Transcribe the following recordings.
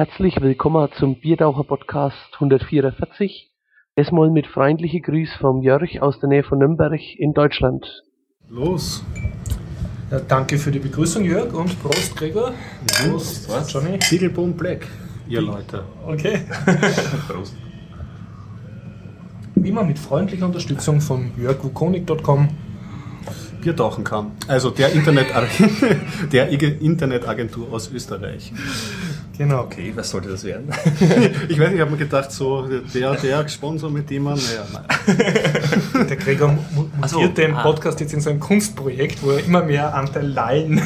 Herzlich willkommen zum Biertaucher Podcast 144. Diesmal mit freundlichen Grüß vom Jörg aus der Nähe von Nürnberg in Deutschland. Los! Ja, danke für die Begrüßung, Jörg, und Prost, Gregor. Prost, was? Johnny? Siegelboom Black, ihr Leute. Okay. Prost. Wie man mit freundlicher Unterstützung von jörgwukonik.com Bier tauchen kann. Also der, Internet der Internetagentur aus Österreich. Genau. Okay, was sollte das werden? ich weiß nicht, ich habe mir gedacht, so der, der Sponsor mit dem man, naja, nein. Der Gregor mutiert so, den ah. Podcast jetzt in so ein Kunstprojekt, wo er immer mehr Anteil Lallen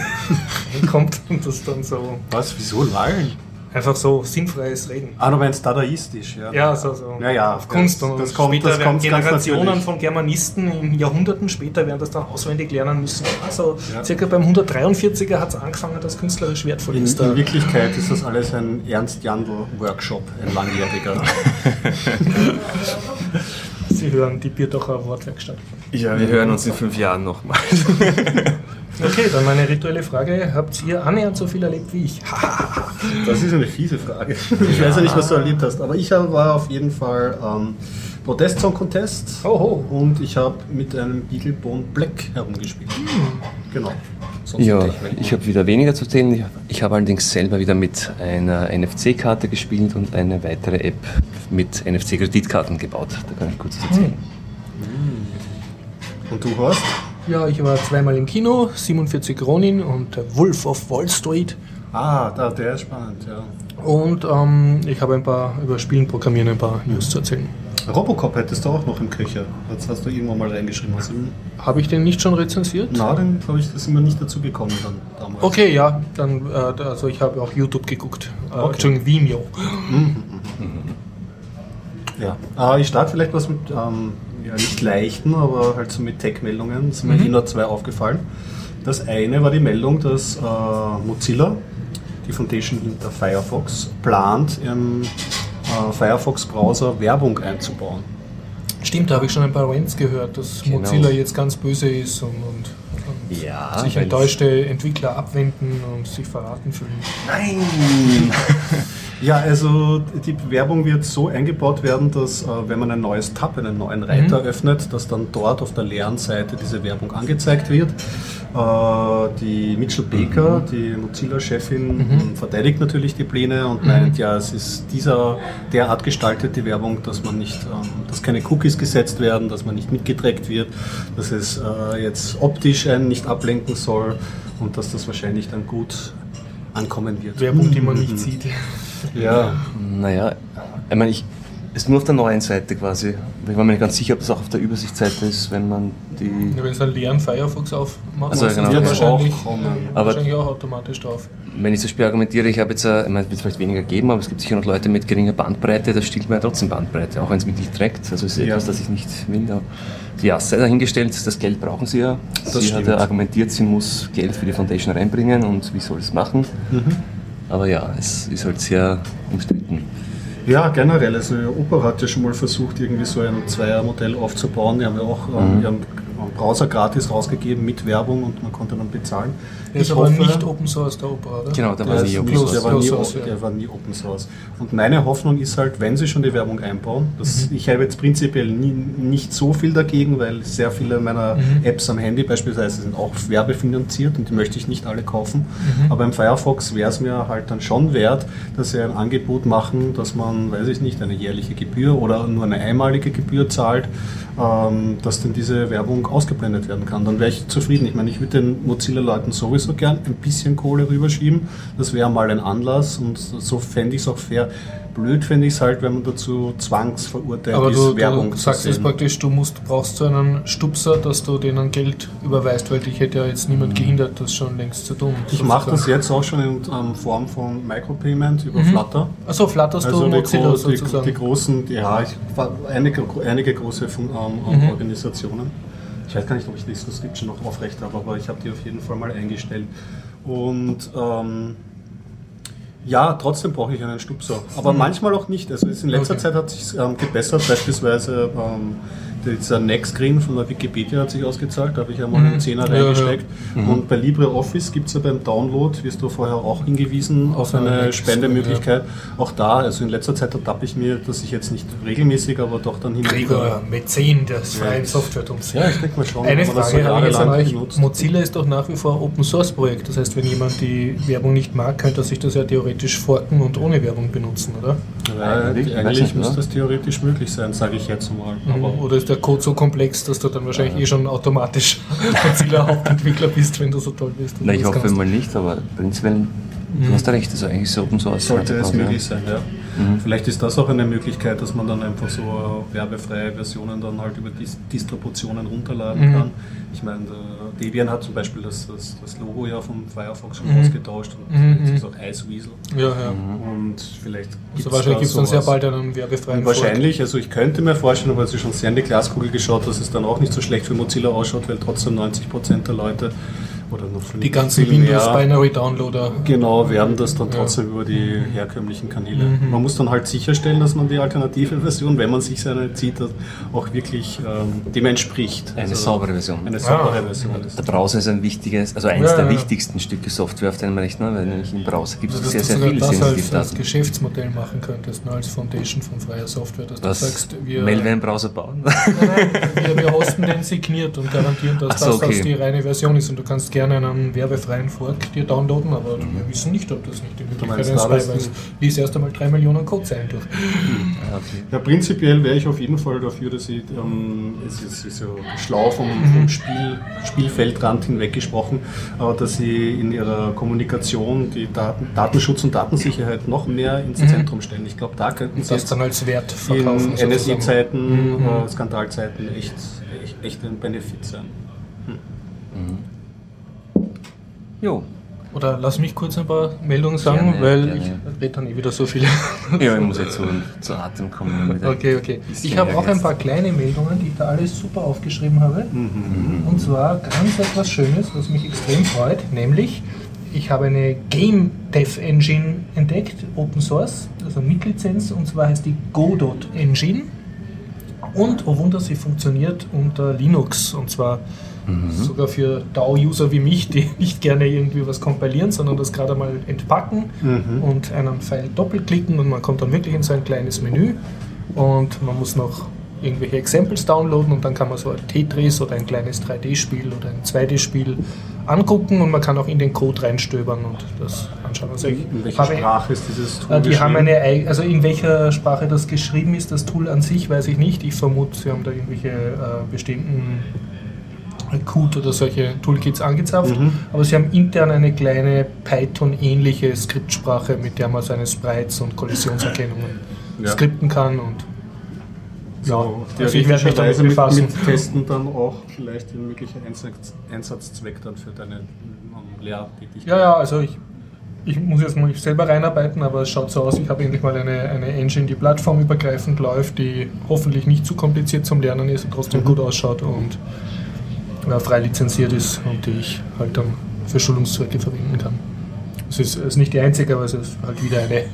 reinkommt und das dann so Was, wieso lallen? Einfach so sinnfreies Reden. Ah, du meinst dadaistisch, ja. Ja, so, so. Ja, ja, Auf Kunst. das- und das kommt- später das kommt Generationen von Germanisten in Jahrhunderten später werden das dann auswendig lernen müssen. Also Ja. circa beim 143er hat es angefangen, dass künstlerisch wertvoll In, ist. in. Wirklichkeit ist das alles ein Ernst-Jandl-Workshop, ein langjähriger. Sie hören die Bierdocher Wortwerkstatt. Ja, wir hören uns in fünf Jahren nochmal. Okay, dann meine rituelle Frage. Habt ihr annähernd so viel erlebt wie ich? Das ist eine fiese Frage. Ich weiß ja nicht, was du erlebt hast, aber ich war auf jeden Fall ähm, Protest Song Contest Oho. und ich habe mit einem Beaglebone Black herumgespielt. Genau. Sonst Ja, ich habe wieder weniger zu erzählen. Ich, habe allerdings selber wieder mit einer NFC-Karte gespielt und eine weitere App mit NFC-Kreditkarten gebaut. Da kann ich kurz was erzählen. Und du hast? Ja, ich war zweimal im Kino, 47 Ronin und Wolf of Wall Street. Ah, da, der ist spannend, ja. Und ähm, ich habe ein paar über Spielen programmieren ein paar News zu erzählen. Robocop hättest du auch noch im Köcher. Das hast du irgendwann mal reingeschrieben. Hast Habe ich den nicht schon rezensiert? na, dann glaube ich, da sind wir nicht dazu gekommen dann damals. Okay, ja, dann, äh, also ich habe auch YouTube geguckt. Äh, Okay. Entschuldigung, Vimeo. Ja, äh, ich starte vielleicht was mit, ähm, ja nicht leichten, aber halt so mit Tech-Meldungen. Es sind mir Mhm. hier nur zwei aufgefallen. Das eine war die Meldung, dass äh, Mozilla, die Foundation hinter Firefox, plant im äh, Firefox-Browser Werbung einzubauen. Stimmt, da habe ich schon ein paar Rants gehört, dass Genau. Mozilla jetzt ganz böse ist und, und, Ja, sich enttäuschte Entwickler abwenden und sich verraten fühlen. Nein! Ja, also die Werbung wird so eingebaut werden, dass äh, wenn man ein neues Tab, einen neuen Reiter öffnet, dass dann dort auf der leeren Seite diese Werbung angezeigt wird. Äh, die Mitchell Baker, die Mozilla-Chefin, verteidigt natürlich die Pläne und meint, ja, es ist dieser derart gestaltet, die Werbung, dass man nicht, ähm, dass keine Cookies gesetzt werden, dass man nicht mitgetrackt wird, dass es äh, jetzt optisch einen nicht ablenken soll und dass das wahrscheinlich dann gut ankommen wird. Werbung, die man nicht sieht. Ja, Naja, ich meine, ich, ist nur auf der neuen Seite quasi. Ich war mir nicht ganz sicher, ob das auch auf der Übersichtsseite ist, wenn man die. Ja, wenn sie einen leeren Firefox aufmachen, Also, genau. Wird's wahrscheinlich, auch. Aber- wahrscheinlich auch automatisch drauf. Wenn ich zum Beispiel argumentiere, ich habe jetzt, äh, ich meine, es wird vielleicht weniger geben, aber es gibt sicher noch Leute mit geringer Bandbreite, das stiehlt mir ja trotzdem Bandbreite, auch wenn es mich nicht trägt. Also es ist Ja. etwas, das ich nicht will. Aber ja, sei dahingestellt, das Geld brauchen sie ja. Das sie hat stimmt. ja argumentiert, sie muss Geld für die Foundation reinbringen und wie soll es machen. Mhm. Aber ja, es ist halt sehr umstritten. Ja, generell. Also Opera hat ja schon mal versucht, irgendwie so ein Zweiermodell aufzubauen. Die haben ja auch ähm, ihren Browser gratis rausgegeben mit Werbung und man konnte dann bezahlen. Der ist aber nicht Open Source, der Opera, oder? Genau, der Der, war nie Open Source. der, war nie, Source, der war nie Open Source. Und meine Hoffnung ist halt, wenn sie schon die Werbung einbauen, dass ich habe jetzt prinzipiell nie, nicht so viel dagegen, weil sehr viele meiner Apps am Handy beispielsweise sind auch werbefinanziert und die möchte ich nicht alle kaufen. Aber im Firefox wäre es mir halt dann schon wert, dass sie ein Angebot machen, dass man, weiß ich nicht, eine jährliche Gebühr oder nur eine einmalige Gebühr zahlt, ähm, dass dann diese Werbung ausgeblendet werden kann. Dann wäre ich zufrieden. Ich meine, ich würde den Mozilla-Leuten sowieso gern ein bisschen Kohle rüberschieben. Das wäre mal ein Anlass und so fände ich es auch fair. Blöd fände ich es halt, wenn man dazu zwangsverurteilt Aber ist, du, Werbung du zu sagst jetzt praktisch, du musst, brauchst so einen Stupser, dass du denen Geld überweist, weil dich hätte ja jetzt niemand gehindert, das schon längst zu tun. Ich mache das jetzt auch schon in ähm, Form von Micropayment über Flutter. Achso, flatterst Also du die, Mozilla gro sozusagen. die großen, die, ja, ich, einige, einige große ähm, ähm, Organisationen. Ich weiß gar nicht, ob ich die Subscription noch aufrecht habe, aber ich habe die auf jeden Fall mal eingestellt. Und ähm, ja, trotzdem brauche ich einen Stupser. Aber manchmal auch nicht. Also in letzter Okay. Zeit hat sich ähm, gebessert. Beispielsweise ähm, dieser Nextcreen von der Wikipedia hat sich ausgezahlt, da habe ich ja mal einen Zehner Ja, ja. reingesteckt. Und bei LibreOffice gibt es ja beim Download, wirst du vorher auch hingewiesen, auf Auf eine Spendemöglichkeit. Auch da, also in letzter Zeit ertappe ich mir, dass ich jetzt nicht regelmäßig, aber doch dann hin und wieder. Gregor, Mäzen des freien Ja. Softwaretums. Ja, ich denke mal schon. Eine Frage habe ich an euch. benutzt. Mozilla ist doch nach wie vor Open Source Projekt. Das heißt, wenn jemand die Werbung nicht mag, könnte er sich das ja theoretisch forken und ohne Werbung benutzen, oder? Ja, Eigentlich, eigentlich nicht, müsste oder? das theoretisch möglich sein, sage ich jetzt mal. Mhm. Aber Oder ist der Code so komplex, dass du dann wahrscheinlich eh schon automatisch Mozilla Hauptentwickler bist, wenn du so toll bist? Na, ich hoffe kannst? mal nicht, aber prinzipiell, du hast recht, also eigentlich ist Open Source. sollte es möglich sein, ja. Vielleicht ist das auch eine Möglichkeit, dass man dann einfach so äh, werbefreie Versionen dann halt über Dis Distributionen runterladen Mhm. kann. Ich meine, Debian hat zum Beispiel das, das, das Logo ja vom Firefox schon Mhm. ausgetauscht und Mhm, jetzt mhm. ist auch Iceweasel. Ja, ja. Und vielleicht Also wahrscheinlich gibt es dann sehr bald einen werbefreien Wahrscheinlich, also ich könnte mir vorstellen, aber es ist schon sehr in die Glaskugel geschaut, dass es dann auch nicht so schlecht für Mozilla ausschaut, weil trotzdem 90% der Leute oder noch Die ganzen viel mehr- Windows Binary Downloader. Genau, werden das dann Ja. trotzdem über die herkömmlichen Kanäle. Mhm. Man muss dann halt sicherstellen, dass man die alternative Version, wenn man sich seine zieht, auch wirklich ähm, dem entspricht. Eine Also saubere Version. Eine saubere Ah. Version ist. Der Browser ist ein wichtiges, also eins Ja, der ja. wichtigsten Stücke Software auf deinem Rechner, weil nämlich im Browser gibt es Also, sehr, dass sehr viele das als, als. Geschäftsmodell machen könntest, ne, als Foundation von freier Software, dass Was? du sagst, wir, Mail einen Browser bauen? Nein, nein, wir, wir hosten den signiert und garantieren, dass so, das, das okay. die reine Version ist und du kannst gerne einen werbefreien Fork dir downloaden, aber wir wissen nicht, ob das nicht die Möglichkeit meinst, ist, da weil das- es liest erst einmal drei Millionen Codezeilen durch. Ah, okay. Ja, prinzipiell wäre ich auf jeden Fall dafür, dass sie, ähm, es ist, ist so schlau vom, Mhm. vom Spiel, Spielfeldrand hinweg gesprochen, aber dass sie in ihrer Kommunikation die Daten, Datenschutz und Datensicherheit noch mehr ins Zentrum stellen. Ich glaube, da könnten sie das dann als Wert verkaufen. in. NSE-Zeiten, Mhm. äh, Skandalzeiten echt, echt, echt ein Benefit sein. Jo. Oder lass mich kurz ein paar Meldungen sagen, Gerne, weil gerne. ich rede dann eh wieder so viel. Ja, ich muss jetzt so zu Atem kommen. Okay, okay. Ich habe auch ein paar kleine Meldungen, die ich da alles super aufgeschrieben habe. Und zwar ganz etwas Schönes, was mich extrem freut, nämlich ich habe eine Game Dev Engine entdeckt, Open Source, also mit Lizenz, und zwar heißt die Godot Engine. Und, oh Wunder, sie funktioniert unter Linux, und zwar sogar für DAO-User wie mich, die nicht gerne irgendwie was kompilieren, sondern das gerade mal entpacken und einen Pfeil doppelklicken und man kommt dann wirklich in so ein kleines Menü und man muss noch irgendwelche Examples downloaden und dann kann man so ein Tetris oder ein kleines 3D-Spiel oder ein 2D-Spiel angucken und man kann auch in den Code reinstöbern und das anschauen. Also ich In welcher habe- Sprache ist dieses Tool äh, Die haben eine, also in welcher Sprache das geschrieben ist, das Tool an sich weiß ich nicht. Ich vermute, sie haben da irgendwelche äh, bestimmten Qt oder solche Toolkits angezapft, Mhm. aber sie haben intern eine kleine Python-ähnliche Skriptsprache, mit der man seine Sprites und Kollisionserkennungen Ja. skripten kann und ja, So, also ich werde mich damit theoretischerweise mit, befassen. mit Testen dann auch vielleicht ein möglicher Einsatz, Einsatzzweck dann für deine ähm, Lehrtätigkeit. Ja, ja, also ich, ich muss jetzt mal selber reinarbeiten, aber es schaut so aus, ich habe endlich mal eine, eine Engine, die plattformübergreifend läuft, die hoffentlich nicht zu kompliziert zum Lernen ist und trotzdem Mhm. gut ausschaut und frei lizenziert ist und die ich halt dann für Schulungszwecke verwenden kann. Es ist, ist nicht die einzige, aber es ist halt wieder eine.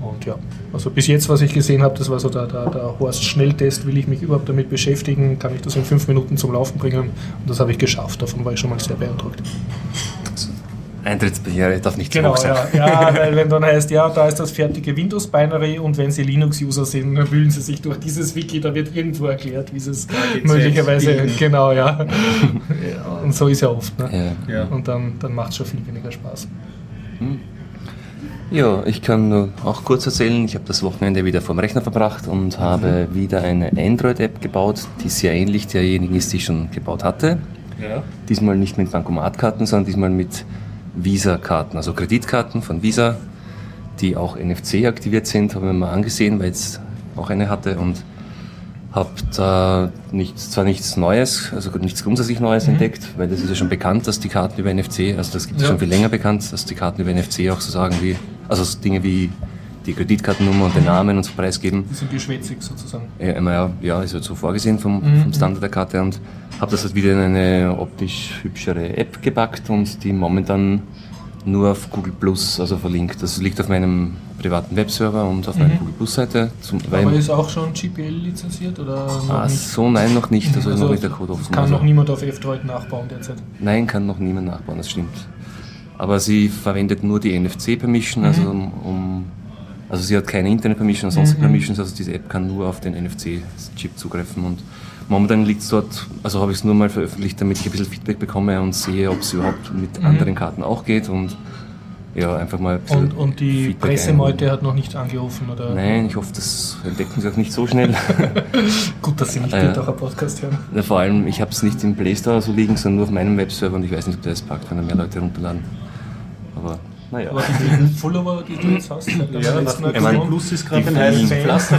Und ja, also bis jetzt, was ich gesehen habe, das war so der, der, der Horst-Schnelltest, will ich mich überhaupt damit beschäftigen, kann ich das in fünf Minuten zum Laufen bringen und das habe ich geschafft, davon war ich schon mal sehr beeindruckt. Eintrittsbarriere darf nicht zu Genau, hoch sein. ja, ja, weil wenn dann heißt, ja, da ist das fertige Windows-Binary und wenn Sie Linux-User sind, dann wühlen Sie sich durch dieses Wiki, da wird irgendwo erklärt, wie Sie es möglicherweise, bilden. genau, ja. ja. Und so ist ja oft. Ne? Ja. Ja. Und dann, dann macht es schon viel weniger Spaß. Ja, ich kann nur auch kurz erzählen, ich habe das Wochenende wieder vom Rechner verbracht und habe wieder eine Android-App gebaut, die sehr ähnlich derjenigen ist, die ich schon gebaut hatte. Ja. Diesmal nicht mit Bankomatkarten, sondern diesmal mit Visa-Karten, also Kreditkarten von Visa, die auch NFC aktiviert sind, habe ich mir mal angesehen, weil ich jetzt auch eine hatte und habe da nichts, zwar nichts Neues, also nichts grundsätzlich Neues entdeckt, weil das ist ja schon bekannt, dass die Karten über NFC, also das gibt es Ja. schon viel länger bekannt, dass die Karten über NFC auch so sagen wie, also so Dinge wie die Kreditkartennummer und den Namen und so preisgeben. Die sind geschwätzig sozusagen. Ja, ja, ja, ist halt so vorgesehen vom, Mhm. vom Standard der Karte und habe das halt wieder in eine optisch hübschere App gepackt und die momentan nur auf Google Plus, also verlinkt. Das liegt auf meinem privaten Webserver und auf meiner Google Plus Seite. Zum, Aber ist auch schon GPL lizenziert oder ah, so nein, noch nicht. Also, Also, noch nicht der Code offen. Kann also, noch niemand auf F-Droid nachbauen derzeit. Nein, kann noch niemand nachbauen, das stimmt. Aber sie verwendet nur die NFC-Permission, also um, um also sie hat keine Internet-Permission sonstige Permissions, also diese App kann nur auf den NFC-Chip zugreifen und momentan liegt es dort, also habe ich es nur mal veröffentlicht, damit ich ein bisschen Feedback bekomme und sehe, ob es überhaupt mit anderen Karten auch geht und ja, einfach mal ein Und, und die Feedback Pressemeute hat noch nicht angerufen oder? Nein, ich hoffe, das entdecken sie auch nicht so schnell. Gut, dass Sie nicht Äh, auch einen Podcast hören. Ja, Vor allem, ich habe es nicht im Play Store so liegen, sondern nur auf meinem Webserver und ich weiß nicht, ob der es packt, wenn da mehr Leute runterladen. Aber naja. Aber die Follower, die du jetzt hast, Ja, nach Ich mein, Aktion, Plus ist gerade die ein heißes vielen Pflaster.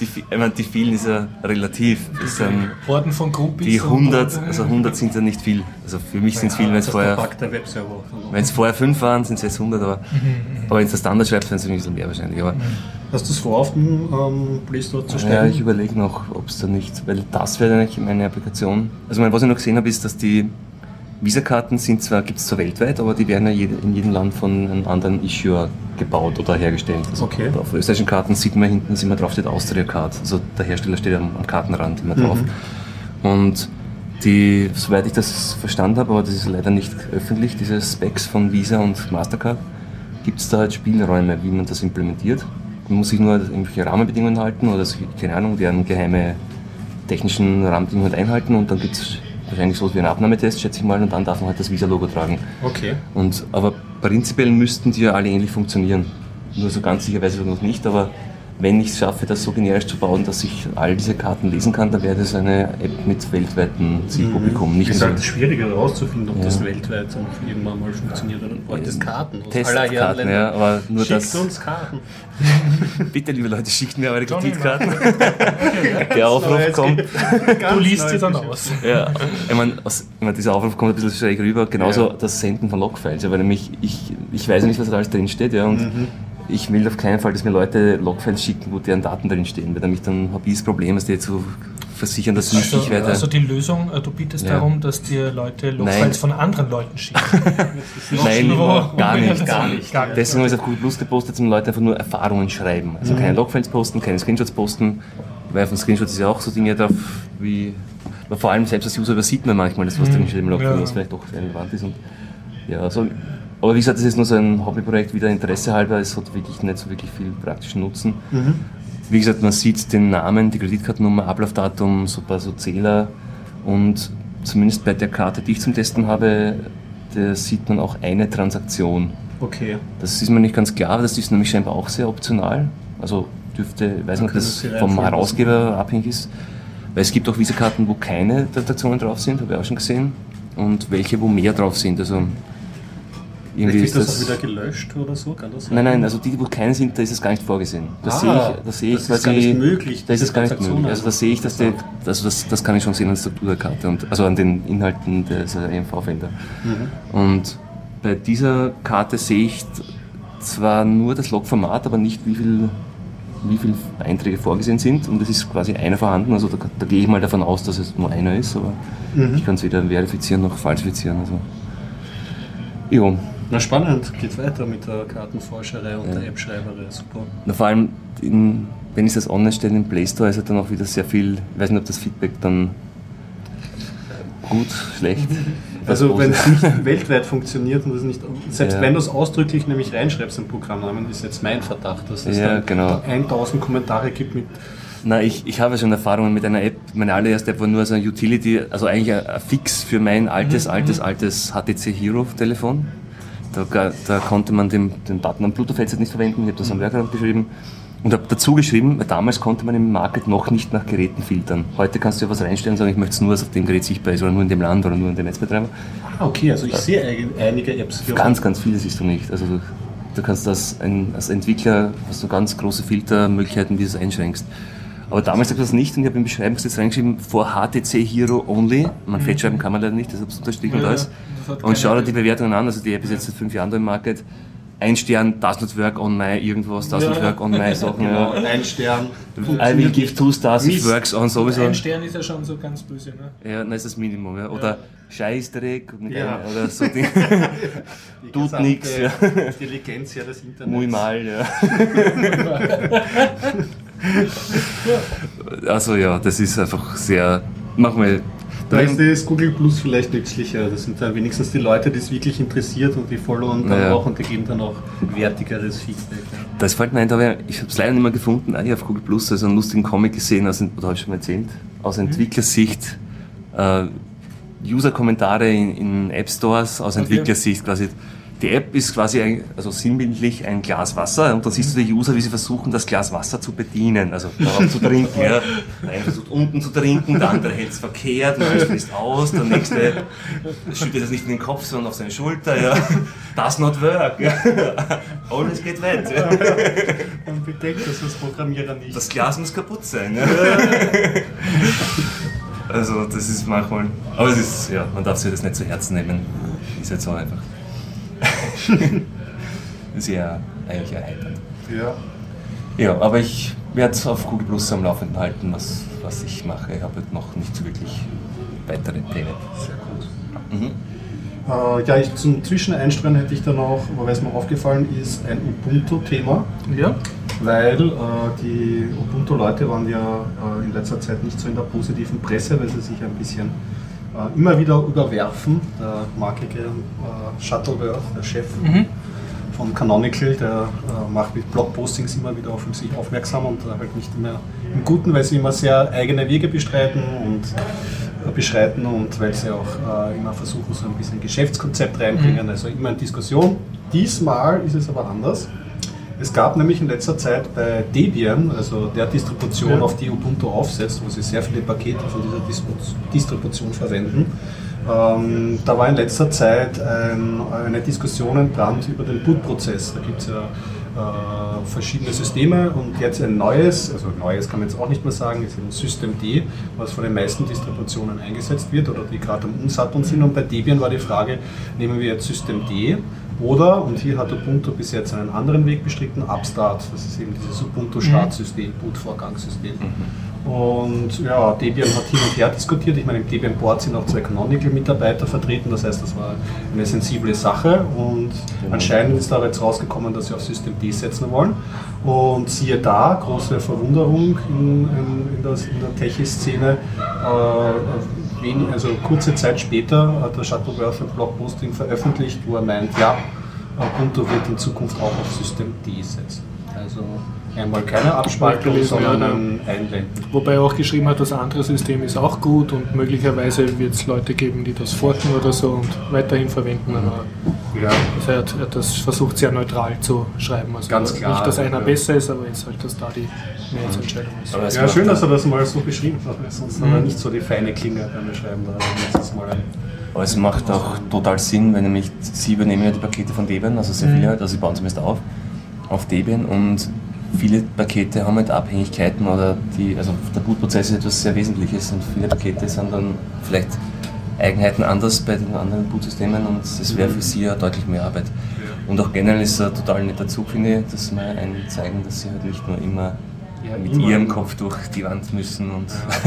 Die, ich meine, die vielen ist ja relativ. Das sind Horden von Groupies. die und- 100, also 100 sind ja nicht viel. Also für mich sind es viel, wenn es vorher, wenn es vorher 5 waren, sind es jetzt 100, aber, Mhm, aber wenn es der Standard schreibt, sind es ein bisschen mehr wahrscheinlich. Aber Hast du es vor, auf dem ähm, Play Store zu ja, stellen? ich überlege noch, ob es da nicht, weil das wäre eigentlich meine Applikation. Also mein, was ich noch gesehen habe, ist, dass die Visa-Karten sind zwar, gibt es zwar weltweit, aber die werden ja in jedem Land von einem anderen Issuer gebaut oder hergestellt. Also Okay. Auf österreichischen Karten sieht man hinten, ist immer drauf steht Austria Card. Also der Hersteller steht am, am Kartenrand immer drauf. Und die, soweit ich das verstanden habe, aber das ist leider nicht öffentlich, diese Specs von Visa und Mastercard, gibt es da halt Spielräume, wie man das implementiert. Man muss sich nur irgendwelche Rahmenbedingungen halten oder keine Ahnung, deren geheime technischen Rahmenbedingungen einhalten und dann gibt es wahrscheinlich so wie einen Abnahmetest, schätze ich mal, und dann darf man halt das Visa-Logo tragen. Okay. Und, aber prinzipiell müssten die ja alle ähnlich funktionieren. Nur so ganz sicher weiß ich noch nicht, aber wenn ich es schaffe, das so generisch zu bauen, dass ich all diese Karten lesen kann, dann wäre das eine App mit weltweitem Zielpublikum. Nicht ist nur halt schwieriger herauszufinden, ob Ja. das weltweit irgendwann mal funktioniert oder braucht es Karten aus Testkarten, ja, aber nur Schickt das. uns Karten. Bitte, liebe Leute, schickt mir eure Kreditkarten. Der Aufruf kommt. Du liest sie dann aus. Ja, ich meine, ich mein, dieser Aufruf kommt ein bisschen schräg rüber, genauso Ja. das Senden von Logfiles. Weil nämlich ich, ich weiß ja nicht, was da alles drin steht, ja, und Mhm. Ich will auf keinen Fall, dass mir Leute Logfiles schicken, wo deren Daten drin stehen, weil nämlich dann habe ich das Problem, dass die zu versichern, dass nicht Also, ich weiter. also die Lösung, äh, du bietest Ja. darum, dass dir Leute. Logfiles von anderen Leuten schicken. Nein, gar nicht. Gar nicht. Gar nicht. Deswegen habe ich es auf Google Plus gepostet, dass Leute einfach nur Erfahrungen schreiben. Also keine Logfiles posten, keine Screenshots posten, weil den Screenshots ist ja auch so Dinge drauf wie. Vor allem selbst als User übersieht man manchmal das, was drin steht im Logfile, Ja. was vielleicht doch relevant ist. Und, ja, so, aber wie gesagt, das ist nur so ein Hobbyprojekt, wieder Interesse halber, es hat wirklich nicht so wirklich viel praktischen Nutzen. Wie gesagt, man sieht den Namen, die Kreditkartennummer, Ablaufdatum, so ein paar so Zähler und zumindest bei der Karte, die ich zum Testen habe, da sieht man auch eine Transaktion. Okay. Das ist mir nicht ganz klar, das ist nämlich scheinbar auch sehr optional. Also dürfte, ich weiß nicht, ob das vom Herausgeber abhängig ist. Weil es gibt auch Visa-Karten, wo keine Transaktionen drauf sind, habe ich auch schon gesehen. Und welche, wo mehr drauf sind. Also irgendwie Vielleicht ist das das. wieder gelöscht oder so, kann das sein? Nein, nein, also die, wo keine sind, da ist es gar nicht vorgesehen. Da Ah, sehe ich, da sehe ich das ist gar nicht möglich, Da ist es gar nicht möglich. Also da sehe ich, dass die, also das, das kann ich schon sehen an der Struktur der Karte und also an den Inhalten des EMV-Felder. Mhm. Und bei dieser Karte sehe ich zwar nur das Logformat, aber nicht wie viel wie viele Einträge vorgesehen sind und es ist quasi einer vorhanden, also da, da gehe ich mal davon aus, dass es nur einer ist, aber Mhm. ich kann es weder verifizieren noch falsifizieren. Also. Jo. Na spannend, geht weiter mit der Kartenforscherei und der App-Schreiberei, super. Na, vor allem, in, wenn ich das online stelle im Play Store, ist halt dann auch wieder sehr viel, ich weiß nicht, ob das Feedback dann gut, schlecht. Also wenn es nicht weltweit funktioniert und es nicht, selbst Ja. wenn du es ausdrücklich nämlich reinschreibst im Programmnamen, ist jetzt mein Verdacht, dass es Ja, dann genau. 1000 Kommentare gibt mit Na, ich, ich habe schon Erfahrungen mit einer App. Meine allererste App war nur so eine Utility, also eigentlich ein, ein Fix für mein altes, altes, altes HTC Hero Telefon. Da, da konnte man den, den Button am Bluetooth-Headset nicht verwenden. Ich habe das am Workaround geschrieben und habe dazu geschrieben, weil damals konnte man im Market noch nicht nach Geräten filtern. Heute kannst du ja was reinstellen und sagen, ich möchte es nur, was auf dem Gerät sichtbar ist oder nur in dem Land oder nur in dem Netzbetreiber. Ah, okay, also ich sehe einige Apps. die Ganz, ganz viele siehst du nicht. Also du, du kannst das als Entwickler hast du ganz große Filtermöglichkeiten, wie du es einschränkst. Aber damals habe ich das nicht und ich habe im Beschreibungstext reingeschrieben, for HTC Hero only. Man fett schreiben kann man leider nicht, deshalb ist es unterstrichen Ja, da ist. das Und schau dir die Bewertungen an, also die App ist jetzt seit fünf Jahren da im Market. Ein Stern, does not work on my irgendwas, does not Ja. work on my Sachen. Genau, Ja. ein Stern. I will give two stars, it works on sowieso. Ein Stern ist ja schon so ganz böse, ne? Ja, dann ist das Minimum. Ja. Oder Scheißdreck und Ja. oder so Dinge. Die Tut nix, ja. Intelligenz ja des Internets. Muy mal, ja. also ja, das ist einfach sehr. Machen wir. Da ist Google Plus vielleicht nützlicher. Das sind dann wenigstens die Leute, die es wirklich interessiert und die followen dann Ja. auch und die geben dann auch wertigeres Feedback. Das fällt mir ein, hab ich, habe es leider nicht mehr gefunden, hier auf Google Plus, also einen lustigen Comic gesehen, aus, oder habe ich schon mal erzählt, aus Entwicklersicht, äh, User-Kommentare in, in App Stores aus Entwicklersicht quasi. Die App ist quasi ein, also sinnbildlich ein Glas Wasser und da siehst du die User, wie sie versuchen, das Glas Wasser zu bedienen, also darauf zu trinken. Ja. Der eine versucht unten zu trinken, der andere hält es verkehrt, der andere fließt aus, der nächste schüttet das nicht in den Kopf, sondern auf seine Schulter. Ja. Does not work. Ja. Alles geht weit. Ja. Und bedenkt das als Programmierer nicht. Das Glas muss kaputt sein. Ja. Also das ist manchmal. Aber es ist, ja, man darf sich das nicht zu Herzen nehmen. Ist jetzt so einfach. Sehr eigentlich erheiternd. ja. Ja, aber ich werde auf Google Plus am Laufenden halten, was, was ich mache. Ich habe halt noch nicht so wirklich weitere Pläne. Sehr gut. Mhm. Äh, ja, ich, zum Zwischeneinstreuen hätte ich dann noch, weil es mir aufgefallen ist, ein Ubuntu-Thema. Ja? Weil äh, die Ubuntu-Leute waren ja äh, in letzter Zeit nicht so in der positiven Presse, weil sie sich ein bisschen immer wieder überwerfen. Der markige äh, Shuttleworth, der Chef von Canonical, der äh, macht mit Blogpostings immer wieder auf sich aufmerksam und äh, halt nicht mehr im Guten, weil sie immer sehr eigene Wege bestreiten und äh, beschreiten und weil sie auch äh, immer versuchen, so ein bisschen Geschäftskonzept reinbringen, also immer in Diskussion. Diesmal ist es aber anders. Es gab nämlich in letzter Zeit bei Debian, also der Distribution, Ja. auf die Ubuntu aufsetzt, wo sie sehr viele Pakete von dieser Distribu- Distribution verwenden, ähm, da war in letzter Zeit ein, eine Diskussion entbrannt über den Bootprozess. Da gibt es ja äh, verschiedene Systeme und jetzt ein neues, also neues kann man jetzt auch nicht mehr sagen, ist ein System D, was von den meisten Distributionen eingesetzt wird oder die gerade am Umsatteln sind. Und bei Debian war die Frage, nehmen wir jetzt System D oder, und hier hat Ubuntu bis jetzt einen anderen Weg bestritten, Upstart. Das ist eben dieses Ubuntu-Startsystem, Bootvorgangssystem. Und ja, Debian hat hin und her diskutiert. Ich meine, im Debian Board sind auch zwei Canonical-Mitarbeiter vertreten. Das heißt, das war eine sensible Sache. Und anscheinend ist da jetzt rausgekommen, dass sie auf System D setzen wollen. Und siehe da, große Verwunderung in, in, in, in der Techie-Szene. Äh, also kurze Zeit später hat der Shuttleworth ein Blogposting veröffentlicht, wo er meint, ja, Ubuntu wird in Zukunft auch auf System D setzen. Also einmal keine Abspaltung, gelesen, sondern ja, ein Einblenden. Wobei er auch geschrieben hat, das andere System ist auch gut und möglicherweise wird es Leute geben, die das forken oder so und weiterhin verwenden. Aber Ja, also er, hat, er hat das versucht sehr neutral zu schreiben. Also Ganz klar, Nicht, dass einer ja. besser ist, aber jetzt halt, dass da die Mehrheitsentscheidung ist. Aber es ja schön, dass er das mal so beschrieben hat, sonst Mhm. hat er nicht so die feine Klinge beim Beschreiben. Da letztes Mal ein Aber es macht auch total Sinn, weil nämlich sie übernehmen ja die Pakete von Debian, also sehr viele halt, also sie bauen zumindest auf, auf Debian und viele Pakete haben halt Abhängigkeiten oder die, also der Bootprozess ist etwas sehr Wesentliches und viele Pakete sind dann vielleicht Eigenheiten anders bei den anderen Bootsystemen und das wäre für sie ja deutlich mehr Arbeit. Und auch generell ist es ein total netter Zug, finde ich, dass wir einen zeigen, dass sie halt nicht nur immer Ja, mit immer. ihrem Kopf durch die Wand müssen und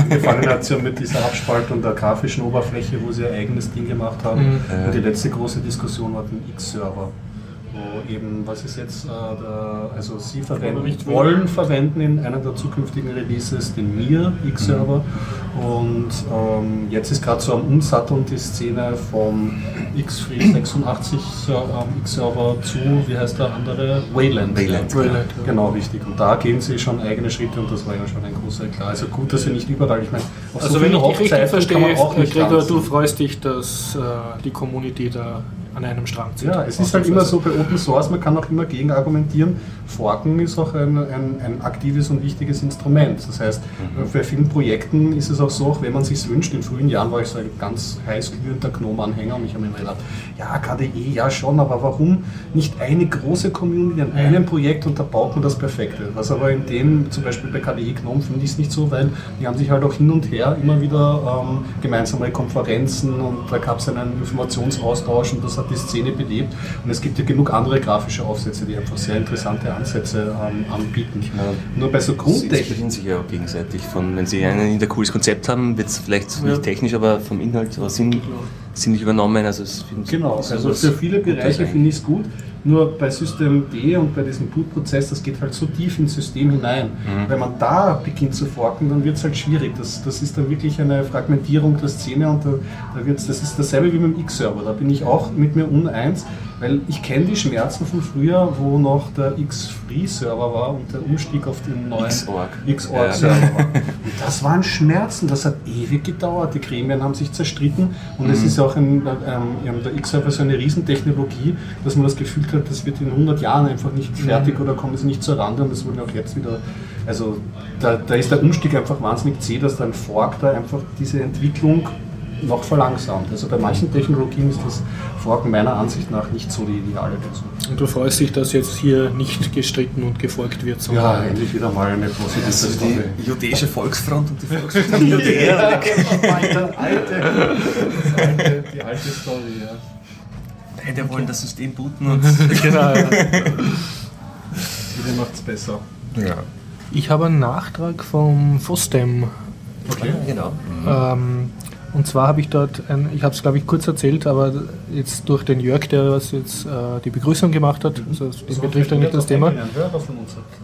Gefallen hat es ja mit dieser Abspaltung der grafischen Oberfläche, wo sie ihr eigenes Ding gemacht haben. Mhm. Und die letzte große Diskussion war den X-Server. Wo eben, was ist jetzt, äh, der, also sie verwenden, wollen verwenden in einer der zukünftigen Releases den Mir X-Server. Und ähm, jetzt ist gerade so am Umsatteln die Szene vom X386 Ser- ähm, X-Server zu, wie heißt der andere? Wayland. Wayland, Wayland, ja. Genau, richtig. Und da gehen sie schon eigene Schritte und das war ja schon ein großer Eklat. Also gut, dass wir nicht überall, ich meine, auf Also so wenn ich dich richtig Hochzeiten verstehe, kann man auch nicht Gregor, tanzen. du freust dich, dass äh, die Community da an einem Strang zieht. Ja, es ist halt immer so bei Open Source, man kann auch immer gegen argumentieren. Forken ist auch ein, ein, ein aktives und wichtiges Instrument. Das heißt, bei vielen Projekten ist es auch so, auch wenn man sich wünscht, in frühen Jahren war ich so ein ganz heiß glühender Gnome-Anhänger und ich habe mir immer gedacht, ja, KDE, ja schon, aber warum nicht eine große Community an einem Projekt und da baut man das Perfekte. Was aber in dem, zum Beispiel bei KDE Gnome, finde ich es nicht so, weil die haben sich halt auch hin und her immer wieder ähm, gemeinsame Konferenzen und da gab es einen Informationsaustausch und das hat die Szene belebt. Und es gibt ja genug andere grafische Aufsätze, die einfach sehr interessante Ansätze ähm, anbieten. Nur bei so Sie Grundtechnik. inspirieren sich ja auch gegenseitig. Von, wenn Sie ein hinter cooles Konzept haben, wird es vielleicht Ja. nicht technisch, aber vom Inhalt oder Sinn ziemlich übernommen. Also genau, also für viele Bereiche finde ich es gut. Nur bei System D und bei diesem Boot-Prozess, das geht halt so tief ins System hinein. Mhm. Wenn man da beginnt zu forken, dann wird es halt schwierig. Das, das ist dann wirklich eine Fragmentierung der Szene und da, da wird's, das ist dasselbe wie mit dem X-Server. Da bin ich auch mit mir uneins, weil ich kenne die Schmerzen von früher, wo noch der X-Free-Server war und der Umstieg auf den neuen X-Org-Server ja. war. Und das waren Schmerzen, das hat ewig gedauert. Die Gremien haben sich zerstritten und mhm. es ist auch ein, ähm, der X-Server so eine Riesentechnologie, dass man das Gefühl hat, das wird in 100 Jahren einfach nicht fertig oder kommen sie nicht zur Rande und das wurde auch jetzt wieder, also da, da ist der Umstieg einfach wahnsinnig zäh, dass dann Fork da einfach diese Entwicklung noch verlangsamt. Also bei manchen Technologien ist das Forken meiner Ansicht nach nicht so die ideale Lösung. Und du freust dich, dass jetzt hier nicht gestritten und gefolgt wird? Ja, endlich wieder mal eine positive also Die jüdische Volksfront und die Volksfront Judäa. ja, alte, alte, alte, die alte Story, ja. Beide wollen das System booten und. genau, ja. Jeder macht es besser. Ja. Ich habe einen Nachtrag vom FOSDEM. Okay, genau. Ähm, und zwar habe ich dort, ein, ich habe es glaube ich kurz erzählt, aber jetzt durch den Jörg, der was jetzt äh, die Begrüßung gemacht hat, also den betrifft eigentlich das Thema.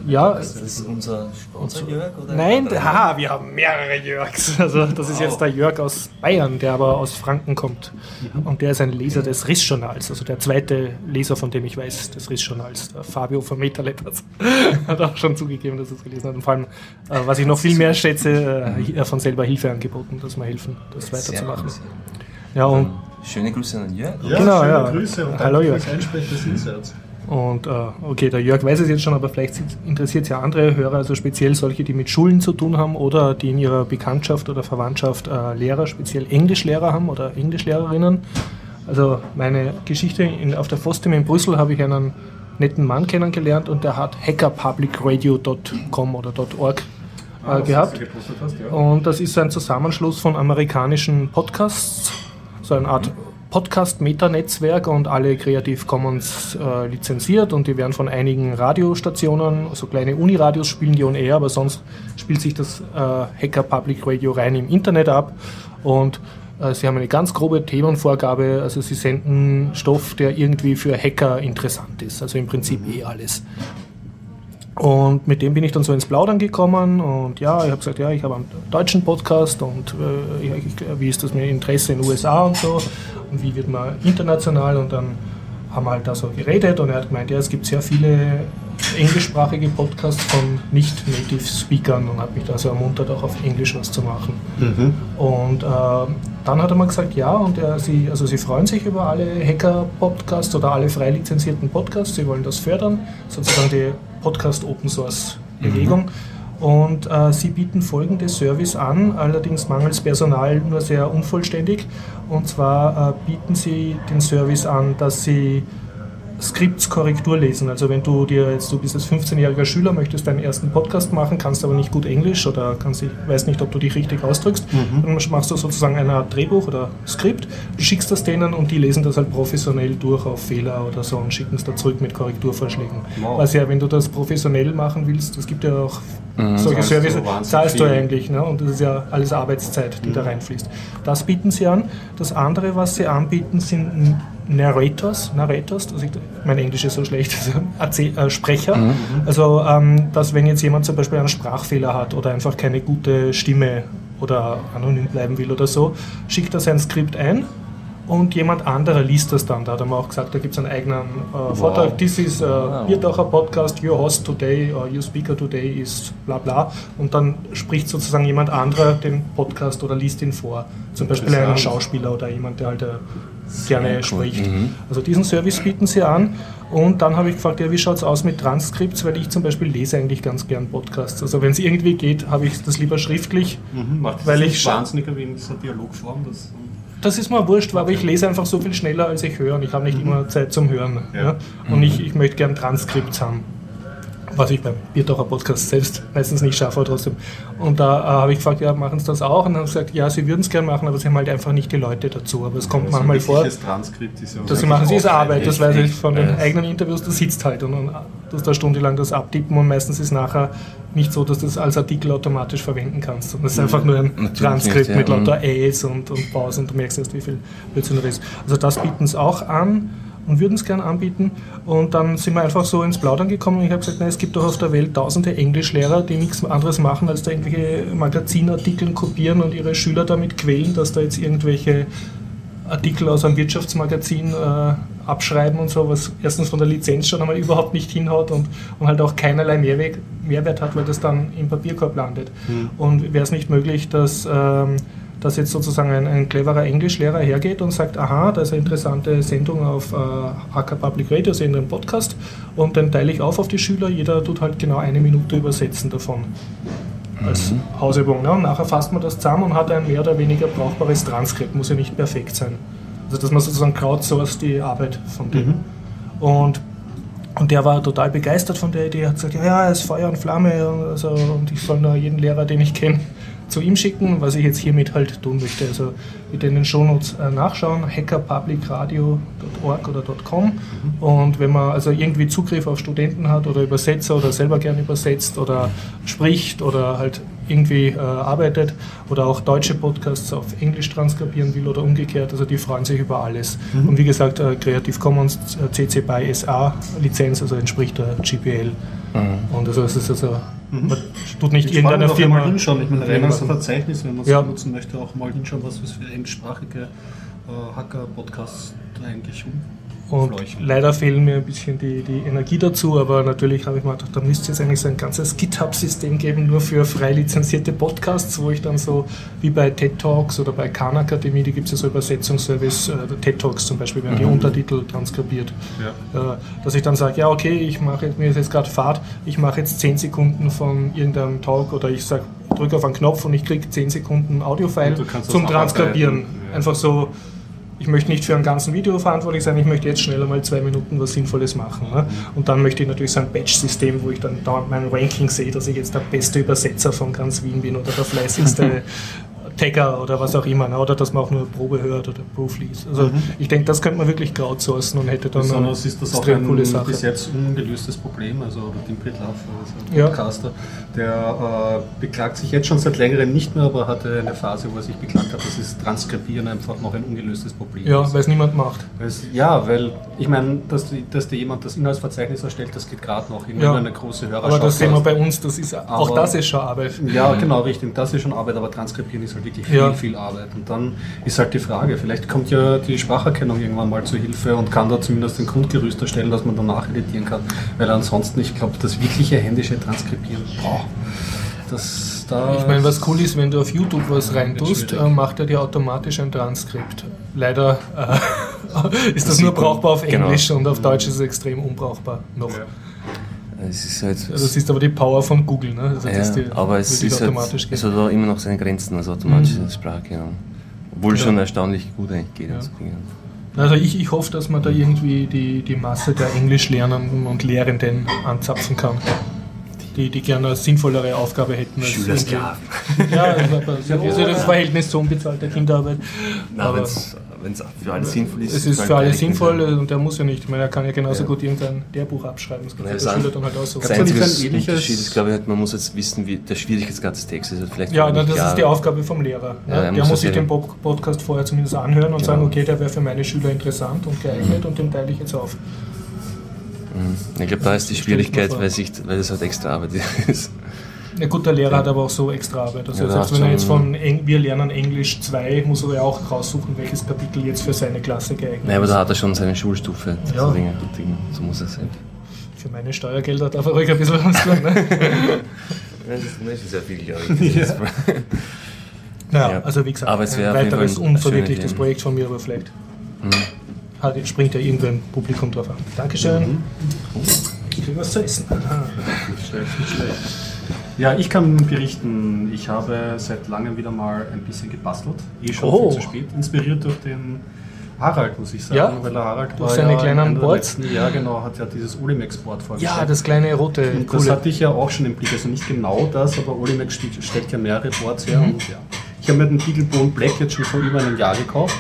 Ja, das ist unser Sponsor Jörg? Oder Nein, haha, wir haben mehrere Jörgs. Also das ist jetzt der Jörg aus Bayern, der aber aus Franken kommt. Mhm. Und der ist ein Leser des Riss-Journals, also der zweite Leser, von dem ich weiß, des Riss-Journals, Fabio von Metaletters. hat auch schon zugegeben, dass er es gelesen hat. Und vor allem, äh, was ich noch viel mehr schätze, äh, von selber Hilfe angeboten, dass wir helfen. Das weiterzumachen. Ja, und schöne Grüße an Jörg. Ja, genau, schöne ja. Grüße und Hallo Jörg. Inserts. Und äh, okay, der Jörg weiß es jetzt schon, aber vielleicht interessiert es ja andere Hörer, also speziell solche, die mit Schulen zu tun haben oder die in ihrer Bekanntschaft oder Verwandtschaft äh, Lehrer, speziell Englischlehrer haben oder Englischlehrerinnen. Also meine Geschichte in, auf der FOSTEM in Brüssel habe ich einen netten Mann kennengelernt und der hat hackerpublicradio.com oder .org ah, gehabt. Hast, ja. Und das ist ein Zusammenschluss von amerikanischen Podcasts, so eine Art Podcast-Meta-Netzwerk und alle Creative Commons äh, lizenziert und die werden von einigen Radiostationen, so kleine Uniradios spielen die on air, aber sonst spielt sich das äh, Hacker Public Radio rein im Internet ab und äh, sie haben eine ganz grobe Themenvorgabe, also sie senden Stoff, der irgendwie für Hacker interessant ist, also im Prinzip eh alles. Und mit dem bin ich dann so ins Plaudern gekommen und ja, ich habe gesagt, ja, ich habe einen deutschen Podcast und äh, ich, wie ist das mit Interesse in den USA und so und wie wird man international und dann haben wir halt da so geredet und er hat gemeint, ja, es gibt sehr viele englischsprachige Podcasts von nicht-Native Speakern und hat mich da so ermuntert, auch auf Englisch was zu machen. Mhm. Und äh, dann hat er mal gesagt, ja, und er, sie, also sie freuen sich über alle Hacker-Podcasts oder alle frei lizenzierten Podcasts, sie wollen das fördern, sozusagen die Podcast Open Source Bewegung. Mhm. Und äh, sie bieten folgende Service an, allerdings mangels Personal nur sehr unvollständig. Und zwar äh, bieten sie den Service an, dass sie Skripts Korrektur lesen. Also wenn du dir jetzt, du bist als 15-jähriger Schüler, möchtest deinen ersten Podcast machen, kannst aber nicht gut Englisch oder kannst, ich weiß nicht, ob du dich richtig ausdrückst, mhm. dann machst du sozusagen eine Art Drehbuch oder Skript, schickst das denen und die lesen das halt professionell durch auf Fehler oder so und schicken es da zurück mit Korrekturvorschlägen. Wow. Was ja, wenn du das professionell machen willst, es gibt ja auch mhm, solche Services, zahlst du eigentlich ne? und das ist ja alles Arbeitszeit, die mhm. da reinfließt. Das bieten sie an. Das andere, was sie anbieten, sind Narrators, Narrators, also ich, mein Englisch ist so schlecht, also äh, Sprecher. Mhm. Also, ähm, dass wenn jetzt jemand zum Beispiel einen Sprachfehler hat oder einfach keine gute Stimme oder anonym bleiben will oder so, schickt er sein Skript ein und jemand anderer liest das dann. Da hat er mir auch gesagt, da gibt es einen eigenen äh, Vortrag. Wow. This is a Bierdacher Podcast, your host today or your speaker today is bla bla. Und dann spricht sozusagen jemand anderer den Podcast oder liest ihn vor. Zum Beispiel ein Schauspieler oder jemand, der halt äh, gerne cool. spricht. Mhm. Also diesen Service bieten sie an. Und dann habe ich gefragt, ja, wie schaut es aus mit Transkripts, weil ich zum Beispiel lese eigentlich ganz gern Podcasts. Also wenn es irgendwie geht, habe ich das lieber schriftlich. Mhm. Macht das weil ich wahnsinniger wie in so Dialogform? Das das ist mir wurscht, aber ich lese einfach so viel schneller als ich höre und ich habe nicht mhm. immer Zeit zum Hören. Ja. Ja? Und mhm. ich, ich möchte gern Transkripts haben. Was ich beim Biertaucher Podcast selbst meistens nicht schaffe, aber trotzdem. Und da äh, habe ich gefragt, ja, machen Sie das auch? Und dann haben sie gesagt, ja, sie würden es gerne machen, aber sie haben halt einfach nicht die Leute dazu. Aber es kommt Also manchmal vor, Transkript ist ja dass sie machen, sie ist Arbeit, das weiß ich von den eigenen Interviews, du sitzt halt und dann tust da stundenlang das abtippen und meistens ist nachher nicht so, dass du das als Artikel automatisch verwenden kannst. Und das ist einfach nur ein Natürlich Transkript nicht, ja. mit lauter Mhm. Äs und, und Pausen und du merkst erst, wie viel Blödsinn da ist. Also das bieten sie auch an und würden es gern anbieten. Und dann sind wir einfach so ins Plaudern gekommen und ich habe gesagt, na, es gibt doch auf der Welt tausende Englischlehrer, die nichts anderes machen, als da irgendwelche Magazinartikel kopieren und ihre Schüler damit quälen, dass da jetzt irgendwelche Artikel aus einem Wirtschaftsmagazin äh, abschreiben und so, was erstens von der Lizenz schon einmal überhaupt nicht hinhaut und, und halt auch keinerlei Mehrwert, Mehrwert hat, weil das dann im Papierkorb landet. Und wäre es nicht möglich, dass, ähm, dass jetzt sozusagen ein, ein cleverer Englischlehrer hergeht und sagt, aha, da ist eine interessante Sendung auf äh, AK Public Radio, in einem Podcast, und dann teile ich auf auf die Schüler, jeder tut halt genau eine Minute übersetzen davon als Hausübung. Ne? Und nachher fasst man das zusammen und hat ein mehr oder weniger brauchbares Transkript, muss ja nicht perfekt sein. Also dass man sozusagen crowdsourced die Arbeit von dem. Und, und der war total begeistert von der Idee, hat gesagt, ja, ja, es ist Feuer und Flamme also, und ich soll nur jeden Lehrer, den ich kenne, zu ihm schicken, was ich jetzt hiermit halt tun möchte. Also bitte in den Shownotes äh, nachschauen, hackerpublicradio.org oder .com und wenn man also irgendwie Zugriff auf Studenten hat oder Übersetzer oder selber gern übersetzt oder spricht oder halt irgendwie äh, arbeitet oder auch deutsche Podcasts auf Englisch transkribieren will oder umgekehrt, also die freuen sich über alles. Und wie gesagt, äh, Creative Commons äh, CC BY SA Lizenz, also entspricht der GPL. Und also es ist also, man tut nicht Ich doch Firma mal hinschauen. Ich meine, rein als machen. Verzeichnis, wenn man es Ja. nutzen möchte, auch mal hinschauen, was es für englischsprachige äh, Hacker-Podcasts eigentlich um. Und Fleuchen. leider fehlen mir ein bisschen die, die Energie dazu, aber natürlich habe ich mir gedacht, da müsste es jetzt eigentlich so ein ganzes GitHub-System geben, nur für frei lizenzierte Podcasts, wo ich dann so, wie bei TED Talks oder bei Khan Akademie, die gibt es ja so Übersetzungsservice, äh, TED Talks zum Beispiel, werden die Untertitel transkribiert. Ja. Äh, dass ich dann sage, ja okay, ich mache jetzt, mir ist jetzt gerade Fahrt, ich mache jetzt 10 Sekunden von irgendeinem Talk oder ich sage, drücke auf einen Knopf und ich kriege 10 Sekunden Audiofile zum. Transkribieren. Ja. Einfach so, ich möchte nicht für ein ganzen Video verantwortlich sein, ich möchte jetzt schneller mal zwei Minuten was Sinnvolles machen. Ne? Und dann möchte ich natürlich so ein Batch-System, wo ich dann dauernd mein Ranking sehe, dass ich jetzt der beste Übersetzer von ganz Wien bin oder der fleißigste Tagger oder was auch immer. Ne? Oder dass man auch nur Probe hört oder Proof liest. Also ich denke, das könnte man wirklich crowdsourcen und hätte dann eine Besonders ist das auch ein coole Sache. bis jetzt ungelöstes Problem. Also Tim Pritlove, also Ja. Podcaster, der äh, beklagt sich jetzt schon seit längerem nicht mehr, aber hatte eine Phase, wo er sich beklagt hat, dass das Transkribieren einfach noch ein ungelöstes Problem Ja, ist. weil es niemand macht. Es, ja, weil ich meine, dass, dass dir jemand das Inhaltsverzeichnis erstellt, das geht gerade noch. Wenn Ja. eine große Hörerschaft Aber das sehen wir bei uns, das ist, auch Aber- das ist schon Arbeit. Ja, genau, richtig. Das ist schon Arbeit, aber transkribieren ist halt wirklich viel, Ja. viel Arbeit. Und dann ist halt die Frage, vielleicht kommt ja die Spracherkennung irgendwann mal zur Hilfe und kann da zumindest ein Grundgerüst erstellen, dass man danach editieren kann. Weil ansonsten, ich glaube, das wirkliche händische Transkribieren, boah, das da. Ich meine, was cool ist, wenn du auf YouTube was reintust, äh, macht er dir automatisch ein Transkript. Leider äh, ist das, sieht nur brauchbar auf Genau. Englisch und auf Deutsch ist es extrem unbrauchbar noch. Ja. Es ist halt. Also das ist aber die Power von Google, ne? Also ja, die aber es ist halt, es hat auch immer noch seine Grenzen, also automatische Spracherkennung. Obwohl Ja. schon erstaunlich gut eigentlich geht. Ja. Also, Also ich, ich hoffe, dass man da irgendwie die, die Masse der Englischlernenden und Lehrenden anzapfen kann. Die, die gerne eine sinnvollere Aufgabe hätten. als Schülersklaven. irgendwie- Ja, aber das Verhältnis zu unbezahlter Kinderarbeit. Na, Aber- wenn es für alle sinnvoll ist. Es ist für alle sinnvoll ja. und der muss ja nicht. Ich meine, er kann ja genauso Ja. gut irgendein Lehrbuch abschreiben. Das kann Ja, der das Schüler dann halt aussuchen. Das Gab's da nicht einzige ein ähnliches- Unterschied ist, glaube ich, halt, man muss jetzt wissen, wie der Schwierigkeitsgrad des Textes ist. Vielleicht Ja, na, das klar. ist die Aufgabe vom Lehrer. Ne? er der muss muss das sich den Podcast vorher zumindest anhören und Genau. sagen, okay, der wäre für meine Schüler interessant und geeignet und den teile ich jetzt auf. Ich glaube, da ist die Das Schwierigkeit, weil, sich, weil das halt extra Arbeit ist. Na gut, der Lehrer hat aber auch so extra Arbeit. Also Ja, selbst wenn er jetzt von Eng wir lernen Englisch 2, muss er ja auch raussuchen, welches Kapitel jetzt für seine Klasse geeignet Nein, aber ist. da hat er schon seine Schulstufe. Ja. So, Dinge, Dinge. so muss es sein. Für meine Steuergelder darf er ruhig ein bisschen was tun. Ne? Das ist, ist sehr viel, glaube ich. Ist- Naja, Ja. also wie gesagt, Aber es ein weiteres unverwirklichtes. Projekt von mir, aber vielleicht hat, springt ja irgendwann Publikum drauf an. Dankeschön. Ich krieg was zu essen. Aha. Nicht schlecht, nicht schlecht. Ja, ich kann berichten, ich habe seit langem wieder mal ein bisschen gebastelt. Eh schon Oh. viel zu spät. Inspiriert durch den Harald, muss ich sagen, Ja? weil der Harald Durch seine kleinen einer der Boards? Ja, genau, hat ja dieses Olimex-Board vorgestellt. Ja, das kleine rote, Und das coole. hatte ich ja auch schon im Blick. Also nicht genau das, aber Olimex stellt, ja mehrere Boards her. Mhm. Und ja. Ich habe mir den Beaglebone Black jetzt schon vor über einem Jahr gekauft.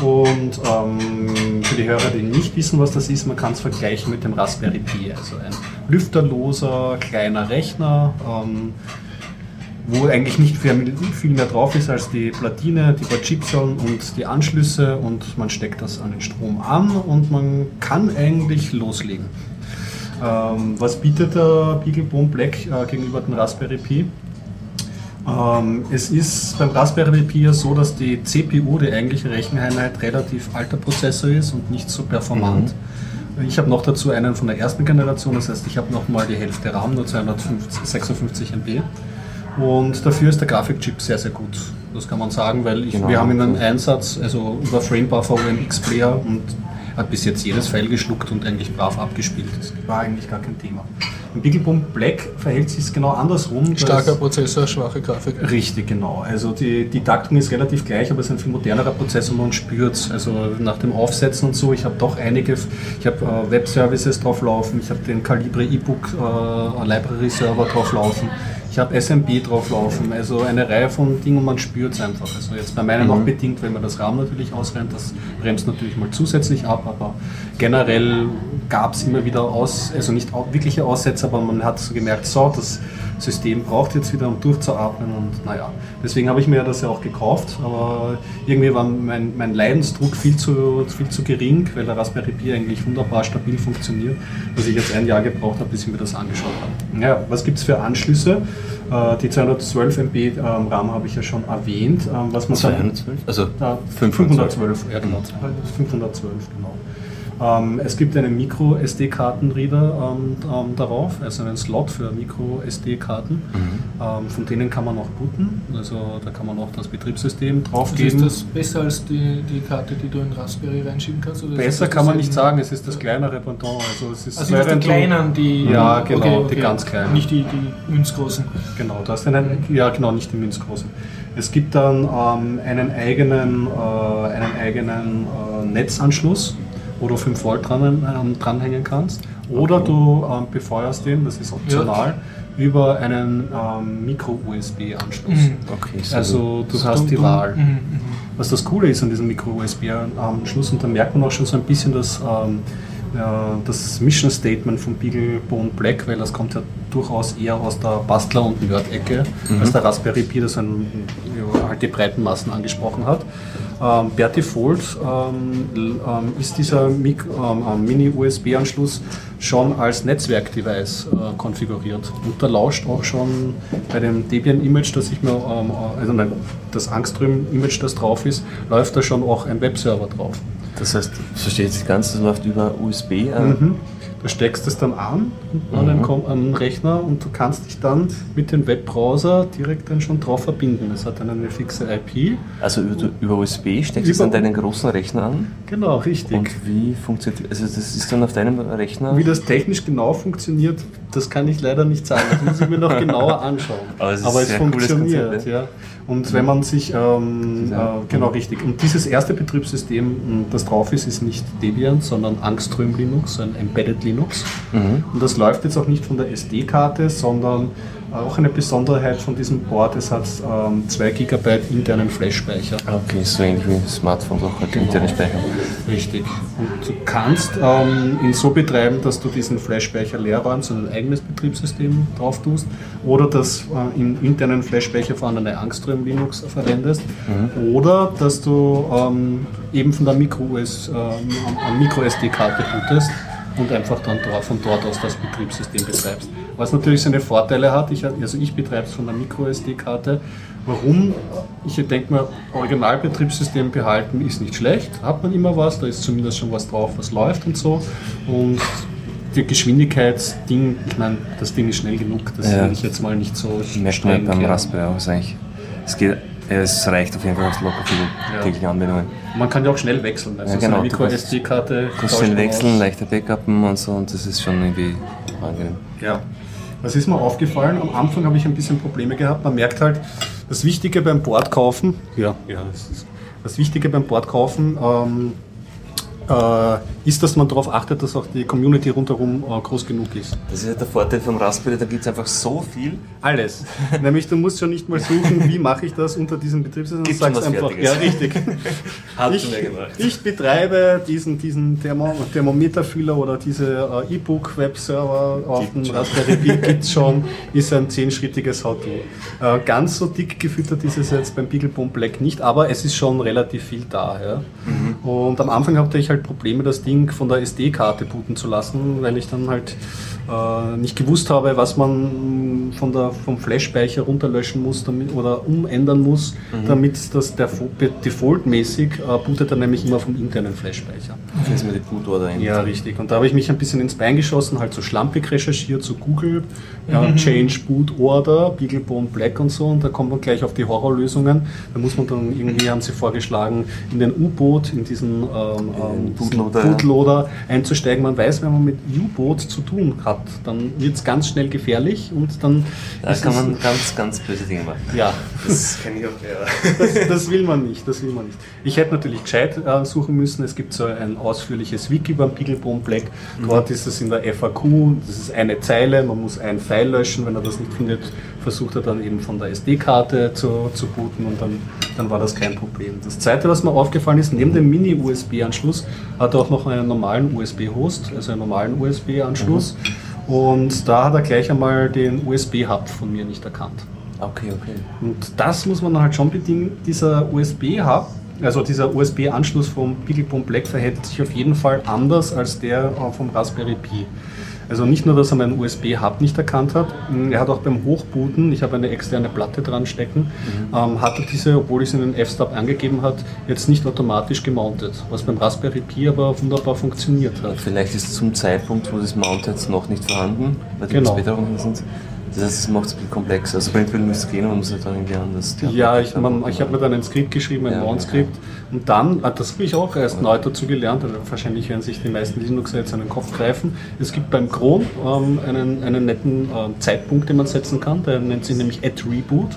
Und ähm, für die Hörer, die nicht wissen, was das ist, man kann es vergleichen mit dem Raspberry Pi. Also ein lüfterloser kleiner Rechner, ähm, wo eigentlich nicht viel, mehr drauf ist als die Platine, die paar Chipseln und die Anschlüsse und man steckt das an den Strom an und man kann eigentlich loslegen. Ähm, was bietet der Beaglebone Black äh, gegenüber dem Raspberry Pi? Ähm, es ist beim Raspberry Pi ja so, dass die CPU, die eigentliche Recheneinheit, relativ alter Prozessor ist und nicht so performant. Ich habe noch dazu einen von der ersten Generation, das heißt, ich habe noch mal die Hälfte RAM, nur 256 MB. Und dafür ist der Grafikchip sehr, sehr gut. Das kann man sagen, weil ich, Genau. wir haben ihn einen Einsatz, also über Framebuffer OMX Player und hat bis jetzt jedes File geschluckt und eigentlich brav abgespielt. Das war eigentlich gar kein Thema. Im Beaglebone Black verhält sich es genau andersrum. Starker Prozessor, schwache Grafik. Richtig, genau. Also die, die Taktung ist relativ gleich, aber es ist ein viel modernerer Prozess und man spürt es. Also nach dem Aufsetzen und so, ich habe doch einige, ich habe äh, Web-Services drauf laufen, ich habe den Calibre E-Book äh, Library Server drauf laufen, ich habe SMB drauf laufen, also eine Reihe von Dingen und man spürt es einfach. Also jetzt bei meinen auch bedingt, wenn man das RAM natürlich ausrennt, das bremst natürlich mal zusätzlich ab, aber generell gab es immer wieder aus, also nicht wirkliche Aussätze, aber man hat so gemerkt, so, das System braucht jetzt wieder, um durchzuatmen und naja, deswegen habe ich mir das ja auch gekauft, aber irgendwie war mein, mein Leidensdruck viel zu, viel zu gering, weil der Raspberry Pi eigentlich wunderbar stabil funktioniert, dass ich jetzt ein Jahr gebraucht habe, bis ich mir das angeschaut habe. Ja, was gibt es für Anschlüsse? Äh, Die 212 MB ähm, RAM habe ich ja schon erwähnt. Ähm, Was man sagen- 212? Also ja, 512. 512, ja genau. 512, genau. Ähm, es gibt einen Micro-SD-Kartenreader ähm, ähm, darauf, also einen Slot für Micro-SD-Karten. Ähm, von denen kann man auch booten, also da kann man auch das Betriebssystem Also draufgeben. ist das besser als die, die Karte, die du in Raspberry reinschieben kannst? Besser kann man nicht sagen, es ist das kleinere Pendant. Also, es ist Also die du- kleinen, die. Ja, genau, die ganz kleinen. Nicht die, die münzgroßen. Genau, da ist einen, ja genau, nicht die Münzgroßen. Es gibt dann ähm, einen eigenen, äh, einen eigenen äh, Netzanschluss, wo du 5 Volt dran, ähm, dranhängen kannst. Oder du ähm, befeuerst den, das ist optional, über einen ähm, Micro-USB-Anschluss. Mhm. Okay, so Also du So hast die dumm- Wahl. Mhm, mhm. Was das Coole ist an diesem Micro-USB-Anschluss, und da merkt man auch schon so ein bisschen das, ähm, ja, das Mission Statement von Beaglebone Black, weil das kommt ja durchaus eher aus der Bastler- und Nerd-Ecke, als der Raspberry Pi, das ein, ja, halt die breiten Massen angesprochen hat. Ähm, per Default ähm, ähm, ist dieser ähm, ähm, Mini-USB-Anschluss schon als Netzwerk-Device äh, konfiguriert. Und da lauscht auch schon bei dem Debian-Image, das ich mir, ähm, also nein, das Angström-Image, das drauf ist, läuft da schon auch ein Webserver drauf. Das heißt, verstehe jetzt ganz, das läuft über USB an. Mhm. Du steckst es dann an an den, Kom- an den Rechner und du kannst dich dann mit dem Webbrowser direkt dann schon drauf verbinden. Es hat dann eine fixe IP. Also über, über USB steckst du es an deinen großen Rechner an. Genau, richtig. Und wie funktioniert Also das ist dann auf deinem Rechner. Wie das technisch genau funktioniert, das kann ich leider nicht sagen. Das muss ich mir noch genauer anschauen. Aber es ein es funktioniert, Konzept, ja. Und wenn man sich, ähm, äh, genau richtig. Und dieses erste Betriebssystem, das drauf ist, ist nicht Debian, sondern Angström Linux, ein Embedded Linux. Mhm. Und das läuft jetzt auch nicht von der SD-Karte, sondern auch eine Besonderheit von diesem Board, es hat ähm, 2 GB internen Flash-Speicher. Okay, so ähnlich wie Smartphones auch halt interne Speicher. Richtig. Und du kannst ähm, ihn so betreiben, dass du diesen Flash-Speicher leer räumst und ein eigenes Betriebssystem drauf tust oder das äh, im internen Flash-Speicher vorhandene Angström Linux verwendest oder dass du ähm, eben von der äh, Micro-SD-Karte bootest und einfach dann von dort aus das Betriebssystem betreibst. Was natürlich seine Vorteile hat, ich, also ich betreibe es von der Micro-SD-Karte. Warum? Ich denke mir, Originalbetriebssystem behalten ist nicht schlecht, hat man immer was, da ist zumindest schon was drauf, was läuft und so. Und die Geschwindigkeitsding, ich meine, das Ding ist schnell genug, das Ja. will ich jetzt mal nicht so Merkt man beim. Raspberry auch. Eigentlich, es, geht, es reicht auf jeden Fall locker für die Ja. täglichen Anwendungen. Man kann ja auch schnell wechseln, also Ja, so genau, eine du kannst- Micro-SD-Karte. Du kannst schnell wechseln, leichter Backuppen und so und das ist schon irgendwie angenehm. Ja. Was ist mir aufgefallen? Am Anfang habe ich ein bisschen Probleme gehabt. Man merkt halt, das Wichtige beim Board kaufen, ja, ja, es ist, Das Wichtige beim Boardkaufen ähm, äh, ist, dass man darauf achtet, dass auch die Community rundherum äh, groß genug ist. Das ist ja der Vorteil vom Raspberry, da gibt es einfach so viel. Alles. Nämlich du musst schon nicht mal suchen, wie mache ich das unter diesem Betriebssystem, Gibt sagst einfach, Fertiges. ja richtig. Hat ich, schon wer gemacht. ich betreibe diesen, diesen Thermo Thermometerfühler oder diese äh, E-Book-Webserver auf dem. Raspberry Pi gibt schon, ist ein zehnschrittiges How-To. Äh, ganz so dick gefüttert ist es jetzt beim BeagleBone Black nicht, aber es ist schon relativ viel da. Ja? Mhm. Und am Anfang hatte ich halt Probleme, das Ding von der SD-Karte booten zu lassen, weil ich dann halt äh, nicht gewusst habe, was man von der, vom Flash-Speicher runterlöschen muss damit, oder umändern muss, Mhm. damit das defaultmäßig äh, bootet er nämlich immer vom internen Flash-Speicher. Fällt mir die Bootloader ein. Ja, richtig. Und da habe ich mich ein bisschen ins Bein geschossen, halt so schlampig recherchiert, so Google, ja, Change Boot Order, BeagleBone Black und so. Und da kommt man gleich auf die Horrorlösungen. Da muss man dann irgendwie, haben sie vorgeschlagen, in den U-Boot, in diesen ähm, ähm, Bootloader, Bootloader einzusteigen. Man weiß, wenn man mit U-Boot zu tun hat, dann wird es ganz schnell gefährlich und dann Da kann man ganz, ganz böse Dinge machen. ja, Das kenne ich auch, ja. das, das will man nicht, das will man nicht. Ich hätte natürlich gescheit äh, suchen müssen. Es gibt so ein ausführliches Wiki beim Picklebone Black. Dort ist es in der FAQ, das ist eine Zeile, man muss ein File löschen. Wenn er das nicht findet, versucht er dann eben von der SD-Karte zu, zu booten und dann, dann war das kein Problem. Das zweite, was mir aufgefallen ist, neben dem Mini-USB-Anschluss hat er auch noch einen normalen USB-Host, also einen normalen USB-Anschluss. Und da hat er gleich einmal den USB-Hub von mir nicht erkannt. Okay, okay. Und das muss man halt schon bedingen. Dieser USB-Hub, also dieser USB-Anschluss vom BeagleBone Black verhält sich auf jeden Fall anders als der äh, vom Raspberry Pi. Also nicht nur, dass er meinen USB-Hub nicht erkannt hat, mh, er hat auch beim Hochbooten, ich habe eine externe Platte dran stecken, ähm, hat er diese, obwohl ich es in den F-Stub angegeben hat, jetzt nicht automatisch gemountet, was beim Raspberry Pi aber wunderbar funktioniert hat. Vielleicht ist zum Zeitpunkt, wo das Mounted noch nicht vorhanden, weil die Genau. Späterungen sind. Das heißt, es macht es ein bisschen komplexer. Also prinzipiell müsste es gehen, man muss halt dann irgendwie anders. Ja, ich, man, ich habe mir dann ein Skript geschrieben, ein Ja, Mount-Skript. Und dann, ah, das habe ich auch erst neu dazu gelernt, wahrscheinlich werden sich die meisten Linuxer jetzt an den Kopf greifen. Es gibt beim Chrome ähm, einen, einen netten ähm, Zeitpunkt, den man setzen kann, der nennt sich nämlich at reboot.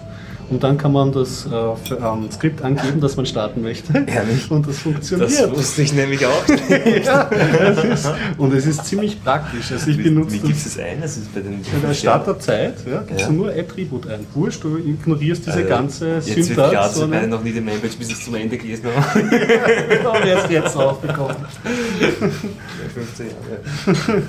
Und dann kann man das äh, für, ähm, Skript angeben, das man starten möchte. Ehrlich? Und das funktioniert. wusste ich nämlich auch. ja, es ist, und es ist ziemlich praktisch. Also ich wie benutze wie das- gibt es ein? Das ist bei den bei der Start der Zeit ja, gibst Ja. du nur Attribut ein. Wurscht, du ignorierst diese Also, ganze Jetzt wird Syntax. klar, dass wir sondern- beide noch nie den Mainpage bis zum Ende gelesen haben. genau, erst jetzt aufbekommen. 15 Jahre.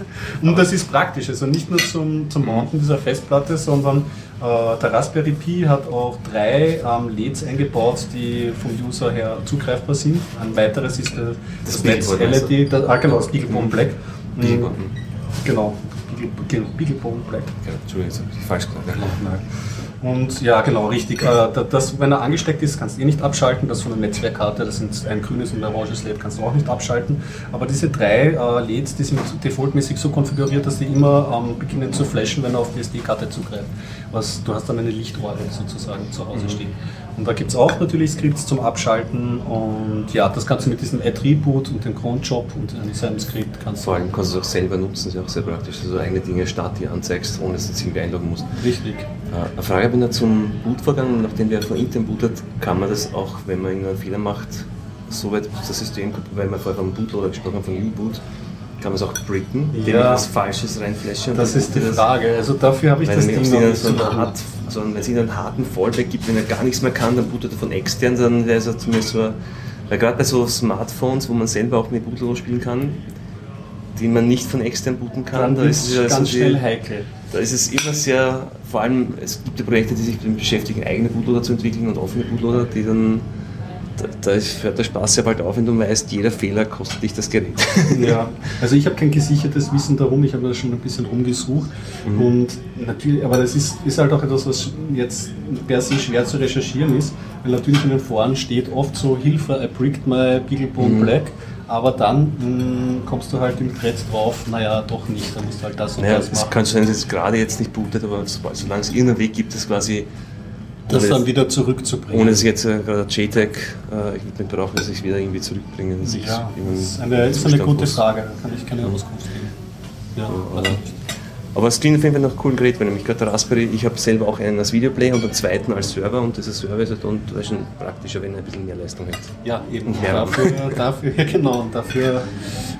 Und das ist praktisch, also nicht nur zum, zum Mounten dieser Festplatte, sondern der Raspberry Pi hat auch drei ähm, LEDs eingebaut, die vom User her zugreifbar sind. Ein weiteres ist der, das, Das Netz. LED, das, ah, genau, das Beaglebone Black. Beaglebone. Mhm. Genau, Beagle- genau, Beaglebone Black. Ja, Entschuldigung, jetzt habe ich falsch gesagt. Nein. Und ja, genau, richtig. Äh, da- Das, wenn er angesteckt ist, kannst du eh nicht abschalten. Das von der Netzwerkkarte, das sind ein grünes und ein oranges LED, kannst du auch nicht abschalten. Aber diese drei äh, LEDs, die sind defaultmäßig so konfiguriert, dass die immer ähm, beginnen zu flashen, wenn er auf die SD-Karte zugreift. Was, du hast dann eine Lichtrohre sozusagen zu Hause stehen. Und da gibt es auch natürlich Skripts zum Abschalten. Und ja, das kannst du mit diesem Attribut und dem Cronjob und seinem Skript kannst Vor allem kannst du es auch selber nutzen, ist ja auch sehr praktisch, dass du eigene Dinge Start dir anzeigst, ohne dass du dich irgendwie einloggen musst. Richtig. Äh, Eine Frage habe ich noch zum Bootvorgang. Nachdem wir von intern bootet, kann man das auch, wenn man irgendeinen Fehler macht, so weit das System, weil wir vorher vom Bootloader gesprochen haben, von U-Boot, kann man es auch bricken, indem Ja. ich was Falsches reinflashe. und Das ist die. Frage. Also dafür habe ich das Ding noch nicht so hart, so wenn es ihnen einen harten Fallback gibt, wenn er gar nichts mehr kann, dann bootet er von extern, dann wäre es ja zumindest so, weil gerade bei so Smartphones, wo man selber auch mit Bootloader spielen kann, die man nicht von extern booten kann, Dann da ist es ganz so die- schnell heikel. da ist es immer sehr, vor allem, es gibt ja Projekte, die sich damit beschäftigen, eigene Bootloader zu entwickeln und offene Bootloader, die dann, da, ist- hört der Spaß ja bald auf, wenn du weißt, jeder Fehler kostet dich das Gerät. Ja, also ich habe kein gesichertes Wissen darum, ich habe da schon ein bisschen rumgesucht und natürlich, aber das ist, ist halt auch etwas, was jetzt per se schwer zu recherchieren ist, weil natürlich in den Foren steht oft so, Hilfe, I bricked my Beaglebone Black, aber dann mh, kommst du halt im Thread drauf, naja, doch nicht, da musst du halt das und Naja, das es machen. kann sein, dass es gerade jetzt nicht bootet, aber sobald- solange es irgendeinen Weg gibt, das quasi, das dann wieder zurückzubringen. ohne ich jetzt äh, gerade JTAG äh, Equipment brauche, dass ich es wieder irgendwie zurückbringen. Dass ja, das ist eine, ist eine gute muss. Frage, da kann ich keine Auskunft geben. Ja, Ja, also, Aber es klingt auf jeden Fall nach coolen Gerät, weil nämlich gerade der Raspberry, ich habe selber auch einen als Videoplay und einen zweiten als Server und dieser Server ist halt dann schon praktischer, wenn er ein bisschen mehr Leistung hat. Ja, eben. Und mehr Dafür, dafür, ja genau, und dafür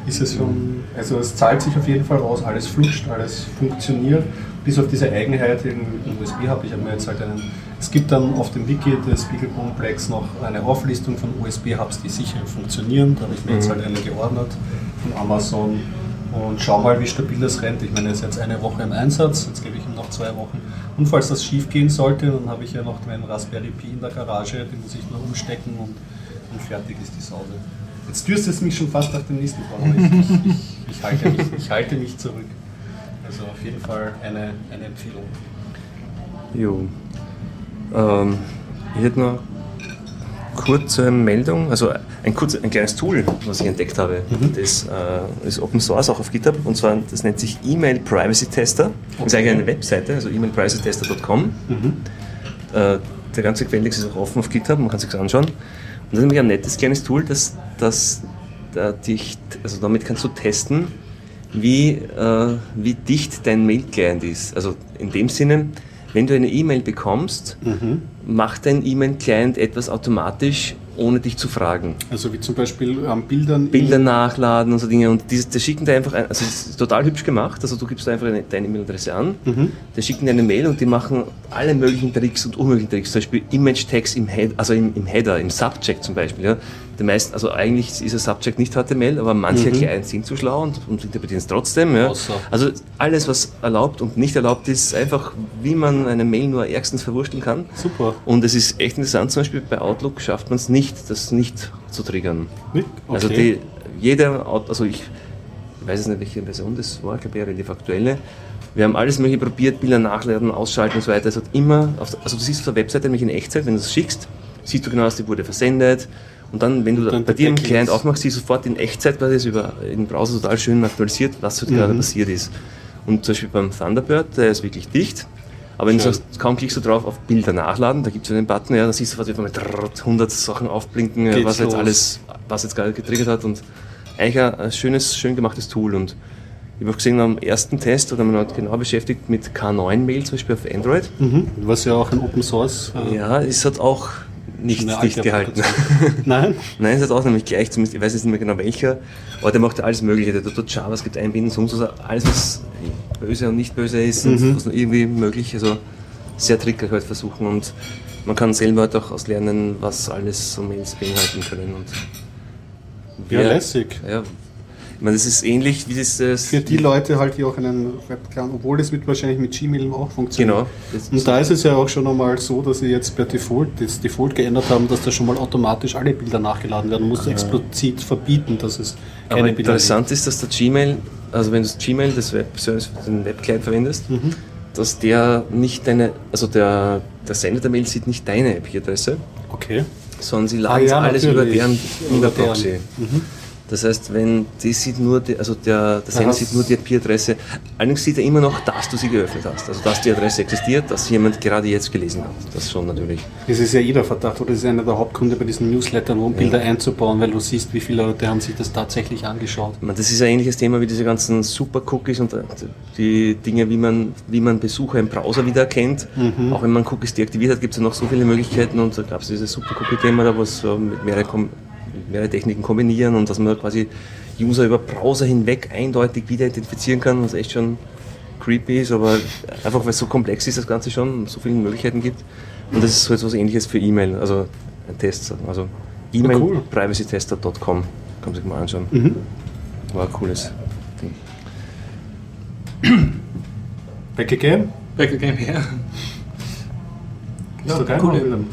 ist es schon, also es zahlt sich auf jeden Fall raus, alles flutscht, alles funktioniert, bis auf diese Eigenheit im USB habe ich habe mir jetzt halt einen, es gibt dann auf dem Wiki des Beagle Complex noch eine Auflistung von USB-Hubs, die sicher funktionieren, da habe ich mir jetzt Mhm. halt eine geordnet von Amazon und schau mal, wie stabil das rennt. Ich meine, er ist jetzt eine Woche im Einsatz, jetzt gebe ich ihm noch zwei Wochen. Und falls das schief gehen sollte, dann habe ich ja noch meinen Raspberry Pi in der Garage, den muss ich nur umstecken und, und fertig ist die Saude. Jetzt dürstet es mich schon fast nach dem nächsten Fall, ich, ich, ich, ich, halte mich, ich halte mich zurück. Also auf jeden Fall eine, eine Empfehlung. Jo. Ähm, ich hätte noch kurze Meldung, also ein, kurz, ein kleines Tool, was ich entdeckt habe. Das äh, ist Open Source auch auf GitHub und zwar, das nennt sich Email Privacy Tester. Das ist eigentlich eine Webseite, also emailprivacytester.com. Äh, der ganze Quelltext ist auch offen auf GitHub, man kann sich das anschauen. Und das ist nämlich ein nettes kleines Tool, das, das da dich, also damit kannst du testen, wie, äh, wie dicht dein Mail-Client ist. Also in dem Sinne, wenn du eine E-Mail bekommst, macht dein E-Mail-Client etwas automatisch, ohne dich zu fragen. Also wie zum Beispiel am Bildern. Bilder nachladen und so Dinge. Und die, die schicken dir einfach, ein, also es ist total hübsch gemacht. Also du gibst einfach eine, deine E-Mail-Adresse an, die schicken dir eine Mail und die machen alle möglichen Tricks und unmöglichen Tricks. Zum Beispiel Image-Tags im, Head, also im, im Header, im Subject zum Beispiel. Ja. Die meisten, also eigentlich ist das Subject nicht HTML, aber manche Clients sind zu schlau und, und interpretieren es trotzdem. Ja. Außer. Also alles, was erlaubt und nicht erlaubt ist, einfach wie man eine Mail nur erstens verwursteln kann. Super. Und es ist echt interessant, zum Beispiel bei Outlook schafft man es nicht, das nicht zu triggern. Nicht? Also Okay. die, jeder, also ich weiß jetzt nicht, welche Version das war, ich glaube eher relativ aktuelle. Wir haben alles mögliche probiert, Bilder nachladen, ausschalten und so weiter. Es hat immer, auf also du siehst auf der Webseite nämlich in Echtzeit, wenn du es schickst, siehst du genau, dass die wurde versendet. Und dann, wenn du Dann bei dir im. Client aufmachst, siehst du sofort in Echtzeit, weil es über den Browser total schön aktualisiert, was halt Mhm. gerade passiert ist. Und zum Beispiel beim Thunderbird, der ist wirklich dicht. Aber wenn du sagst, kaum klickst du drauf auf Bilder nachladen, da gibt es einen Button, ja, da siehst du sofort, wie mit 100 Sachen aufblinken, Geht's was jetzt los. alles, was jetzt gerade getriggert hat und eigentlich ein, schönes, schön gemachtes Tool und ich habe auch gesehen, am ersten Test oder man hat genau beschäftigt mit K9-Mail zum Beispiel auf Android. Mhm. Was ja auch ein Open Source. äh, Ja, es hat auch nicht eine alte dicht gehalten. Nein? Nein, es hat auch nämlich gleich, zumindest, ich weiß jetzt nicht mehr genau welcher, aber der macht ja alles Mögliche. Der tut JavaScript einbinden, sonst was, alles was böse und nicht böse ist und was irgendwie möglich, also sehr trickreich halt versuchen und man kann selber halt auch auslernen, was alles so Mails beinhalten können und Ja, wer- lässig. Ja, ich meine, das ist ähnlich wie das. das Für die Leute halt, die auch einen Webcam, obwohl das mit wahrscheinlich mit Gmail auch funktioniert. Genau. Und da ist es ja auch schon einmal so, dass sie jetzt per Default das Default geändert haben, dass da schon mal automatisch alle Bilder nachgeladen werden. Du musst explizit verbieten, dass es keine Aber Bilder interessant ist, dass der Gmail, also wenn du das Gmail, das Web den Webclient verwendest, Mhm. dass der nicht deine, also der, der Sender der Mail sieht nicht deine IP-Adresse, gibt. Okay. sondern sie Ah, laden ja, alles über deren Über deren. Proxy. Das heißt, wenn die sieht nur, die, also der, Sender Aha. sieht nur die IP-Adresse, allerdings sieht er immer noch, dass du sie geöffnet hast. Also dass die Adresse existiert, dass jemand gerade jetzt gelesen hat. Das schon natürlich. Das ist ja jeder Verdacht, oder das ist einer der Hauptgründe bei diesen Newslettern, um Bilder einzubauen, weil du siehst, wie viele Leute haben sich das tatsächlich angeschaut. Das ist ein ähnliches Thema wie diese ganzen Super-Cookies und äh, die Dinge, wie man, wie man Besucher im Browser wiedererkennt. Auch wenn man Cookies deaktiviert hat, gibt es ja noch so viele Möglichkeiten und da gab es dieses Super-Cookie-Thema, da was so mit mehrere, Kom- mit mehrere Techniken kombinieren und dass man quasi User über Browser hinweg eindeutig wieder identifizieren kann, was echt schon creepy ist, aber einfach weil es so komplex ist, das Ganze schon, und so viele Möglichkeiten gibt. Und das ist so etwas ähnliches für E-Mail, also ein Test. Also e-mail-privacytester.com, kann man sich mal anschauen. War ein cooles Ding. Back again? Back again, ja. Ist doch geil, cool.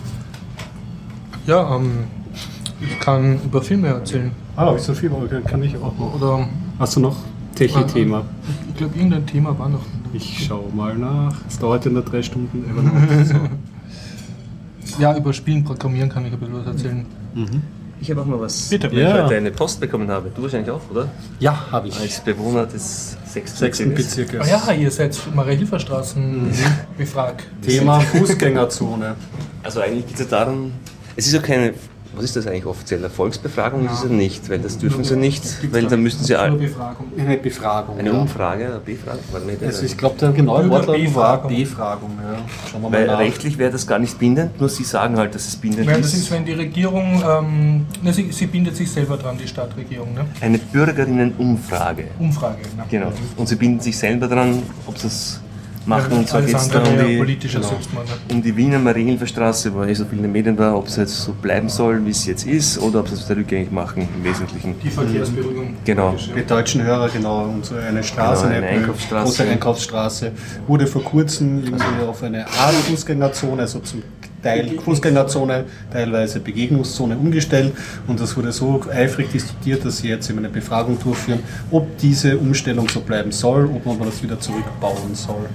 Ja, ähm, ich kann über Filme erzählen. Ah, ist so viel, aber kann ich auch noch. Oder Hast du noch Techie-Thema? ich glaube, irgendein Thema war noch. Ich schau mal nach. Es dauert ja nur drei Stunden. So. Ja, über Spielen programmieren kann ich ein bisschen was erzählen. Ich habe auch mal was, Bitte. weil Ja. ich heute eine Post bekommen habe. Du wahrscheinlich auch, oder? Ja, habe ich. Als Bewohner des sechsten. Bezirkes. Ah ja, ihr seid Maria-Hilfer-Straßen befragt. Thema Fußgängerzone. Also eigentlich geht es ja darum, es ist ja keine was ist das eigentlich offiziell? Volksbefragung ist es nicht, weil das dürfen sie nicht, weil dann müssten sie alle. Eine Befragung. Eine ja. Umfrage, eine Befragung? Also ich glaube, der genaue Wortlaut war Befragung. Befragung. Ja. Schauen wir mal Weil nach. rechtlich wäre das gar nicht bindend, nur sie sagen halt, dass es bindend Ja, das ist, ist. wenn die Regierung, ähm, ne, sie, sie bindet sich selber dran, die Stadtregierung, ne? Eine Bürgerinnenumfrage. Umfrage. Ne? Genau. Und sie binden sich selber dran, ob sie das machen. Ja, und zwar geht es da um die, genau. Um die Wiener Marienhilferstraße, wo eh so viele in den Medien war, ob es jetzt so bleiben soll, wie es jetzt ist, oder ob sie es wieder rückgängig machen im Wesentlichen. Die Verkehrsberuhigung. Genau. Für deutschen Hörer, genau, unsere eine Straße, Genau, eine eine, Einkaufsstraße. große Einkaufsstraße, wurde vor kurzem irgendwie auf eine Art Fußgängerzone, also zum Teil Fußgängerzone, teilweise Begegnungszone umgestellt und das wurde so eifrig diskutiert, dass sie jetzt eben eine Befragung durchführen, ob diese Umstellung so bleiben soll, ob man das wieder zurückbauen soll.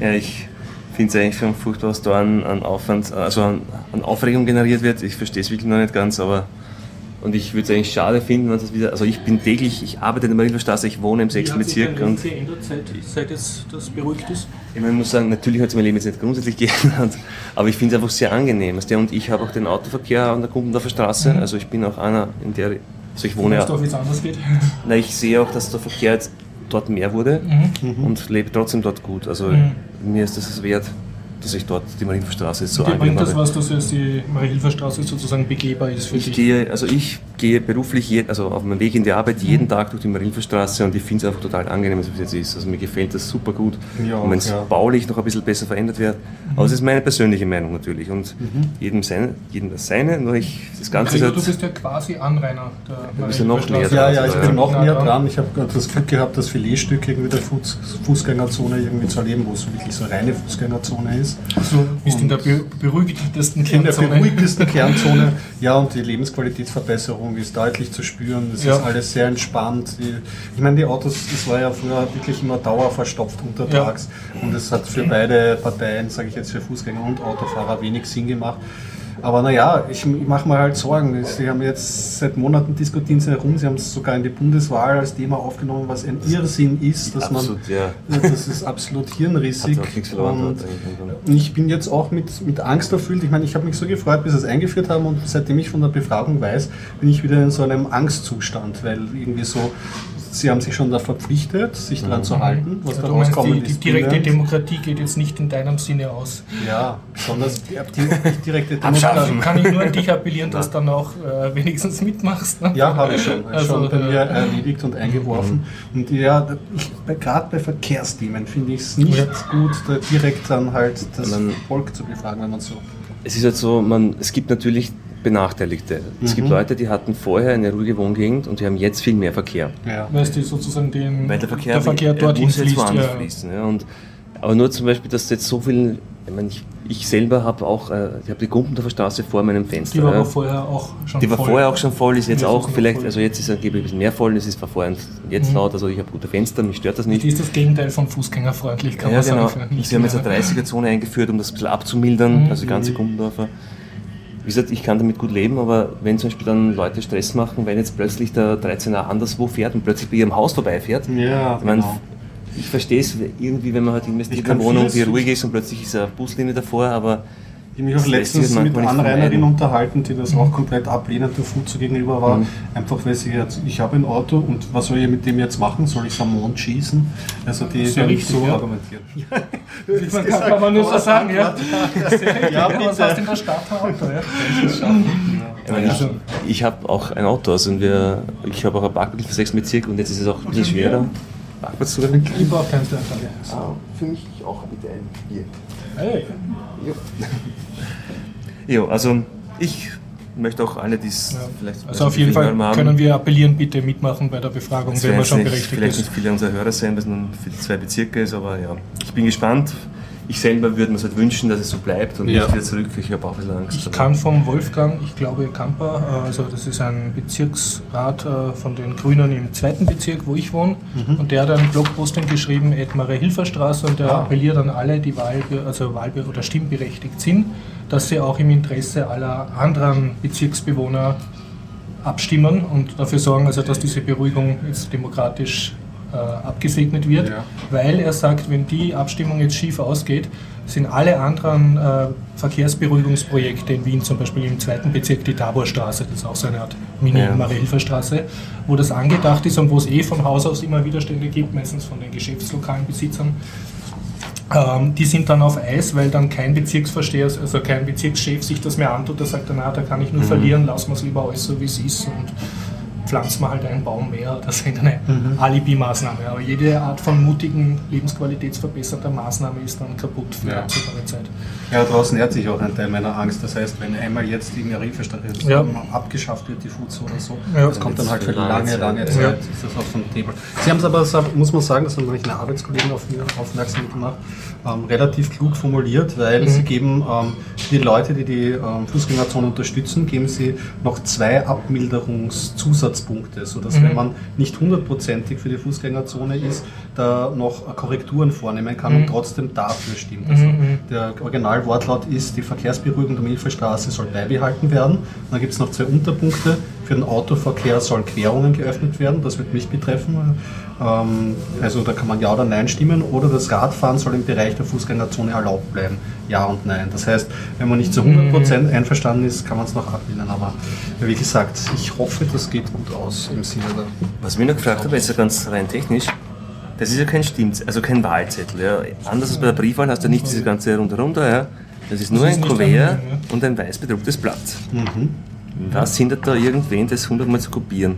Ja, ich finde es eigentlich schon furchtbar, was da an, an Aufwand, also an, an Aufregung generiert wird. Ich verstehe es wirklich noch nicht ganz, aber und ich würde es eigentlich schade finden, wenn das wieder, also ich bin täglich, ich arbeite in der Marienhilferstraße, ich wohne im 6. Bezirk und geändert, seit, seit es das beruhigt ist? ich meine, ich muss sagen, natürlich hat sich mein Leben jetzt nicht grundsätzlich geändert, aber ich finde es einfach sehr angenehm. Also der und ich habe auch den Autoverkehr an der Kumpendorfer Straße, also ich bin auch einer, in der, also ich wohne ja, auch, wie es anders geht? na, ich sehe auch, dass der Verkehr jetzt dort mehr wurde und lebe trotzdem dort gut. Also mir ist das es wert, dass ich dort die Marienhilferstraße so Dir angenehm bringt das was, dass jetzt die Marienhilferstraße sozusagen begehbar ist für Ich dich? gehe, also ich gehe beruflich, je, also auf meinem Weg in die Arbeit Mhm. jeden Tag durch die Marienhilferstraße und ich finde es einfach total angenehm, so wie es jetzt ist. Also mir gefällt das super gut. Ja, und wenn es ja. baulich noch ein bisschen besser verändert wird. Mhm. Aber es ist meine persönliche Meinung natürlich und jedem, seine, jedem das seine. Nur ich, das Ganze Gregor, du ist halt, bist ja quasi Anrainer der bist ja noch näher Ja, ja, ich Also, bin noch näher dran. dran. Ich habe das Glück gehabt, das Filetstück irgendwie der Fuß, Fußgängerzone irgendwie zu erleben, wo es wirklich so reine Fußgängerzone ist. Also, bist in der be beruhigtesten In der Kernzone. beruhigtesten Kernzone, ja, und die Lebensqualitätsverbesserung ist deutlich zu spüren. Es Ja. ist alles sehr entspannt. Ich meine, die Autos, das war ja früher wirklich immer dauerverstopft untertags und es hat für beide Parteien, sage ich jetzt für Fußgänger und Autofahrer, wenig Sinn gemacht. Aber naja, ich, mache mir halt Sorgen. Sie haben jetzt seit Monaten diskutieren sie herum, sie haben es sogar in die Bundeswahl als Thema aufgenommen, was ein Irrsinn ist, dass absolut, ja. man. Das ist absolut hirnrissig. Und ich bin jetzt auch mit, mit Angst erfüllt. Ich meine, ich habe mich so gefreut, bis sie es eingeführt haben und seitdem ich von der Befragung weiß, bin ich wieder in so einem Angstzustand, weil irgendwie so, sie haben sich schon da verpflichtet, sich daran zu halten, was Also, da du meinst, die, die direkte. Demokratie geht jetzt nicht in deinem Sinne aus. Ja, besonders die, die, direkte Abschaffen. Also kann ich nur an dich appellieren, dass du dann auch äh, wenigstens mitmachst. Ne? Ja, habe ich schon. Also, schon bei äh, mir erledigt und eingeworfen. Und ja, gerade bei Verkehrsthemen finde ich es nicht Ja. gut, da direkt dann halt das Man- Volk zu befragen, wenn man so. Es ist halt so, man, es gibt natürlich Benachteiligte. Es Mhm. gibt Leute, die hatten vorher eine ruhige Wohngegend und die haben jetzt viel mehr Verkehr. Ja. Weil es die sozusagen den, Weil der Verkehr, Verkehr er dorthin muss jetzt fließt. Ja. fließen. Ja. Und, aber nur zum Beispiel, dass jetzt so viel, ich, meine, ich, ich selber habe auch, äh, ich habe die Gumpendorfer Straße vor meinem Fenster. Die war ja. aber vorher auch schon Die war voll. vorher auch schon voll, ist jetzt auch vielleicht, voll. also jetzt ist angeblich ein bisschen mehr voll, es ist war vorher jetzt Mhm. laut, also ich habe gute Fenster, mich stört das nicht. Die ist das Gegenteil von fußgängerfreundlich, kann Ja, man genau. sagen. Sie haben jetzt eine mehr. 30er-Zone eingeführt, um das ein bisschen abzumildern, Mhm. also die ganze Gumpendorfer. Wie gesagt, ich kann damit gut leben, aber wenn zum Beispiel dann Leute Stress machen, wenn jetzt plötzlich der 13er anderswo fährt und plötzlich bei ihrem Haus vorbeifährt, Ja, ich, meine, genau. Ich verstehe es irgendwie, wenn man halt investiert Ich in eine kann Wohnung, die ruhig ist und plötzlich ist eine Buslinie davor, aber Ich habe mich auch Das letztens mit nicht Anrainerinnen unterhalten, die das auch komplett ablehnend der Fuzu gegenüber war. Mhm. Einfach weil sie jetzt, ich habe ein Auto und was soll ich mit dem jetzt machen? Soll ich es am Mond schießen? Also die Sehr dann richtig, so ja. argumentieren. Man kann, kann man nur so sagen, ja. Ja, ja was du in der Stadt ein Auto, ja? ich, Also- ich, ich habe auch ein Auto, also wir, ich habe auch ein Parkplatz für 6 Bezirk und jetzt ist es auch ein bisschen schwerer, Parkplatz zu kriegen. Ich brauche keinen Stern. Für mich auch bitte ein Bier. Hey. Jo, also ich möchte auch alle, die es Ja. vielleicht Also auf jeden Fall können wir appellieren, bitte mitmachen bei der Befragung, wenn man schon nicht, berechtigt vielleicht ist. nicht viele unserer Hörer sein, weil es nur für die zwei Bezirke ist, aber ja, ich bin gespannt. Ich selber würde mir es halt wünschen, dass es so bleibt und Ja. nicht wieder zurück. Ich habe auch ein bisschen Angst. Ich kann vom Wolfgang, ich glaube Kamper, äh, also das ist ein Bezirksrat äh, von den Grünen im zweiten Bezirk, wo ich wohne, und der hat einen Blogposting geschrieben, Edmare Hilferstraße, und der Ah. appelliert an alle, die Wahl, also Wahlbe oder stimmberechtigt sind, dass sie auch im Interesse aller anderen Bezirksbewohner abstimmen und dafür sorgen, also dass diese Beruhigung jetzt demokratisch äh, abgesegnet wird, Ja. weil er sagt, wenn die Abstimmung jetzt schief ausgeht, sind alle anderen äh, Verkehrsberuhigungsprojekte in Wien, zum Beispiel im zweiten Bezirk die Taborstraße, das ist auch so eine Art Ja. Mini-Marie-Hilfer-Straße, wo das angedacht ist und wo es eh von Haus aus immer Widerstände gibt, meistens von den geschäftslokalen Besitzern. Ähm, die sind dann auf Eis, weil dann kein Bezirksvorsteher, also kein Bezirkschef sich das mehr antut, der sagt, na, da kann ich nur verlieren, lassen wir es lieber alles so, wie es ist und pflanzt man halt einen Baum mehr. Das ist eine Alibi-Maßnahme. Aber jede Art von mutigen, lebensqualitätsverbessernder Maßnahme ist dann kaputt für Ja. absehbare Zeit. Ja, daraus nährt sich auch ein Teil meiner Angst. Das heißt, wenn einmal jetzt die Marienstraße Ja. abgeschafft wird, die Fuzo oder so, Ja. das kommt dann halt für Lange lange, Zeit. lange Ja. Zeit, ist das auf dem Table. Sie haben es aber, muss man sagen, das haben manche Arbeitskollegen auf mir aufmerksam gemacht, ähm, relativ klug formuliert, weil Mhm. sie geben ähm, die Leute, die die ähm, Fußgängerzone unterstützen, geben sie noch zwei Abmilderungszusatzpunkte, sodass wenn man nicht hundertprozentig für die Fußgängerzone ist, da noch Korrekturen vornehmen kann und trotzdem dafür stimmt. Also der Originalwortlaut ist, die Verkehrsberuhigung der Milchverstraße soll beibehalten werden. Dann gibt es noch zwei Unterpunkte. Für den Autoverkehr sollen Querungen geöffnet werden. Das wird mich betreffen. Ähm, also da kann man Ja oder Nein stimmen. Oder das Radfahren soll im Bereich der Fußgängerzone erlaubt bleiben. Ja und Nein. Das heißt, wenn man nicht zu 100% einverstanden ist, kann man es noch ablehnen. Aber wie gesagt, ich hoffe, das geht gut aus im Sinne der Was ich mich noch gefragt habe, ist ja ganz rein technisch. Das ist ja kein Stimmt, also kein Wahlzettel. Ja. Anders als bei der Briefwahl hast du nicht diese ganze Rundherum da. Ja. Das ist nur ist ein Kuvert ein- ja. und ein weiß bedrucktes Blatt. Was hindert da irgendwen, das hundertmal zu kopieren?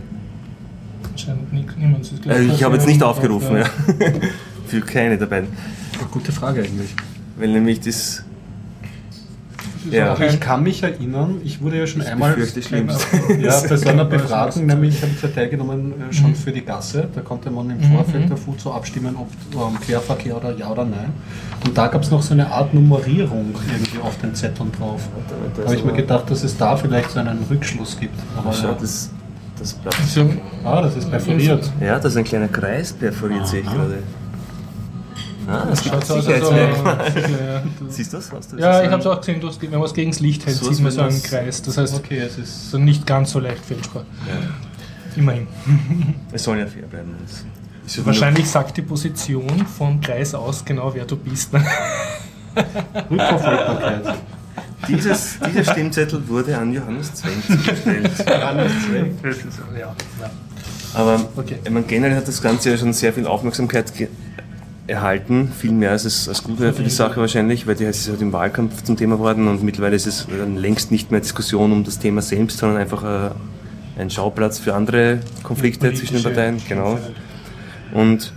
Scheint nie- niemand ist gleich Äh, ich habe jetzt nicht aufgerufen, ja. Ja. Für keine dabei. Gute Frage eigentlich. Weil nämlich das. Ja. Okay. Ich kann mich erinnern, ich wurde ja schon einmal Schlimmste. ja, bei so einer Befragung, nämlich habe ich ja teilgenommen äh, schon für die Gasse. Da konnte man im Vorfeld der FUZO abstimmen, ob ähm, Querverkehr oder ja oder nein. Und da gab es noch so eine Art Nummerierung irgendwie auf den Zetteln drauf. Da habe ich mir gedacht, dass es da vielleicht so einen Rückschluss gibt. Aber ja. das, das Ah, das ist perforiert. Ja, da ist ein kleiner Kreis perforiert, sehe ich gerade. Ah, das schaut so aus, als ja, Siehst du das? Hast du das ja, ich habe es auch gesehen, wenn man es gegen das Licht hält, So sieht man so einen Kreis. Das heißt, Okay, es ist. so nicht ganz so leicht fälschbar. Immerhin. Es soll ja fair bleiben. Ja Wahrscheinlich sagt die Position vom Kreis aus genau, wer du bist. Rückverfolgbarkeit. Dieses, dieser Stimmzettel wurde an Johannes Zweng zugestellt. ja, ja. Aber Okay. ich meine, generell hat das Ganze ja schon sehr viel Aufmerksamkeit ge- erhalten, viel mehr als es als gut wäre für die Sache wahrscheinlich, weil die es ist halt im Wahlkampf zum Thema geworden und mittlerweile ist es äh, längst nicht mehr Diskussion um das Thema selbst, sondern einfach äh, ein Schauplatz für andere Konflikte zwischen den Parteien. Genau. Und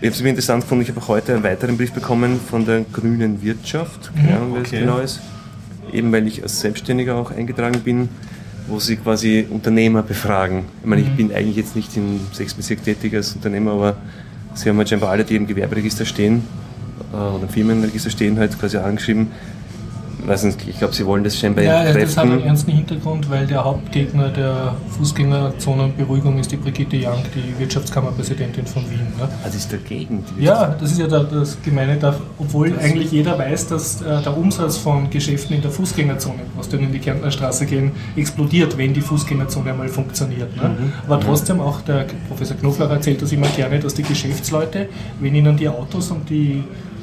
ich habe es mir interessant gefunden, ich habe auch heute einen weiteren Brief bekommen von der Grünen Wirtschaft, keine Ahnung, wer okay. genau ist, eben weil ich als Selbstständiger auch eingetragen bin, wo sie quasi Unternehmer befragen. Ich meine, ich bin eigentlich jetzt nicht im Sechsbezirk tätig als Unternehmer, aber sie haben halt scheinbar alle, die im Gewerberegister stehen äh, oder im Firmenregister stehen, halt quasi angeschrieben. Weiß nicht, ich glaube, sie wollen das scheinbar Ja, ja, das hat einen entkräften. ernsten Hintergrund, weil der Hauptgegner der Fußgängerzonenberuhigung ist die Brigitte Young, die Wirtschaftskammerpräsidentin von Wien. Ne? Ah, das ist dagegen. Ja, das ist ja da- das Gemeine, da, obwohl eigentlich jeder weiß, dass äh, der Umsatz von Geschäften in der Fußgängerzone, aus denen in die Kärntner Straße gehen, explodiert, wenn die Fußgängerzone einmal funktioniert. Ne? Aber trotzdem, auch der Professor Knoflach erzählt das immer gerne, dass die Geschäftsleute, wenn ihnen die Autos und die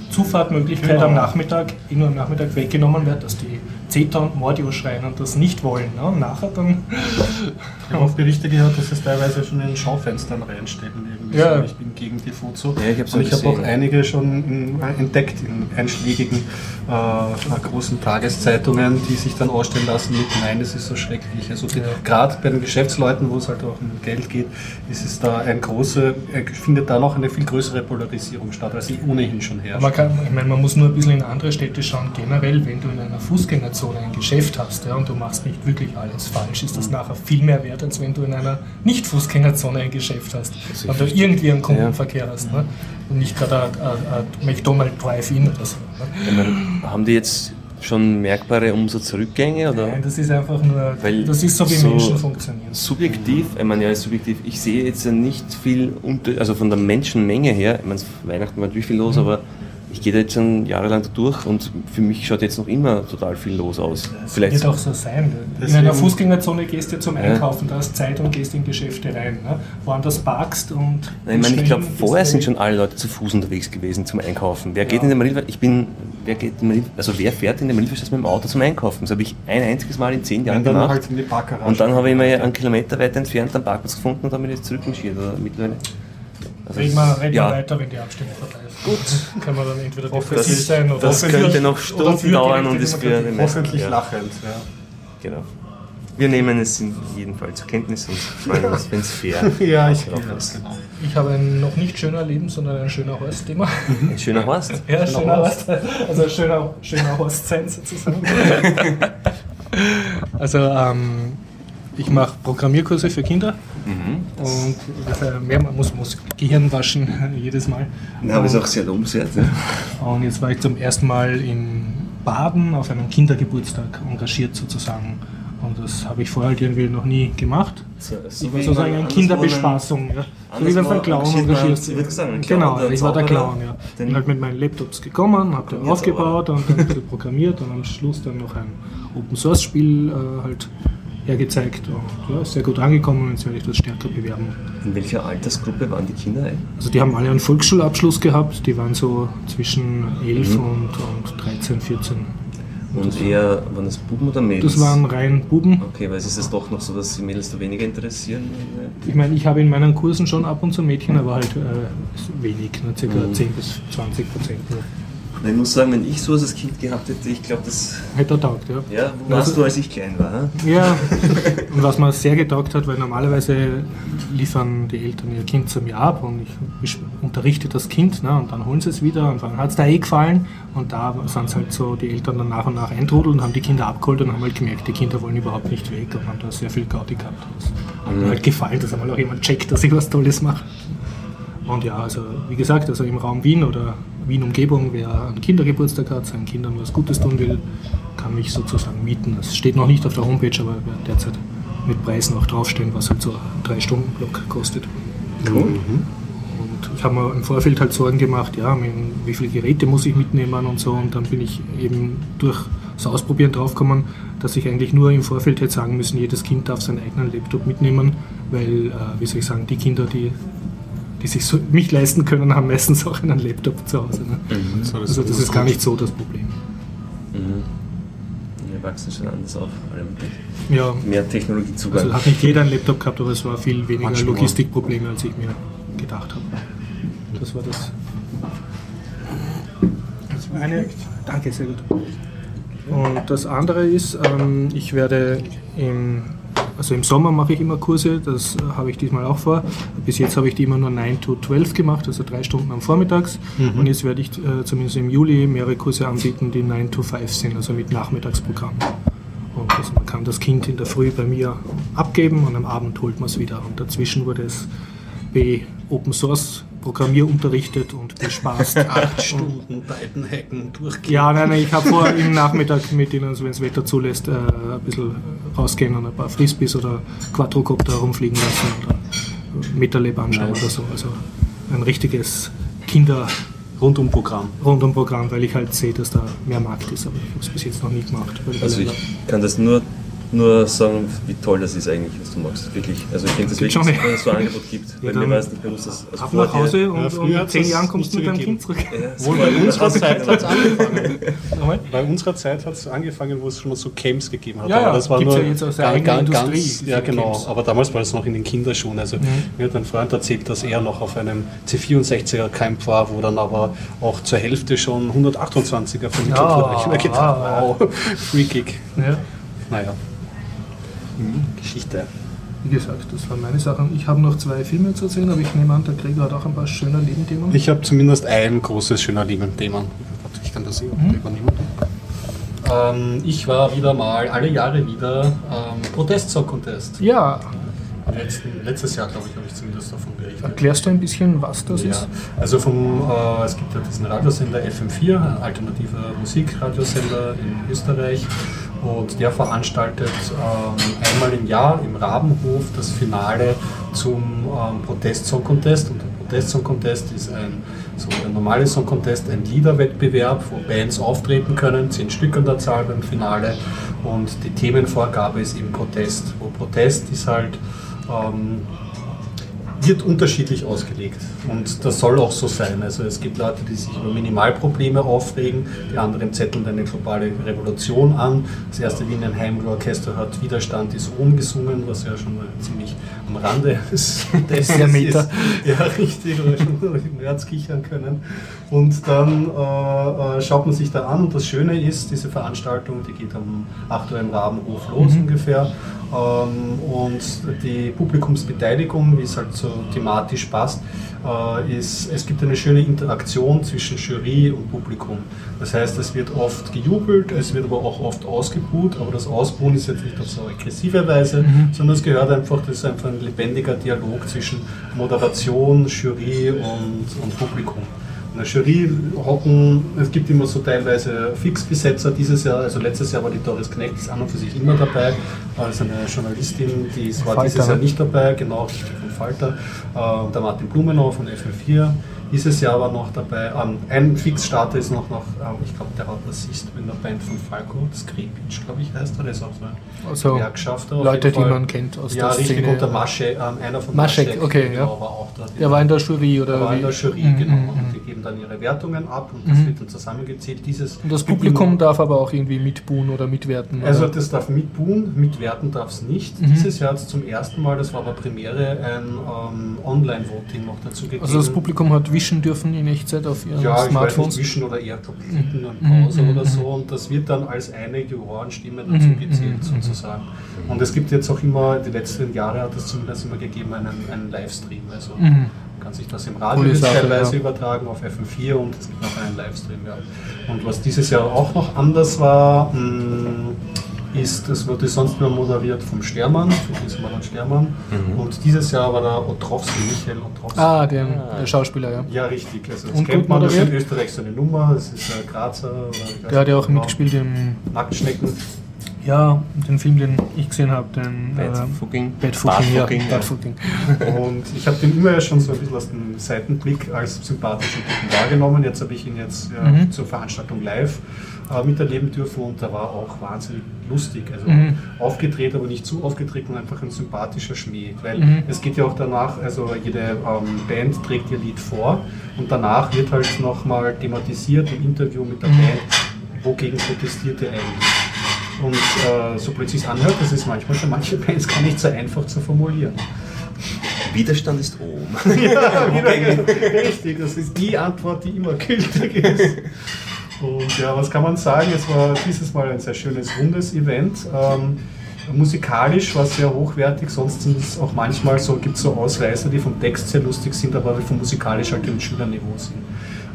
Zufahrtmöglichkeit Genau. am Nachmittag, nur am Nachmittag weggenommen wird, dass die Zeta und Mordio schreien und das nicht wollen. Ne? Und nachher dann Ich habe auch Berichte gehört, dass es teilweise schon in Schaufenstern reinstecken. Ja. Ich bin gegen die Fuzo. Ja, ich Und auch ich habe auch einige schon in, äh, entdeckt in einschlägigen äh, großen Tageszeitungen, die sich dann ausstellen lassen mit Nein, es ist so schrecklich. Also die- gerade bei den Geschäftsleuten, wo es halt auch um Geld geht, ist es da ein große, äh, findet da noch eine viel größere Polarisierung statt, als sie ohnehin schon herrscht. Man, kann, ich meine, man muss nur ein bisschen in andere Städte schauen. Generell, wenn du in einer Fußgängerzone ein Geschäft hast ja, und du machst nicht wirklich alles falsch, ist das nachher viel mehr wert, als wenn du in einer Nicht-Fußgängerzone ein Geschäft hast. ich Und du. Irgendwie einen Kundenverkehr hast. Ne? Und nicht gerade ein, McDonald's Drive-In oder so. Ne? Meine, haben die jetzt schon merkbare Umsatzrückgänge? Oder? Nein, das ist einfach nur, Weil das ist so wie so- Menschen funktionieren. Subjektiv, ich meine, ja, subjektiv, ich sehe jetzt ja nicht viel, unter, also von der Menschenmenge her, ich meine, Weihnachten war natürlich viel los, aber ich gehe da jetzt schon jahrelang da durch und für mich schaut jetzt noch immer total viel los aus. Das Vielleicht wird auch so sein. In Deswegen- einer Fußgängerzone gehst du zum Ja. Einkaufen, da hast Zeit und gehst in Geschäfte rein. Ne? Woanders parkst und. Nein, ich meine, ich glaube, vorher sind schon alle Leute zu Fuß unterwegs gewesen zum Einkaufen. Wer geht Ja. in den Marilfer? Ich bin, wer geht in den Marilfer, also wer fährt in den Marilferstraße mit dem Auto zum Einkaufen? Das habe ich ein einziges Mal in zehn Jahren gemacht. halt in und dann habe ich mir einen Kilometer weiter entfernt einen Parkplatz gefunden und habe mich jetzt zurückmarschiert. Mittlerweile. Also Reden wir, reden ja, wir weiter, wenn die Abstimmung vorbei ist. Gut. Kann man dann entweder Das- depressiv sein oder das könnte noch oder Stunden für dauern und es Demokratie. wäre Hoffentlich Ja. lachend. Ja. Genau. Wir nehmen es in jedem Fall zur Kenntnis und freuen uns, wenn es fair Ja, ich ist. genau. Ich habe ein noch nicht schöner Leben, sondern ein schöner Horst-Thema. Ein schöner Horst. Ja, Schöner schöner Horst. Horst. Also ein schöner, schöner Horst sein sozusagen. also ähm, ich mache Programmierkurse für Kinder Mhm. und äh, mehr, man muss, muss Gehirn waschen jedes Mal. Na, aber ist auch sehr lobenswert. Ne? Und jetzt war ich zum ersten Mal in Baden auf einem Kindergeburtstag engagiert sozusagen. Und das habe ich vorher halt irgendwie noch nie gemacht. So, Das war sozusagen eine Kinderbespaßung. Ja. So wie wenn du einen Clown engagierst. ich Genau, ich war der. Clown, ja. Bin halt mit meinen Laptops gekommen, habe den aufgebaut und dann programmiert und am Schluss dann noch ein Open Source Spiel äh, halt hergezeigt. Und ja, sehr gut angekommen und jetzt werde ich das stärker bewerben. In welcher Altersgruppe waren die Kinder? ey? Also die haben alle einen Volksschulabschluss gehabt, die waren so zwischen 11 Mhm. und, und 13, 14. Und eher, waren das Buben oder Mädels? Das waren rein Buben. Okay, weil es ist jetzt doch noch so, dass die Mädels da weniger interessieren. Ich meine, ich habe in meinen Kursen schon ab und zu Mädchen, aber halt äh, wenig, ne, circa Mhm. 10 bis 20 Prozent. nur. Ich muss sagen, wenn ich sowas als Kind gehabt hätte, ich glaube, das. Hätte er taugt, ja. Ja, wo warst Also- du, als ich klein war? hm? Ja, und was mir sehr getaugt hat, weil normalerweise liefern die Eltern ihr Kind zu mir ab und ich unterrichte das Kind ne, und dann holen sie es wieder und dann hat es da eh gefallen und da sind es halt so, die Eltern dann nach und nach eintrudelt und haben die Kinder abgeholt und haben halt gemerkt, die Kinder wollen überhaupt nicht weg und haben da sehr viel Gaudi gehabt. Das hat mir halt gefallen, dass einmal auch jemand checkt, dass ich was Tolles mache. Und ja, also wie gesagt, also im Raum Wien oder Wien-Umgebung, wer einen Kindergeburtstag hat, seinen Kindern was Gutes tun will, kann mich sozusagen mieten. Es steht noch nicht auf der Homepage, aber wird derzeit mit Preisen auch draufstehen, was halt so ein 3-Stunden-Block kostet. Cool. Und ich habe mir im Vorfeld halt Sorgen gemacht, ja, wie viele Geräte muss ich mitnehmen und so. Und dann bin ich eben durch das Ausprobieren draufgekommen, dass ich eigentlich nur im Vorfeld hätte sagen müssen, jedes Kind darf seinen eigenen Laptop mitnehmen, weil, äh, wie soll ich sagen, die Kinder, die, die sich so mich leisten können, haben meistens auch einen Laptop zu Hause. Ne? So, Also das ist gar nicht so das Problem. Mhm. Wir wachsen schon anders auf. Ja, Mehr Technologiezugang. also hat nicht jeder einen Laptop gehabt, aber es war viel weniger Manchmal. Logistikprobleme, als ich mir gedacht habe. Das war das. Das war eine. Danke, sehr gut. Und das andere ist, ähm, ich werde im, also im Sommer mache ich immer Kurse, das äh, habe ich diesmal auch vor. Bis jetzt habe ich die immer nur 9 to 12 gemacht, also drei Stunden am Vormittags. Und jetzt werde ich äh, zumindest im Juli mehrere Kurse anbieten, die 9 to 5 sind, also mit Nachmittagsprogramm. Und also man kann das Kind in der Früh bei mir abgeben und am Abend holt man es wieder. Und dazwischen wurde es B Open Source Programmier unterrichtet und bespaßt. Acht Und- Stunden Titan hacken durchgehen. ja, nein, nein, ich habe vor, im Nachmittag mit ihnen, also wenn das Wetter zulässt, äh, ein bisschen rausgehen und ein paar Frisbees oder Quadrocopter rumfliegen lassen oder MetaLab anschauen Nice. oder so. Also ein richtiges Kinder- Rundum-Programm. Rundum-Programm, weil ich halt sehe, dass da mehr Markt ist, aber ich habe es bis jetzt noch nie gemacht. weil Also ich kann das nur, nur sagen, wie toll das ist eigentlich, was du machst. Wirklich. Also ich finde das wirklich, dass es so ein Angebot gibt. Ja, Weil mir war es nicht bewusst, dass also Ab nach Hause und, Ja, und zehn das Jahren kommst du mit deinem Kind zurück. Ja, Wohl bei unserer Zeit hat es angefangen. Bei unserer Zeit hat es angefangen, wo es schon mal so Camps gegeben hat. Ja, Aber das war nur ja jetzt aus der Industrie, ganz, Ja, genau. Camps. Aber damals war es noch in den Kinderschuhen. Also mir hat ein Freund erzählt, dass er noch auf einem C64er Camp war, wo dann aber auch zur Hälfte schon 128er vermittelt Ja, wurde. Ich habe mir gedacht, ja. wow, Free Kick. Ja. Naja. Geschichte. Wie gesagt, das waren meine Sachen. Ich habe noch zwei Filme zu erzählen, aber ich nehme an, der Gregor hat auch ein paar schöner Nebenthemen. Ich habe zumindest ein großes, schöner Leben-Thema. Warte, Ich kann das hier übernehmen. Ähm, ich war wieder mal, alle Jahre wieder, ähm, Protest-Song-Contest. ja, Letzten, letztes Jahr, glaube ich, habe ich zumindest davon berichtet. erklärst du ein bisschen, was das Ja, ist? also vom, äh, es gibt ja diesen Radiosender FM4, ein alternativer Musikradiosender in Österreich. Und der veranstaltet ähm, einmal im Jahr im Rabenhof das Finale zum ähm, Protest Song Contest. Und der Protest Song Contest ist ein So, der normale Song Contest ein Liederwettbewerb, wo Bands auftreten können, zehn Stück an der Zahl beim Finale. Und die Themenvorgabe ist eben Protest. Wo Protest ist halt ähm, wird unterschiedlich ausgelegt und das soll auch so sein. Also es gibt Leute, die sich über Minimalprobleme aufregen, die anderen zetteln eine globale Revolution an. Das erste Wiener Heimorchester hat Widerstand ist umgesungen, was ja schon ziemlich am Rande des Meter. Ja, richtig, oder schon Nerds kichern können. Und dann äh, äh, schaut man sich da an und das Schöne ist, diese Veranstaltung, die geht um 8 Uhr im Rabenhof los mhm. ungefähr und die Publikumsbeteiligung, wie es halt so thematisch passt, äh, ist, es gibt eine schöne Interaktion zwischen Jury und Publikum. Das heißt, es wird oft gejubelt, es wird aber auch oft ausgebuht, aber das Ausbuhen ist jetzt nicht auf so aggressive Weise, mhm. sondern es gehört einfach, das ist einfach ein lebendiger Dialog zwischen Moderation, Jury und, und Publikum der Jury hocken, es gibt immer so teilweise Fixbesetzer dieses Jahr, also letztes Jahr war die Doris Knecht, ist an und für sich immer dabei, also eine Journalistin, die war Falter, dieses Jahr ne? nicht dabei, genau, von Falter, äh, der Martin Blumenau von FM4, dieses Jahr war noch dabei, ähm, ein Fixstarter ist noch, noch ähm, ich glaube, der hat Bassist in der Band von Falco, Skripic, glaube ich, heißt er, der ist auch so ein also Gewerkschafter. Leute, die man kennt aus ja, der Szene. Ja, richtig, und der Masche, ähm, einer von Maschek, Maschek okay, genau, ja. war auch da. Der war in der Jury, oder? Der war in der Jury, mhm, genau. Mhm, und mhm. die geben dann ihre Wertungen ab und das mhm. wird dann zusammengezählt. Dieses und das Publikum darf aber auch irgendwie mitbuhen oder mitwerten? Also oder? das darf mitbuhen, mitwerten darf es nicht. Mhm. Dieses Jahr hat es zum ersten Mal, das war aber Premiere, ein ähm, Online-Voting noch dazu gegeben. Also das Publikum hat wischen dürfen in Echtzeit auf ihren ja, Smartphones? Ja, wischen oder eher klicken und Pause mhm. oder so und das wird dann als eine Jurorenstimme dazu gezählt sozusagen. Und es gibt jetzt auch immer, die letzten Jahre hat es zumindest immer gegeben, einen, einen Livestream. Also mhm. kann sich das im Radio teilweise ja. übertragen auf FM4 und es gibt noch einen Livestream. Ja. Und was dieses Jahr auch noch anders war, mh, mm, ist, es wurde sonst nur moderiert vom Stermann, von Ismail Stermann. Mhm. Und dieses Jahr war der Otrowski, Michael Otrowski. Ah, der, der Schauspieler, ja. Ja, richtig. Also das und kennt man, das ist in Österreich so eine Nummer, das ist ein Grazer. der hat ja auch genau. mitgespielt im Nacktschnecken. Ja, den Film, den ich gesehen habe, den Badfucking. Äh, Badfucking, ja. Badfucking. Und ich habe den immer ja schon so ein bisschen aus dem Seitenblick als sympathischen Typen wahrgenommen. Jetzt habe ich ihn jetzt ja, mhm. zur Veranstaltung live äh, miterleben dürfen und da war auch wahnsinnig lustig. Also mhm. aufgedreht, aber nicht zu aufgedreht und einfach ein sympathischer Schmäh. Weil mhm. es geht ja auch danach, also jede ähm, Band trägt ihr Lied vor und danach wird halt nochmal thematisiert im Interview mit der mhm. Band, wogegen protestiert ihr eigentlich. Und äh, so plötzlich anhört, das ist manchmal für manche Bands gar nicht so einfach zu formulieren. Widerstand ist Rom. ja, richtig. Das ist die Antwort, die immer gültig ist. Und ja, was kann man sagen? Es war dieses Mal ein sehr schönes, rundes Event. Ähm, musikalisch war es sehr hochwertig, sonst sind es auch manchmal so, gibt es so Ausreißer, die vom Text sehr lustig sind, aber die vom musikalisch halt im Schülerniveau sind.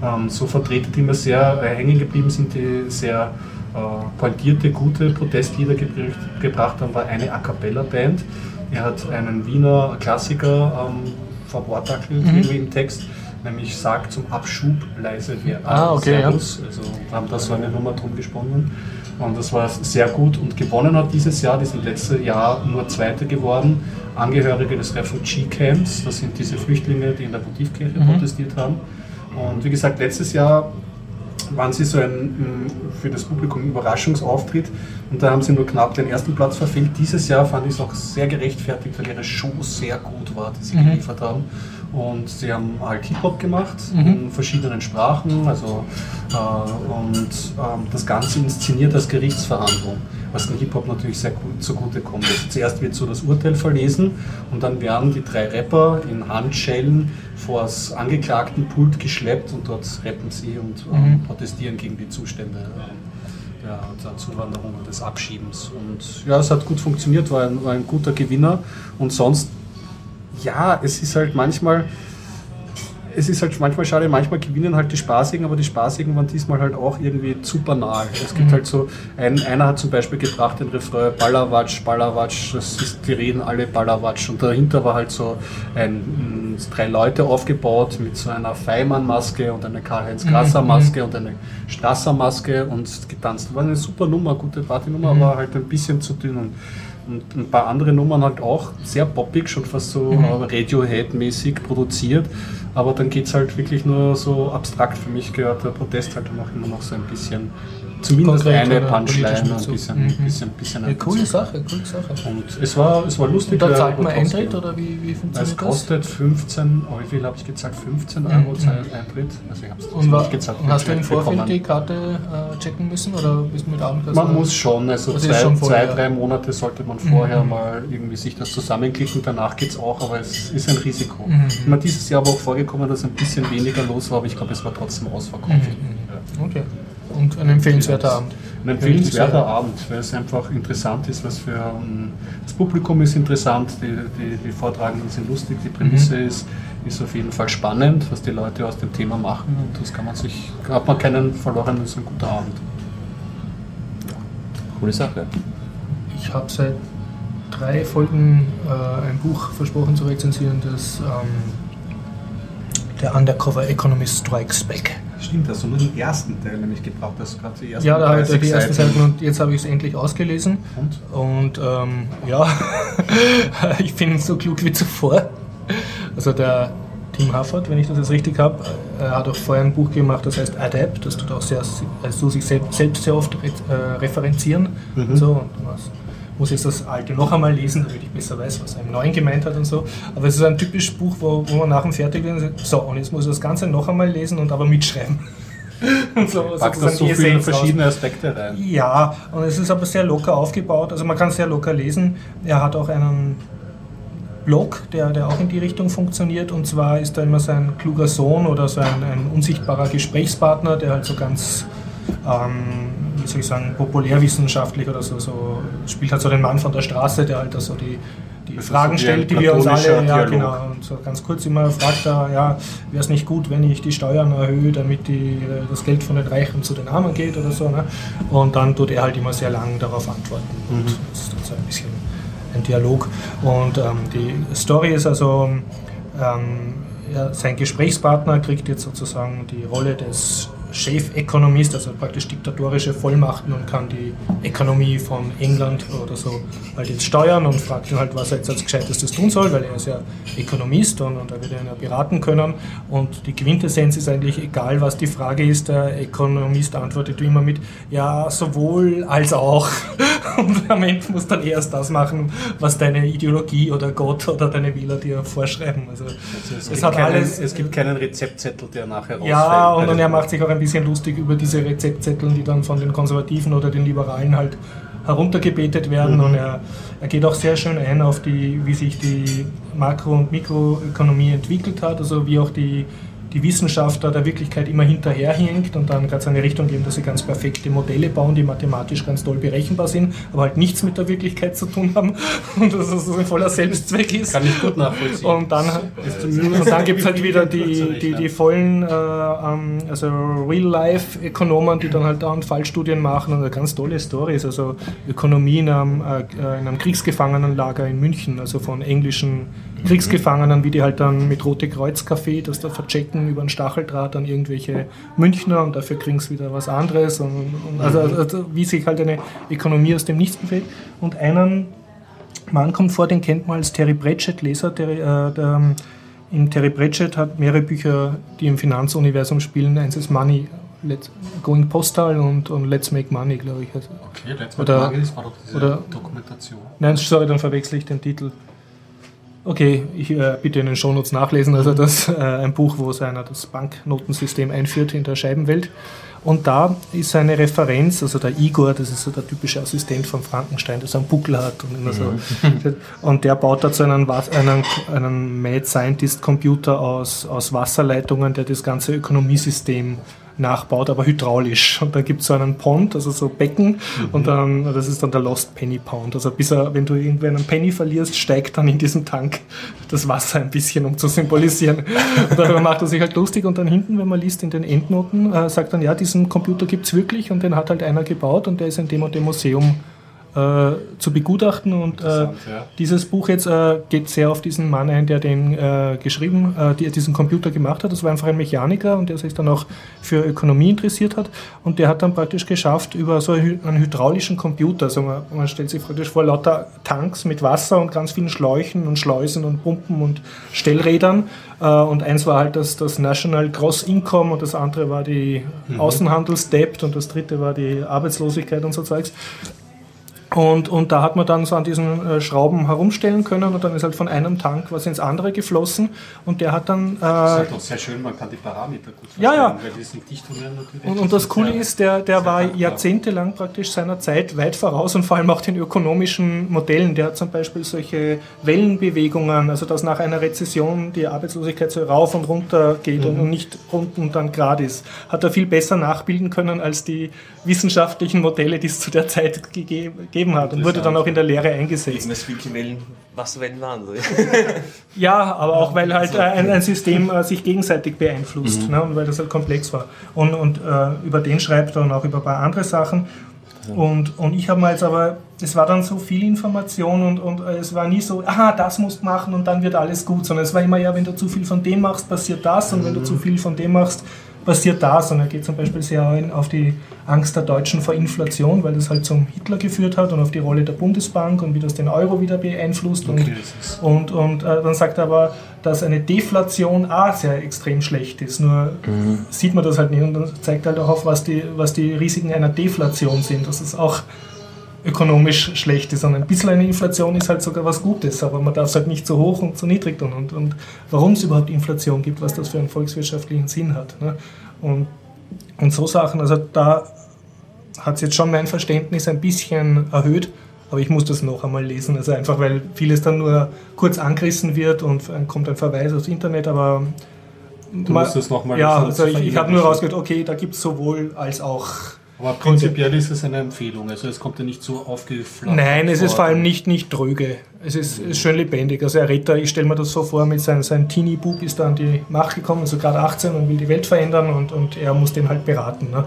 Ähm, so Vertreter, die mir sehr äh, hängen geblieben sind, die sehr äh, pointierte, gute Protestlieder gebracht, gebracht haben, war eine A Cappella-Band. Er hat einen Wiener Klassiker ähm, verwortakelt mhm. im Text, nämlich Sagt zum Abschub leise wer ah, okay, Servus. Ja. Also haben da so eine Nummer drum gesponnen. Und das war sehr gut und gewonnen hat dieses Jahr, die sind letztes Jahr nur Zweite geworden. Angehörige des Refugee Camps, das sind diese Flüchtlinge, die in der Votivkirche mhm. protestiert haben. Und wie gesagt, letztes Jahr waren sie so ein für das Publikum Überraschungsauftritt und da haben sie nur knapp den ersten Platz verfehlt. Dieses Jahr fand ich es auch sehr gerechtfertigt, weil ihre Show sehr gut war, die sie mhm. geliefert haben. Und sie haben halt Hip-Hop gemacht mhm. in verschiedenen Sprachen, also äh, und ähm, das Ganze inszeniert als Gerichtsverhandlung, was dem Hip-Hop natürlich sehr gut zugute kommt. Also zuerst wird so das Urteil verlesen und dann werden die drei Rapper in Handschellen vor das Angeklagtenpult geschleppt und dort rappen sie und ähm, mhm. protestieren gegen die Zustände. Äh, der, der Zuwanderung und des Abschiebens. Und ja, es hat gut funktioniert, war ein, war ein guter Gewinner. Und sonst ja, es ist halt manchmal, es ist halt manchmal schade, manchmal gewinnen halt die Spaßigen, aber die Spaßigen waren diesmal halt auch irgendwie zu banal. Es gibt mhm. halt so, ein, einer hat zum Beispiel gebracht den Refrain Ballerwatsch, Ballerwatsch, das ist, die reden alle Ballerwatsch und dahinter war halt so ein, drei Leute aufgebaut mit so einer Feimann-Maske und einer Karl-Heinz-Grasser-Maske mhm. und einer Strasser-Maske und getanzt. War eine super Nummer, gute Partynummer, mhm. aber halt ein bisschen zu dünn. Und Und ein paar andere Nummern halt auch sehr poppig, schon fast so mhm. Radiohead-mäßig produziert. Aber dann geht es halt wirklich nur so abstrakt. Für mich gehört der Protest halt auch immer noch so ein bisschen zumindest Konkret eine Punchline, ein bisschen, mhm. bisschen, bisschen ja, coole Sache, coole Sache. Und es war, es war lustig. Und da zahlt man Eintritt oder wie, wie funktioniert das? Es kostet 15, oh, wie viel habe ich gezahlt? 15 Euro mhm. Eintritt. Also ich habe es nicht gezahlt. Und hast du im Vorfeld bekommen. die Karte äh, checken müssen oder bist du mit Abendkasse? Man muss schon, also zwei, schon vorher, zwei, drei Monate sollte man vorher mhm. mal irgendwie sich das zusammenklicken, danach geht es auch, aber es ist ein Risiko. Mhm. Immer dieses Jahr aber auch vorgekommen, dass ein bisschen weniger los war, aber ich glaube, es war trotzdem ausverkauft. Mhm. Ja. Okay. Und ein empfehlenswerter Abend. Ein empfehlenswerter Abend, weil es einfach interessant ist, was für um, das Publikum ist interessant, die, die, die Vortragenden sind lustig, die Prämisse mhm. ist, ist auf jeden Fall spannend, was die Leute aus dem Thema machen und das kann man sich, hat man keinen verloren, das ist ein guter Abend. Coole Sache. Ich habe seit drei Folgen äh, ein Buch versprochen zu rezensieren, das ähm, der Undercover Economist Strikes Back Stimmt, hast du nur den ersten Teil nämlich gebraucht, das gerade die ersten Ja, da habe ich die ersten Seiten und jetzt habe ich es endlich ausgelesen. Und? Und ähm, ja, ich bin so klug wie zuvor. Also der Tim Hafford, wenn ich das jetzt richtig habe, er hat auch vorher ein Buch gemacht, das heißt Adapt, das tut auch sehr, also sich selbst sehr oft äh, referenzieren. Mhm. So, und was muss jetzt das alte noch einmal lesen, damit ich besser weiß, was er im Neuen gemeint hat und so. Aber es ist ein typisches Buch, wo, wo man nach dem Fertiglesen sagt, so, und jetzt muss ich das Ganze noch einmal lesen und aber mitschreiben. und so, Packt das so viele verschiedene Aspekte rein. Ja, und es ist aber sehr locker aufgebaut. Also man kann es sehr locker lesen. Er hat auch einen Blog, der, der auch in die Richtung funktioniert. Und zwar ist da immer sein kluger Sohn oder so ein, ein unsichtbarer Gesprächspartner, der halt so ganz ähm, wie soll ich sagen, populärwissenschaftlich oder so, so spielt halt so den Mann von der Straße, der halt da so die, die Fragen stellt, die wir uns alle, ja genau, und so ganz kurz immer fragt er, ja, wäre es nicht gut, wenn ich die Steuern erhöhe, damit die, das Geld von den Reichen zu den Armen geht oder so, ne? Und dann tut er halt immer sehr lang darauf antworten mhm. und das ist dann so ein bisschen ein Dialog. Und ähm, die Story ist also, ähm, ja, sein Gesprächspartner kriegt jetzt sozusagen die Rolle des Chefökonomist, also praktisch diktatorische Vollmachten und kann die Ökonomie von England oder so halt jetzt steuern und fragt ihn halt, was er jetzt als Gescheitestes tun soll, weil er ist ja Ökonomist und, und er wird ihn ja beraten können. Und die Quintessenz ist eigentlich egal, was die Frage ist, der Ökonomist antwortet immer mit Ja, sowohl als auch. Und am Ende muss dann erst das machen, was deine Ideologie oder Gott oder deine Wähler dir vorschreiben. Also, also es, es, gibt keinen, alles, es, gibt keinen, Rezeptzettel, der nachher Ja, und, und er macht sich auch ein bisschen lustig über diese Rezeptzettel, die dann von den Konservativen oder den Liberalen halt heruntergebetet werden. Mhm. Und er, er geht auch sehr schön ein auf die, wie sich die Makro- und Mikroökonomie entwickelt hat, also wie auch die die Wissenschaft da der Wirklichkeit immer hinterherhinkt und dann ganz eine Richtung geben, dass sie ganz perfekte Modelle bauen, die mathematisch ganz toll berechenbar sind, aber halt nichts mit der Wirklichkeit zu tun haben und dass es ein voller Selbstzweck ist. Kann ich gut nachvollziehen. Und dann, dann gibt es halt wieder die, die, die vollen, äh, ähm, also Real-Life-Ökonomen, die dann halt da Fallstudien machen und eine ganz tolle Stories, also Ökonomie in einem, äh, in einem Kriegsgefangenenlager in München, also von englischen Kriegsgefangenen, wie die halt dann mit Rote Kreuz Café das da verchecken über einen Stacheldraht an irgendwelche Münchner und dafür kriegen sie wieder was anderes. Und, und also, also, also, wie sich halt eine Ökonomie aus dem Nichts bewegt. Und einen Mann kommt vor, den kennt man als Terry Pratchett-Leser. Terry, äh, der, in Terry Pratchett hat mehrere Bücher, die im Finanzuniversum spielen. Eins ist Money, Let's, Going Postal und, und Let's Make Money, glaube ich. Also, okay, Let's Make Money, das war doch diese oder, Dokumentation. Nein, sorry, dann verwechsel ich den Titel. Okay, ich äh, bitte in den Shownotes nachlesen. Also das äh, ein Buch, wo einer das Banknotensystem einführt in der Scheibenwelt. Und da ist eine Referenz, also der Igor, das ist so der typische Assistent von Frankenstein, der so einen Buckel hat und immer so. Mhm. Und der baut dazu einen, einen, einen Mad Scientist Computer aus, aus Wasserleitungen, der das ganze Ökonomiesystem nachbaut, aber hydraulisch. Und da gibt es so einen Pond, also so Becken, mhm. und dann, das ist dann der Lost Penny Pound. Also bis er, wenn du irgendwie einen Penny verlierst, steigt dann in diesem Tank das Wasser ein bisschen, um zu symbolisieren. Und darüber macht er sich halt lustig und dann hinten, wenn man liest in den Endnoten, äh, sagt dann, ja, diesen Computer gibt es wirklich und den hat halt einer gebaut und der ist in dem und dem Museum äh, zu begutachten. Und äh, dieses Buch jetzt äh, geht sehr auf diesen Mann ein, der den äh, geschrieben, äh, die, diesen Computer gemacht hat. Das war einfach ein Mechaniker und der sich dann auch für Ökonomie interessiert hat. Und der hat dann praktisch geschafft, über so einen hydraulischen Computer, also man, man stellt sich praktisch vor lauter Tanks mit Wasser und ganz vielen Schläuchen und Schleusen und Pumpen und Stellrädern. Äh, und eins war halt das, das National Gross Income und das andere war die mhm. Außenhandelsdebt und das dritte war die Arbeitslosigkeit und so Zeugs. Und, und da hat man dann so an diesen äh, Schrauben herumstellen können und dann ist halt von einem Tank was ins andere geflossen und der hat dann... Äh, das ist halt doch sehr schön, man kann die Parameter gut verstehen, ja, ja. weil die sind dicht natürlich. Und, und das Coole ist, der, der war jahrzehntelang praktisch seiner Zeit weit voraus und vor allem auch den ökonomischen Modellen. Der hat zum Beispiel solche Wellenbewegungen, also dass nach einer Rezession die Arbeitslosigkeit so rauf und runter geht mhm. und nicht rund und dann gerade ist. Hat er viel besser nachbilden können als die wissenschaftlichen Modelle, die es zu der Zeit gegeben gegeben hat und wurde dann auch in der Lehre eingesetzt. Wellen, Wasserwellen waren. ja, aber auch weil halt ein, ein System äh, sich gegenseitig beeinflusst mhm. ne, und weil das halt komplex war. Und, und äh, über den schreibt er und auch über ein paar andere Sachen. Und, und ich habe mal jetzt aber, es war dann so viel Information und, und äh, es war nie so, aha, das musst du machen und dann wird alles gut, sondern es war immer, ja, wenn du zu viel von dem machst, passiert das und wenn du zu viel von dem machst, passiert das. Und er geht zum Beispiel sehr auf die Angst der Deutschen vor Inflation, weil das halt zum Hitler geführt hat und auf die Rolle der Bundesbank und wie das den Euro wieder beeinflusst. Und, und, und äh, dann sagt er aber, dass eine Deflation auch sehr extrem schlecht ist. Nur mhm. sieht man das halt nicht und dann zeigt halt auch auf, was die, was die Risiken einer Deflation sind. Das ist auch ökonomisch schlecht ist, sondern ein bisschen eine Inflation ist halt sogar was Gutes, aber man darf es halt nicht zu hoch und zu niedrig tun. Und, und warum es überhaupt Inflation gibt, was das für einen volkswirtschaftlichen Sinn hat. Ne? Und, und so Sachen, also da hat es jetzt schon mein Verständnis ein bisschen erhöht, aber ich muss das noch einmal lesen, also einfach weil vieles dann nur kurz angerissen wird und dann kommt ein Verweis aufs Internet, aber Du musst es nochmal Ja, also ich, ich habe nur rausgehört, okay, da gibt es sowohl als auch aber prinzipiell ist es eine Empfehlung, also es kommt ja nicht so aufgeflattert. Nein, es ist vor allem nicht, nicht dröge. Es ist, mhm. ist schön lebendig. Also er redet da, ich stelle mir das so vor, mit seinem sein Teenie-Bub ist da an die Macht gekommen, also gerade 18 und will die Welt verändern und, und er muss den halt beraten. Ne?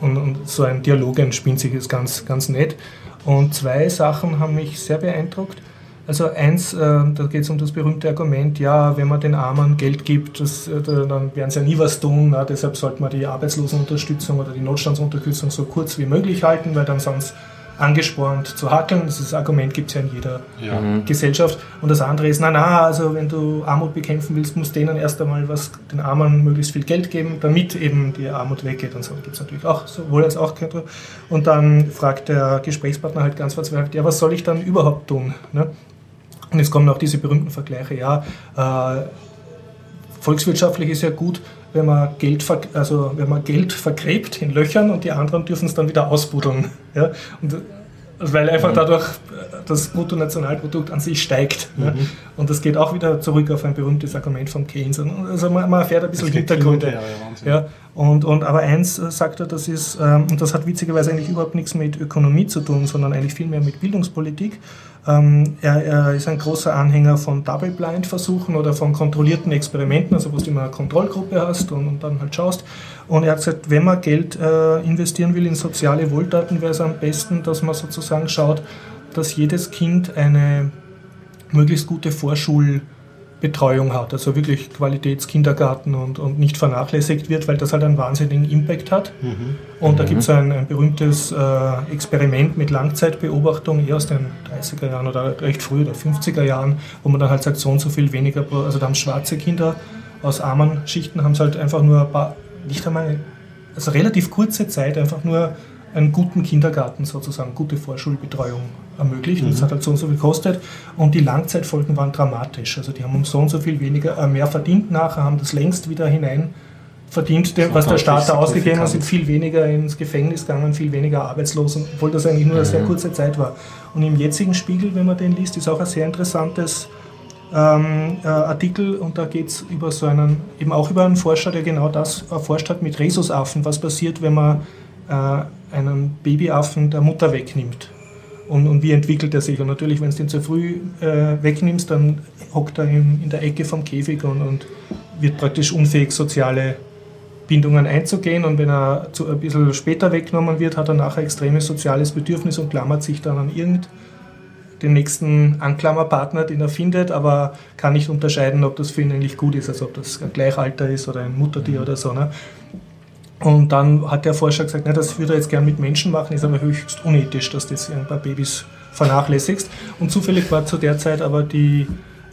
Und, und so ein Dialog entspinnt sich, ist ganz, ganz nett. Und zwei Sachen haben mich sehr beeindruckt. Also eins, äh, da geht es um das berühmte Argument, ja, wenn man den Armen Geld gibt, das, äh, dann werden sie ja nie was tun, na, deshalb sollte man die Arbeitslosenunterstützung oder die Notstandsunterstützung so kurz wie möglich halten, weil dann sonst angespornt zu hackeln. Dieses Argument gibt es ja in jeder ja. Mhm. Gesellschaft. Und das andere ist, na na, also wenn du Armut bekämpfen willst, musst du denen erst einmal was, den Armen möglichst viel Geld geben, damit eben die Armut weggeht und so. Gibt es natürlich auch, sowohl als auch. Und dann fragt der Gesprächspartner halt ganz verzweifelt, ja, was soll ich dann überhaupt tun? Ne? Und jetzt kommen auch diese berühmten Vergleiche, ja, äh, volkswirtschaftlich ist ja gut, wenn man, Geld also wenn man Geld vergräbt in Löchern und die anderen dürfen es dann wieder ausbuddeln. Ja? Und, weil einfach dadurch das Bruttonationalprodukt an sich steigt. Mhm. Ja? Und das geht auch wieder zurück auf ein berühmtes Argument von Keynes. Also man, man erfährt ein bisschen Hintergründe. Ja, ja, und, und, aber eins äh, sagt er, das ist, ähm, und das hat witzigerweise eigentlich überhaupt nichts mit Ökonomie zu tun, sondern eigentlich vielmehr mit Bildungspolitik. Ähm, er, er, ist ein großer Anhänger von Double-Blind-Versuchen oder von kontrollierten Experimenten, also wo du immer eine Kontrollgruppe hast und, und, dann halt schaust. Und er hat gesagt, wenn man Geld äh, investieren will in soziale Wohltaten, wäre es am besten, dass man sozusagen schaut, dass jedes Kind eine möglichst gute Vorschul- Betreuung hat, also wirklich Qualitätskindergarten und, und nicht vernachlässigt wird, weil das halt einen wahnsinnigen Impact hat. Mhm. Und mhm. da gibt es ein, ein, berühmtes äh, Experiment mit Langzeitbeobachtung, eher aus den 30er Jahren oder recht früh oder 50er Jahren, wo man dann halt sagt, so und so viel weniger, also da haben schwarze Kinder aus armen Schichten, haben es halt einfach nur ein paar, nicht einmal, also relativ kurze Zeit einfach nur einen guten Kindergarten sozusagen, gute Vorschulbetreuung ermöglicht. Mhm. das hat halt so und so viel gekostet. Und die Langzeitfolgen waren dramatisch. Also die haben um so und so viel weniger, äh, mehr verdient nachher, haben das längst wieder hinein verdient, dem, was der Staat da ausgegeben hat, sind viel weniger ins Gefängnis gegangen, viel weniger arbeitslos, obwohl das eigentlich nur eine sehr mhm. kurze Zeit war. Und im jetzigen Spiegel, wenn man den liest, ist auch ein sehr interessantes ähm, äh, Artikel und da geht es über so einen, eben auch über einen Forscher, der genau das erforscht hat mit Rhesusaffen, was passiert, wenn man äh, einen Babyaffen der Mutter wegnimmt. Und, und, wie entwickelt er sich? Und natürlich, wenn du den zu früh äh, wegnimmst, dann hockt er in, in, der Ecke vom Käfig und, und, wird praktisch unfähig, soziale Bindungen einzugehen und wenn er zu, ein bisschen später weggenommen wird, hat er nachher extremes soziales Bedürfnis und klammert sich dann an irgend den nächsten Anklammerpartner, den er findet, aber kann nicht unterscheiden, ob das für ihn eigentlich gut ist, also ob das ein Gleichalter ist oder ein Muttertier mhm. oder so. Ne? Und dann hat der Forscher gesagt, ne, das würde er jetzt gern mit Menschen machen, ist aber höchst unethisch, dass das ein paar Babys vernachlässigst. Und zufällig war zu der Zeit aber die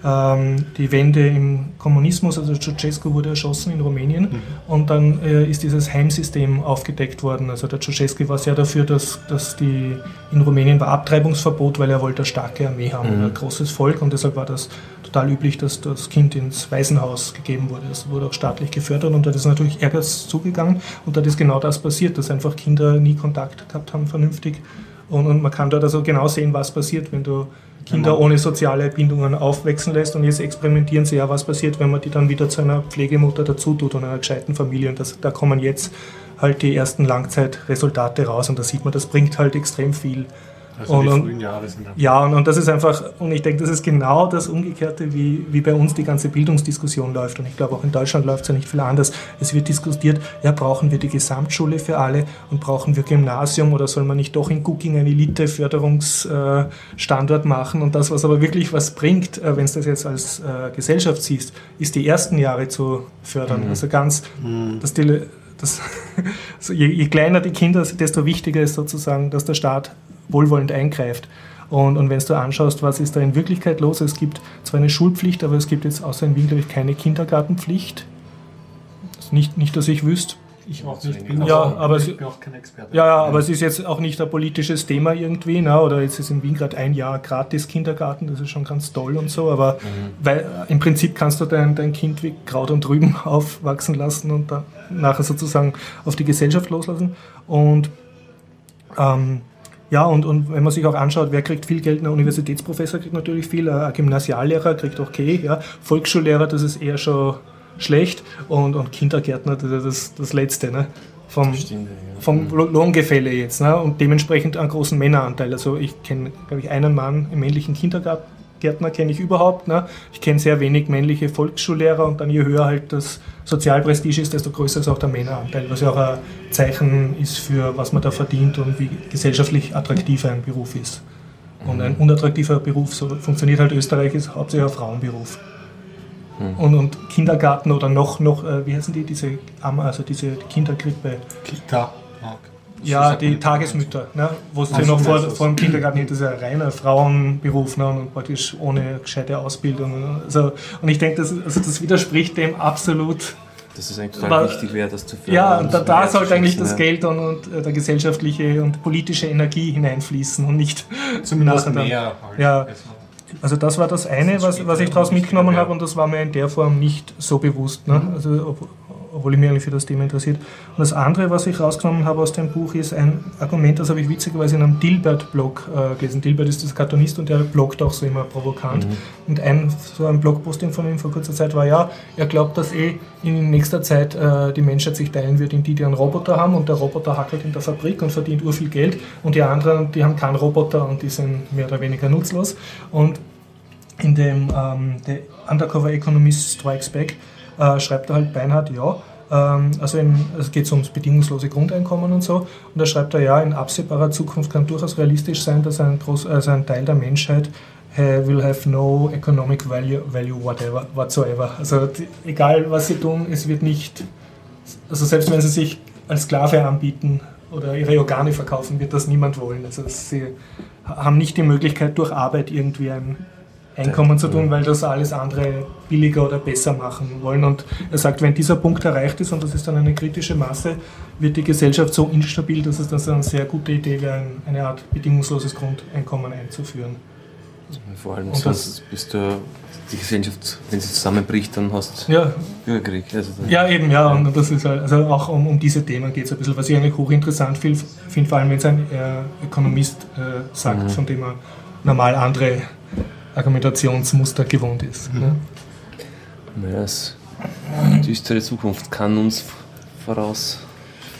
die Wende im Kommunismus, also Ceausescu wurde erschossen in Rumänien mhm. und dann äh, ist dieses Heimsystem aufgedeckt worden. Also der Ceausescu war sehr dafür, dass, dass die, in Rumänien war Abtreibungsverbot, weil er wollte eine starke Armee haben, mhm. ein großes Volk und deshalb war das total üblich, dass das Kind ins Waisenhaus gegeben wurde. Das wurde auch staatlich gefördert und da ist natürlich Ärgers zugegangen und da ist genau das passiert, dass einfach Kinder nie Kontakt gehabt haben vernünftig und, und man kann dort also genau sehen, was passiert, wenn du Kinder genau. ohne soziale Bindungen aufwachsen lässt. Und jetzt experimentieren sie ja, was passiert, wenn man die dann wieder zu einer Pflegemutter dazu tut und einer gescheiten Familie. Und das, da kommen jetzt halt die ersten Langzeitresultate raus. Und da sieht man, das bringt halt extrem viel. Also und, die frühen Jahre sind Ja, und, und das ist einfach, und ich denke, das ist genau das Umgekehrte, wie, wie bei uns die ganze Bildungsdiskussion läuft. Und ich glaube, auch in Deutschland läuft es ja nicht viel anders. Es wird diskutiert, ja, brauchen wir die Gesamtschule für alle und brauchen wir Gymnasium oder soll man nicht doch in Cooking einen Elite-Förderungsstandort machen? Und das, was aber wirklich was bringt, äh, wenn du das jetzt als äh, Gesellschaft siehst, ist die ersten Jahre zu fördern. Mhm. Also ganz, mhm. dass die das, also je, je, kleiner die Kinder, desto wichtiger ist sozusagen, dass der Staat wohlwollend eingreift. Und, und wenn du anschaust, was ist da in Wirklichkeit los, es gibt zwar eine Schulpflicht, aber es gibt jetzt außer in Wien, glaube ich, keine Kindergartenpflicht. Also nicht, nicht, dass ich wüsste. Ich auch nicht. Bin ja, auch, aber ich bin auch kein Experte. Ja, ja, aber es ist jetzt auch nicht ein politisches Thema irgendwie. Na, oder jetzt ist in Wien gerade ein Jahr gratis Kindergarten, das ist schon ganz toll und so. Aber mhm. weil im Prinzip kannst du dein, dein Kind wie Kraut und Rüben aufwachsen lassen und dann nachher sozusagen auf die Gesellschaft loslassen. Und ähm, ja, und, und wenn man sich auch anschaut, wer kriegt viel Geld, ein Universitätsprofessor kriegt natürlich viel, ein Gymnasiallehrer kriegt okay, ja, Volksschullehrer, das ist eher schon schlecht und, und Kindergärtner, das ist das, das Letzte. Ne? Vom, Stimmt, ja. vom Lohngefälle jetzt ne? und dementsprechend einen großen Männeranteil. Also ich kenne, glaube ich, einen Mann im männlichen Kindergarten, Gärtner kenne ich überhaupt. Ne? Ich kenne sehr wenig männliche Volksschullehrer und dann je höher halt das Sozialprestige ist, desto größer ist auch der Männeranteil, was ja auch ein Zeichen ist für was man da verdient und wie gesellschaftlich attraktiv ein Beruf ist. Und ein unattraktiver Beruf, so funktioniert halt Österreich, ist hauptsächlich ein Frauenberuf. Mhm. Und, und, Kindergarten oder noch, noch äh, wie heißen die, diese, also diese Kinderkrippe? Kita. Ja, die Tagesmütter, ne? wo es noch vor, vor dem Kindergarten nicht, das ist ja ein reiner Frauenberuf ne? und praktisch ohne gescheite Ausbildung. Also, und ich denke, das, also das widerspricht dem absolut. Dass es eigentlich total wichtig wäre, das zu fördern. Ja, und da, da sollte eigentlich das Geld und, und äh, der gesellschaftliche und politische Energie hineinfließen und nicht zumindest mehr. Halt. Ja. Also das war das eine, was, was ich daraus mitgenommen habe und das war mir in der Form nicht so bewusst. Ne? Also obwohl ich mich eigentlich für das Thema interessiert. Und das andere, was ich rausgenommen habe aus dem Buch, ist ein Argument, das habe ich witzigerweise in einem Dilbert-Blog äh, gelesen. Dilbert ist das Cartoonist und der bloggt auch so immer provokant. Mhm. Und ein, so ein Blogposting von ihm vor kurzer Zeit war, ja, er glaubt, dass eh in nächster Zeit äh, die Menschheit sich teilen wird in die, die einen Roboter haben und der Roboter hackelt in der Fabrik und verdient urviel Geld und die anderen, die haben keinen Roboter und die sind mehr oder weniger nutzlos. Und in dem ähm, The Undercover Economist Strikes Back äh, schreibt er halt Beinhard, ja, ähm, also es geht ums bedingungslose Grundeinkommen und so. Und da schreibt er, ja, in absehbarer Zukunft kann durchaus realistisch sein, dass ein, groß, also ein Teil der Menschheit will have no economic value, value whatever, whatsoever. Also die, egal was sie tun, es wird nicht, also selbst wenn sie sich als Sklave anbieten oder ihre Organe verkaufen, wird das niemand wollen. Also sie haben nicht die Möglichkeit, durch Arbeit irgendwie ein Einkommen zu tun, weil das alles andere billiger oder besser machen wollen. Und er sagt, wenn dieser Punkt erreicht ist, und das ist dann eine kritische Masse, wird die Gesellschaft so instabil, dass es dann eine sehr gute Idee wäre, eine Art bedingungsloses Grundeinkommen einzuführen. Vor allem und sonst bist du die Gesellschaft, wenn sie zusammenbricht, dann hast du ja. Bürgerkrieg. Also ja, eben, ja, und das ist halt, also auch um, um diese Themen geht es ein bisschen, was ich eigentlich hochinteressant finde, vor allem wenn es ein äh, Ökonomist äh, sagt, mhm. von dem er normal andere Argumentationsmuster gewohnt ist. Mhm. Ne? Naja, es, die düstere Zukunft kann uns voraus,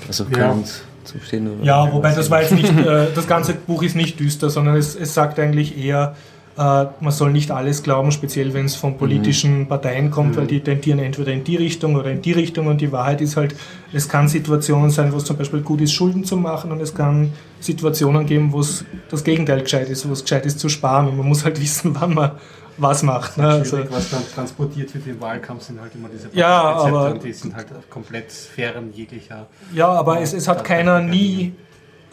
also kann ja. uns zustehen. ja, wobei das war jetzt nicht, äh, das ganze Buch ist nicht düster, sondern es, es sagt eigentlich eher, äh, man soll nicht alles glauben, speziell wenn es von politischen mhm. Parteien kommt, mhm. weil die tendieren entweder in die Richtung oder in die Richtung und die Wahrheit ist halt, es kann Situationen sein, wo es zum Beispiel gut ist, Schulden zu machen und es kann Situationen geben, wo es das Gegenteil gescheit ist, wo es gescheit ist zu sparen und man muss halt wissen, wann man was macht. Ne? Also, was dann transportiert wird im Wahlkampf sind halt immer diese ja, aber, die sind halt komplett fern jeglicher. Ja, aber es, es hat keiner nie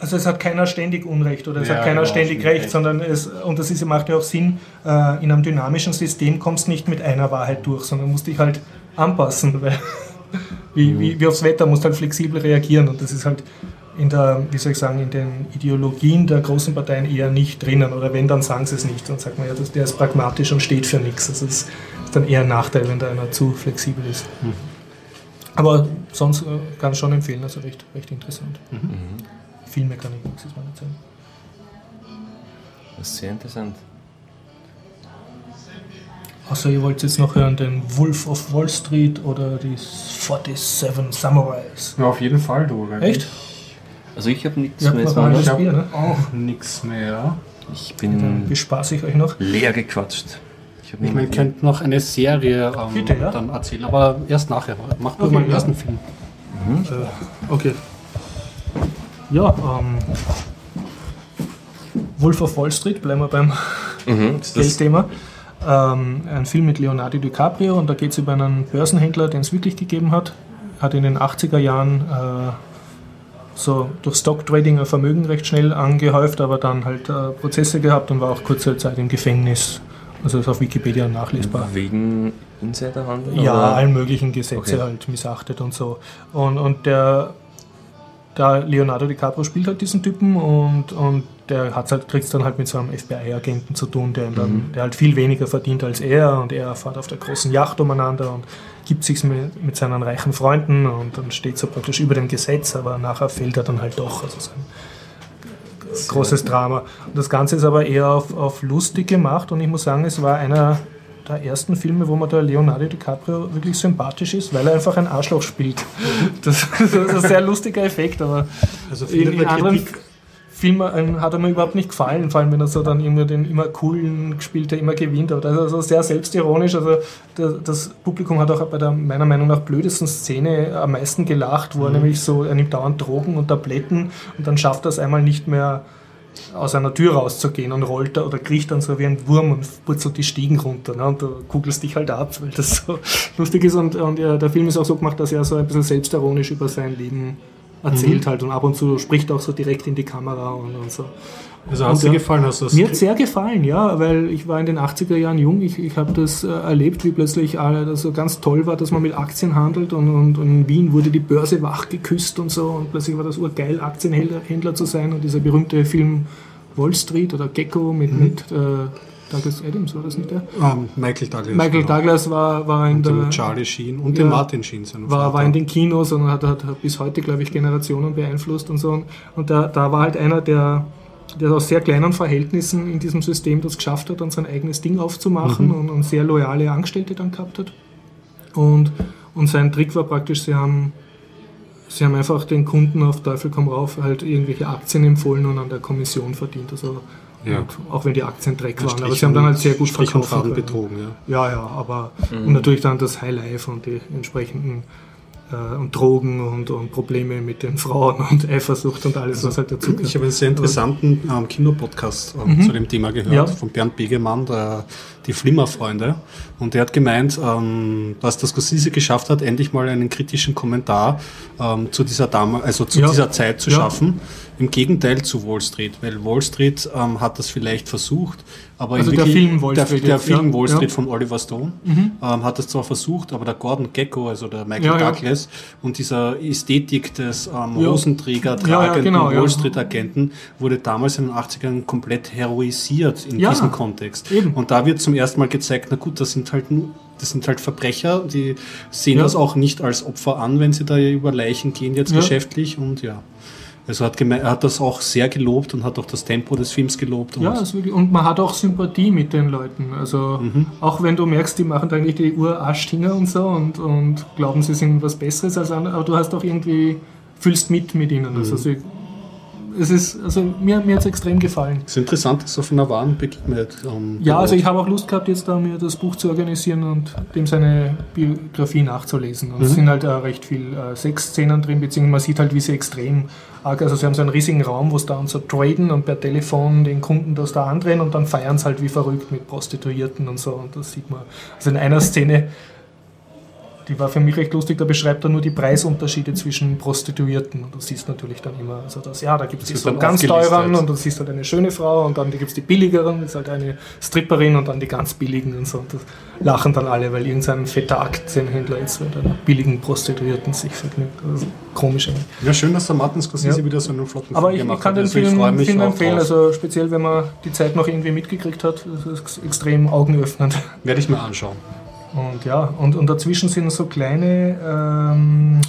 also es hat keiner ständig Unrecht oder es ja, hat keiner genau, ständig Recht, recht, sondern es, und das ist, macht ja auch Sinn, äh, in einem dynamischen System kommst du nicht mit einer Wahrheit durch, sondern musst dich halt anpassen, weil wie, mhm. wie, wie aufs Wetter musst du halt flexibel reagieren und das ist halt in der, wie soll ich sagen, in den Ideologien der großen Parteien eher nicht drinnen oder wenn, dann sagen sie es nicht und sagt man ja, der ist pragmatisch und steht für nichts. Also es ist dann eher ein Nachteil, wenn da einer zu flexibel ist. Mhm. Aber sonst äh, kann ich schon empfehlen, also recht, recht interessant. Mhm. mhm. Viel mehr kann ich nichts, ist meine Zeit. Das ist sehr interessant. Außer ihr wollt jetzt noch hören, den Wolf of Wall Street oder die 47 Samurais. Ja, auf jeden Fall, du. Echt? Also ich habe nichts mehr. Ich habe ne? auch nichts mehr. Ich bin. Dann bespaße ich euch noch. Leer gequatscht. Ich, ich meine, könnt noch eine Serie ähm, Bitte, ja? dann erzählen, aber erst nachher. Macht nur okay, mal den ersten Film. Mhm. Äh, okay. Ja, ähm, Wolf of Wall Street, bleiben wir beim mhm, Geldthema. Ähm, ein Film mit Leonardo DiCaprio und da geht es über einen Börsenhändler, den es wirklich gegeben hat. Hat in den 80er Jahren äh, so durch Stocktrading ein Vermögen recht schnell angehäuft, aber dann halt äh, Prozesse gehabt und war auch kurze Zeit im Gefängnis. Also ist auf Wikipedia nachlesbar. Wegen Insiderhandel? Ja, oder? allen möglichen Gesetze okay. halt missachtet und so. Und, und der da Leonardo DiCaprio spielt halt diesen Typen und, und der hat halt, kriegt es dann halt mit so einem FBI-Agenten zu tun, der, dann, mhm. der halt viel weniger verdient als er und er fährt auf der großen Yacht umeinander und gibt sich mit, mit seinen reichen Freunden und dann steht so praktisch über dem Gesetz, aber nachher fällt er dann halt doch. Also so ein großes Drama. Und das Ganze ist aber eher auf, auf lustig gemacht und ich muss sagen, es war einer der ersten Filme, wo man der Leonardo DiCaprio wirklich sympathisch ist, weil er einfach ein Arschloch spielt. Das, das ist ein sehr lustiger Effekt, aber also in, in anderen Filmen hat er mir überhaupt nicht gefallen, vor allem wenn er so dann immer den immer coolen gespielt, der immer gewinnt. Ist also sehr selbstironisch. Also das Publikum hat auch bei der meiner Meinung nach blödesten Szene am meisten gelacht, wo er mhm. nämlich so, er nimmt dauernd Drogen und Tabletten und dann schafft er es einmal nicht mehr aus einer Tür rauszugehen und rollt da oder kriecht dann so wie ein Wurm und purzelt die Stiegen runter. Ne? Und du kugelst dich halt ab, weil das so lustig ist. Und, und ja, der Film ist auch so gemacht, dass er so ein bisschen selbstironisch über sein Leben erzählt mhm. halt und ab und zu spricht auch so direkt in die Kamera und, und so. Also hat es dir gefallen? Hast mir hat sehr gefallen, ja, weil ich war in den 80er Jahren jung, ich, ich habe das äh, erlebt, wie plötzlich äh, das so ganz toll war, dass man mit Aktien handelt und, und, und, in Wien wurde die Börse wach geküsst und so und plötzlich war das urgeil, Aktienhändler zu sein und dieser berühmte Film Wall Street oder Gecko mit, mhm. mit äh, Douglas Adams, war das nicht der? Um, ähm, Michael Douglas. Michael genau. Douglas war, war in und der... Charlie Sheen und ja, den Martin Sheen. War, war in den Kinos und hat, hat, hat bis heute, glaube ich, Generationen beeinflusst und so. Und da, da war halt einer, der der aus sehr kleinen Verhältnissen in diesem System das geschafft hat, dann sein eigenes Ding aufzumachen mhm. und, und, sehr loyale Angestellte dann gehabt hat. Und, und sein Trick war praktisch, sie haben, sie haben einfach den Kunden auf Teufel komm rauf halt irgendwelche Aktien empfohlen und an der Kommission verdient. Also ja. auch wenn die Aktien Dreck waren. Strich aber sie haben dann halt sehr gut Strich verkauft. betrogen, ja. Ja, ja, aber mhm. und natürlich dann das High Life und die entsprechenden äh, und Drogen und, und, Probleme mit den Frauen und Eifersucht und alles, also, was halt dazu gehört. Ich habe einen sehr interessanten ähm, Kinopodcast ähm, mhm. zu dem Thema gehört, ja. von Bernd Begemann, der, die Flimmerfreunde. Und der hat gemeint, ähm, dass das Scorsese geschafft hat, endlich mal einen kritischen Kommentar ähm, zu dieser Dame, also zu ja. dieser Zeit zu ja. schaffen. Im Gegenteil zu Wall Street, weil Wall Street ähm, hat das vielleicht versucht, aber also der Film Wall Street, der, der Film ja, Wall Street von Oliver Stone mhm. ähm, hat das zwar versucht, aber der Gordon Gecko, also der Michael Douglas und dieser Ästhetik des ähm, Hosenträger tragenden genau, Wall Street Agenten wurde damals in den 80ern komplett heroisiert in diesem Kontext. Eben. Und da wird zum ersten Mal gezeigt, na gut, das sind halt nur das sind halt Verbrecher, die sehen das auch nicht als Opfer an, wenn sie da über Leichen gehen jetzt geschäftlich und ja. Also hat er hat das auch sehr gelobt und hat auch das Tempo des Films gelobt. Und ja, wirklich, und man hat auch Sympathie mit den Leuten. Also mhm. auch wenn du merkst, die machen eigentlich die Uhr Arschdinger und so und, und glauben, sie sind was Besseres als andere, aber du hast auch irgendwie, fühlst mit mit ihnen. Also mhm. Also sie es ist, also mir, mir hat es extrem gefallen. Es ist interessant, dass auf einer wahren Begebenheit. Ähm, ja, also ich habe auch Lust gehabt, jetzt da mir das Buch zu organisieren und dem seine Biografie nachzulesen. Und mhm. es sind halt äh, recht viel äh, Sexszenen drin, beziehungsweise man sieht halt, wie sie extrem arg, also sie haben so einen riesigen Raum, wo sie da und so traden und per Telefon den Kunden das da andrehen und dann feiern sie halt wie verrückt mit Prostituierten und so. Und das sieht man. Also in einer Szene die war für mich recht lustig, da beschreibt er nur die Preisunterschiede zwischen Prostituierten. Und du siehst natürlich dann immer, also das, ja, da gibt es die so ganz teuren und du siehst halt eine schöne Frau und dann gibt es die billigeren, das ist halt eine Stripperin und dann die ganz billigen und so. Und das lachen dann alle, weil irgendein fetter Aktienhändler jetzt mit einer billigen Prostituierten sich vergnügt. Also komisch eigentlich. Ja, schön, dass der Martin Scorsese ja. wieder so einen flotten Aber Film ich, ich kann den also Film, Film empfehlen, also speziell wenn man die Zeit noch irgendwie mitgekriegt hat, das ist extrem augenöffnend. Werde ich mir anschauen. Und ja, und, und dazwischen sind so kleine, ähm,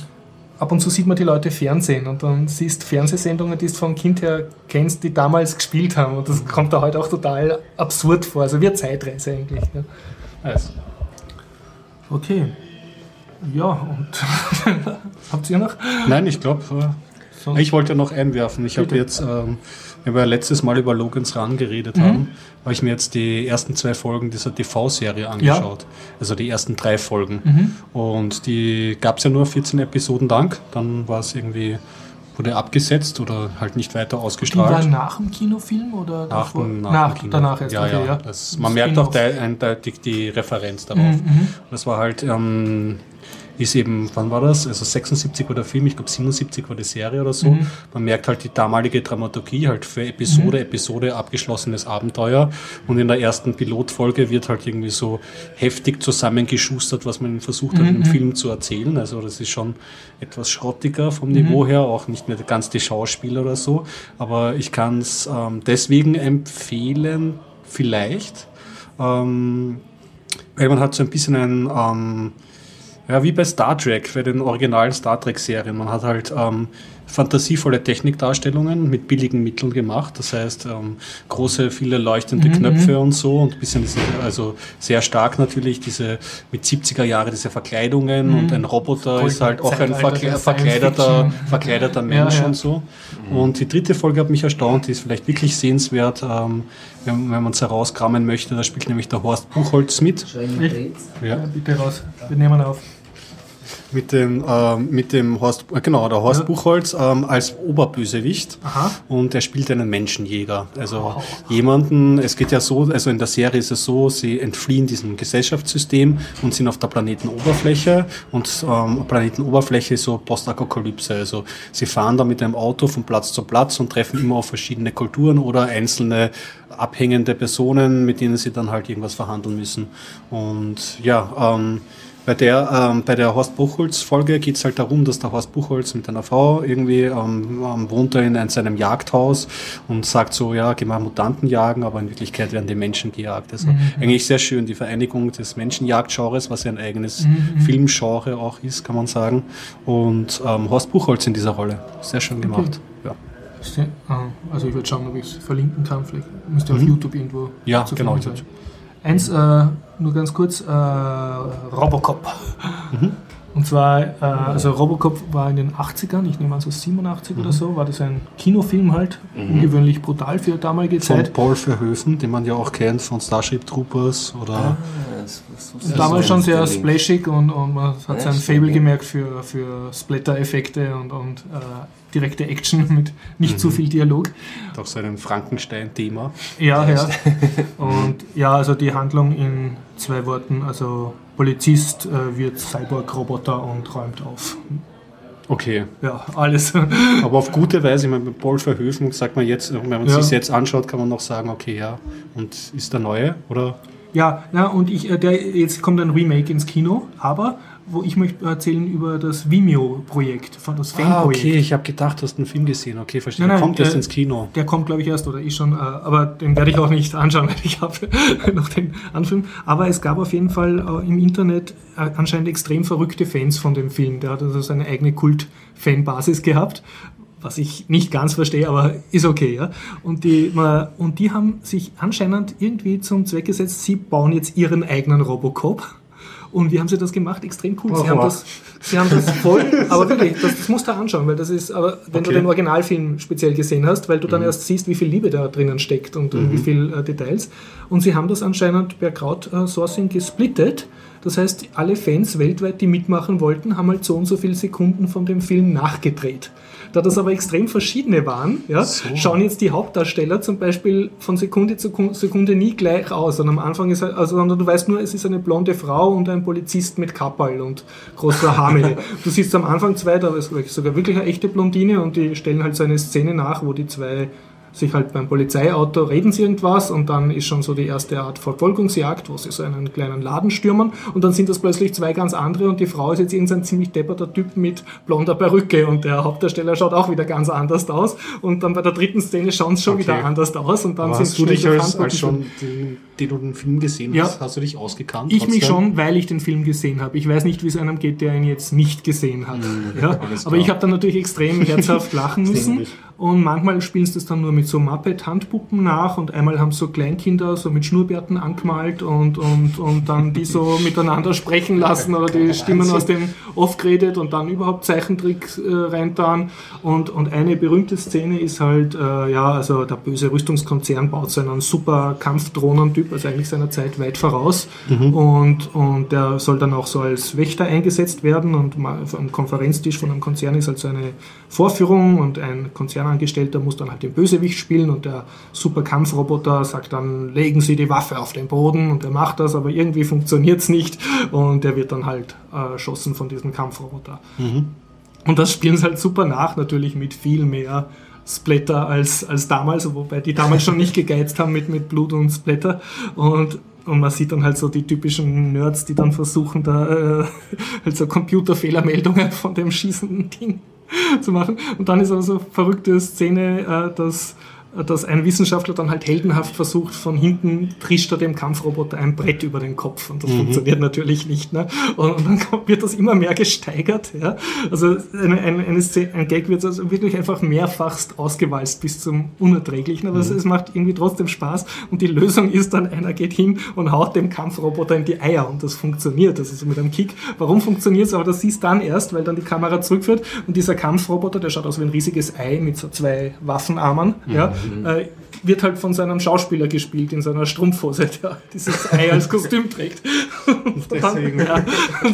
ab und zu sieht man die Leute Fernsehen und dann siehst Fernsehsendungen, die du vom Kind her kennst, die damals gespielt haben. Und das kommt da heute auch total absurd vor. Also wie eine Zeitreise eigentlich. Ja. Also. Okay. Ja, und habt ihr noch? Nein, ich glaube, äh, ich wollte noch einwerfen. Ich habe jetzt ähm, wenn wir letztes Mal über Logan's Run geredet mhm. haben, habe ich mir jetzt die ersten zwei Folgen dieser TV-Serie angeschaut. Ja. Also die ersten drei Folgen. Mhm. Und die gab es ja nur 14 Episoden lang. Dann war es irgendwie, wurde abgesetzt oder halt nicht weiter ausgestrahlt. Die war nach dem Kinofilm oder nach, davor? nach, nach dem Danach erst. Ja, ja. ja. Das, man merkt auch eindeutig die Referenz darauf. Mhm. Das war halt ähm, ist eben, wann war das? Also 76 war der Film, ich glaube 77 war die Serie oder so. Mhm. Man merkt halt die damalige Dramaturgie, halt für Episode, mhm. Episode abgeschlossenes Abenteuer. Und in der ersten Pilotfolge wird halt irgendwie so heftig zusammengeschustert, was man versucht hat, mhm. im Film zu erzählen. Also das ist schon etwas schrottiger vom mhm. Niveau her, auch nicht mehr ganz die Schauspieler oder so. Aber ich kann es ähm, deswegen empfehlen, vielleicht, ähm, weil man hat so ein bisschen ein ähm, ja, wie bei Star Trek, bei den originalen Star Trek-Serien. Man hat halt ähm, fantasievolle Technikdarstellungen mit billigen Mitteln gemacht. Das heißt, ähm, große, viele leuchtende mhm. Knöpfe mhm. und so und ein bisschen, diese, also sehr stark natürlich diese mit 70er Jahre diese Verkleidungen mhm. und ein Roboter Voll ist halt auch ein verkle verkleideter, verkleideter Mensch ja, ja. und so. Mhm. Und die dritte Folge hat mich erstaunt, die ist vielleicht wirklich sehenswert, ähm, wenn, wenn man es herauskramen möchte. Da spielt nämlich der Horst Buchholz mit. Ja. ja, bitte raus. Wir nehmen auf mit dem, ähm, mit dem Horst, äh, genau, der Horst ja. Buchholz ähm, als Oberbösewicht Aha. und er spielt einen Menschenjäger. Also oh. jemanden, es geht ja so, also in der Serie ist es so, sie entfliehen diesem Gesellschaftssystem und sind auf der Planetenoberfläche und ähm, Planetenoberfläche ist so Postapokalypse. Also sie fahren da mit einem Auto von Platz zu Platz und treffen immer auf verschiedene Kulturen oder einzelne abhängende Personen, mit denen sie dann halt irgendwas verhandeln müssen. Und ja, ähm, bei der, ähm, bei der Horst Buchholz-Folge geht es halt darum, dass der Horst Buchholz mit einer Frau irgendwie ähm, ähm wohnt er in, in seinem Jagdhaus und sagt so, ja, geh mal Mutanten jagen, aber in Wirklichkeit werden die Menschen gejagt. Also mhm. eigentlich sehr schön, die Vereinigung des Menschenjagdgenres, was ja ein eigenes mhm. Filmgenre auch ist, kann man sagen. Und ähm, Horst Buchholz in dieser Rolle. Sehr schön gemacht. Okay. Ja. Ah, also ich werde schauen, ob ich es verlinken kann. Vielleicht müsste mhm. auf YouTube irgendwo. Ja, genau. Sein. Eins, äh, nur ganz kurz, äh, Robocop. Mhm. Und zwar, äh, also Robocop war in den 80ern, ich nehme an so 87 mhm. oder so, war das ein Kinofilm halt, mhm. ungewöhnlich brutal für damalige von Zeit. Paul Verhoeven, den man ja auch kennt von Starship Troopers oder... Ah, damals schon sehr splashig und, und man hat ja, sein Fable gemerkt für, für Splatter-Effekte und, und äh, direkte Action mit nicht mhm. zu viel Dialog. Doch so ein Frankenstein-Thema. Ja, ja. Und ja, also die Handlung in zwei Worten, also Polizist äh, wird Cyborg-Roboter und räumt auf. Okay. Ja, alles. Aber auf gute Weise, ich meine, mit Paul Verhoeven sagt man jetzt, wenn man ja. sich jetzt anschaut, kann man noch sagen, okay, ja, und ist der neue, oder? Ja, na, und ich, äh, der, jetzt kommt ein Remake ins Kino, aber wo ich möchte erzählen über das Vimeo-Projekt, von das Fan-Projekt. Ah, okay, ich habe gedacht, du hast einen Film gesehen. Okay, verstehe. Nein, nein, kommt jetzt ins Kino? Der kommt, glaube ich, erst oder ich schon, äh, aber den werde ich auch nicht anschauen, weil ich habe noch den Anfilm. Aber es gab auf jeden Fall äh, im Internet äh, anscheinend extrem verrückte Fans von dem Film. Der hat also seine eigene Kult-Fanbasis gehabt was ich nicht ganz verstehe, aber ist okay. Ja? Und, die, und die haben sich anscheinend irgendwie zum Zweck gesetzt, sie bauen jetzt ihren eigenen Robocop Und wie haben sie das gemacht? Extrem cool. Sie, Oh, haben, wow. das, sie haben das voll, aber wirklich, das, das musst du anschauen, weil das ist, aber wenn du Okay. den Originalfilm speziell gesehen hast, weil du dann erst siehst, wie viel Liebe da drinnen steckt und, und wie viel äh, Details. Und sie haben das anscheinend per Crowdsourcing gesplittet. Das heißt, alle Fans weltweit, die mitmachen wollten, haben halt so und so viele Sekunden von dem Film nachgedreht. Da das aber extrem verschiedene waren, ja, schauen jetzt die Hauptdarsteller zum Beispiel von Sekunde zu Kun- Sekunde nie gleich aus. Und am Anfang ist halt, also du weißt nur, es ist eine blonde Frau und ein Polizist mit Kapperl und großer Haarmähne. du siehst am Anfang zwei, da ist sogar wirklich eine echte Blondine und die stellen halt so eine Szene nach, wo die zwei sich halt beim Polizeiauto reden sie irgendwas und dann ist schon so die erste Art Verfolgungsjagd, wo sie so einen kleinen Laden stürmen und dann sind das plötzlich zwei ganz andere und die Frau ist jetzt irgendein ziemlich depperter Typ mit blonder Perücke und der Hauptdarsteller schaut auch wieder ganz anders aus und dann bei der dritten Szene schauen sie schon Okay. wieder anders aus und dann Aber sind hast du dich so als, als schon, den, den du den Film gesehen Ja. hast, hast du dich ausgekannt? ich mich trotzdem? schon, weil ich den Film gesehen habe. Ich weiß nicht, wie es einem geht, der ihn jetzt nicht gesehen hat. Ja? alles Aber ich habe dann natürlich extrem herzhaft lachen müssen. Und manchmal spielen sie das dann nur mit so Muppet-Handpuppen nach und einmal haben so Kleinkinder so mit Schnurrbärten angemalt und, und, und dann die so miteinander sprechen lassen oder die Stimmen aus dem Off geredet und dann überhaupt Zeichentricks äh, reintan. Und, und eine berühmte Szene ist halt, äh, ja, also der böse Rüstungskonzern baut so einen super Kampfdrohnentyp, also eigentlich seiner Zeit weit voraus. Und, und der soll dann auch so als Wächter eingesetzt werden und am Konferenztisch von einem Konzern ist halt so eine Vorführung und ein Konzernangestellter muss dann halt den Bösewicht spielen und der super Kampfroboter sagt dann, legen Sie die Waffe auf den Boden und er macht das, aber irgendwie funktioniert es nicht und der wird dann halt äh, erschossen von diesem Kampfroboter. Und das spielen sie halt super nach, natürlich mit viel mehr Splatter als, als damals, wobei die damals schon nicht gegeizt haben mit, mit Blut und Splatter. Und, und man sieht dann halt so die typischen Nerds, die dann versuchen, da äh, halt so Computerfehlermeldungen von dem schießenden Ding zu machen. Und dann ist aber so eine verrückte Szene, äh, dass dass ein Wissenschaftler dann halt heldenhaft versucht, von hinten trischt er dem Kampfroboter ein Brett über den Kopf und das funktioniert natürlich nicht. Ne? Und, und dann wird das immer mehr gesteigert. Ja? Also eine, eine, eine Szene, ein Gag wird also wirklich einfach mehrfachst ausgewalzt bis zum Unerträglichen, aber es, es macht irgendwie trotzdem Spaß und die Lösung ist dann, einer geht hin und haut dem Kampfroboter in die Eier und das funktioniert, das ist so mit einem Kick. Warum funktioniert es? Aber das siehst dann erst, weil dann die Kamera zurückführt und dieser Kampfroboter, der schaut aus wie ein riesiges Ei mit so zwei Waffenarmen, ja, äh, wird halt von seinem Schauspieler gespielt in seiner Strumpfhose, der dieses Ei als Kostüm trägt. Deswegen. ja.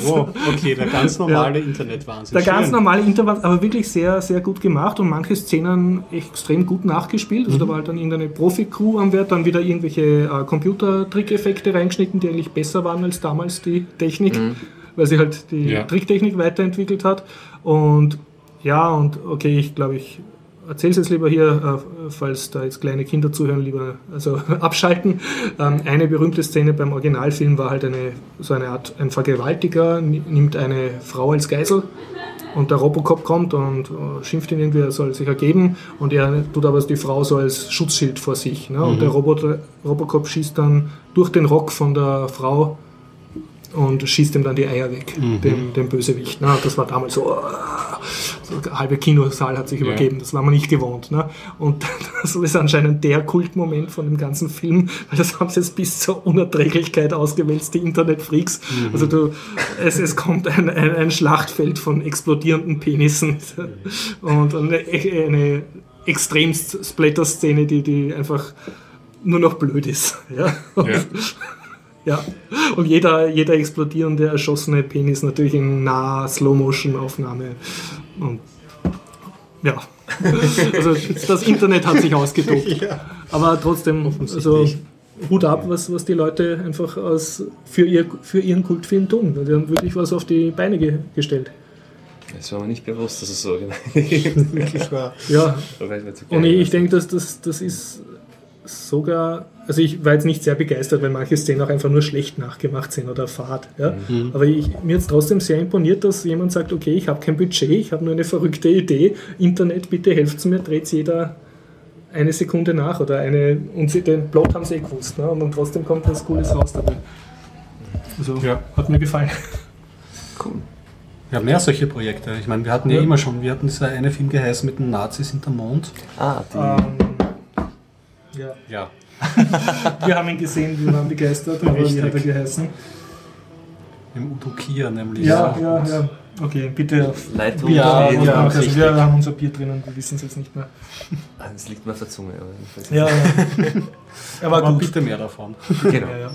Oh, okay, der ganz normale Internetwahnsinn. Der ganz Schön. normale Intervall, aber wirklich sehr, sehr gut gemacht und manche Szenen extrem gut nachgespielt. Also da war halt dann irgendeine Profi-Crew am Wert, dann wieder irgendwelche äh, Computertrickeffekte reingeschnitten, die eigentlich besser waren als damals die Technik, weil sie halt die Ja. Tricktechnik weiterentwickelt hat. Und ja, und okay, ich glaube, ich erzähle es jetzt lieber hier, äh, falls da jetzt kleine Kinder zuhören, lieber also abschalten. Ähm, eine berühmte Szene beim Originalfilm war halt eine so eine Art ein Vergewaltiger ni- nimmt eine Frau als Geisel und der Robocop kommt und äh, schimpft ihn irgendwie, er soll sich ergeben und er tut aber die Frau so als Schutzschild vor sich. Ne? Und der Roboter, Robocop schießt dann durch den Rock von der Frau und schießt ihm dann die Eier weg, dem, dem Bösewicht. Ne? Das war damals so, so der halbe Kinosaal hat sich übergeben, das war man nicht gewohnt. Ne? Und das ist anscheinend der Kultmoment von dem ganzen Film, weil das haben sie jetzt bis zur Unerträglichkeit ausgewälzt, die Internetfreaks. Also du, es, es kommt ein, ein, ein Schlachtfeld von explodierenden Penissen und eine, eine extremst Splatter-Szene, die, die einfach nur noch blöd ist. Ja? Ja. Ja, und jeder, jeder explodierende, erschossene Penis natürlich in naher Slow-Motion-Aufnahme. Und ja, also das Internet hat sich ausgetobt. Aber trotzdem, also Hut ab, was, was die Leute einfach aus, für, ihr, für ihren Kultfilm tun. Die haben wirklich was auf die Beine ge gestellt. Es war mir nicht bewusst, dass es so genau Wirklich wahr. Ja, Und ich denke, dass das, das ist sogar, also ich war jetzt nicht sehr begeistert, weil manche Szenen auch einfach nur schlecht nachgemacht sind oder fad. Ja? Aber ich, mir hat es trotzdem sehr imponiert, dass jemand sagt, okay, ich habe kein Budget, ich habe nur eine verrückte Idee, Internet, bitte helft mir, dreht jeder eine Sekunde nach oder eine, und sie, den Plot haben sie eh gewusst, ne? und dann trotzdem kommt was Cooles raus dabei. Also Ja. hat mir gefallen. Wir haben mehr solche Projekte. Ich meine, wir hatten ja, Ja. immer schon, wir hatten dieser eine Film geheißen mit den Nazis hinterm Mond. Ah, die, Ähm, ja. Ja. Wir haben ihn gesehen, wir waren begeistert, aber wie hat er Richtig. geheißen? Im Udokia nämlich. Ja, ja, ja. Okay, bitte. Leitung Ja, stehen. ja. also richtig. wir haben unser Bier drinnen, wir wissen es jetzt nicht mehr. Ah, Das liegt mir auf der Zunge. Aber ich weiß Ja, ja. Er war Aber gut. bitte mehr davon. Genau. Ja, ja.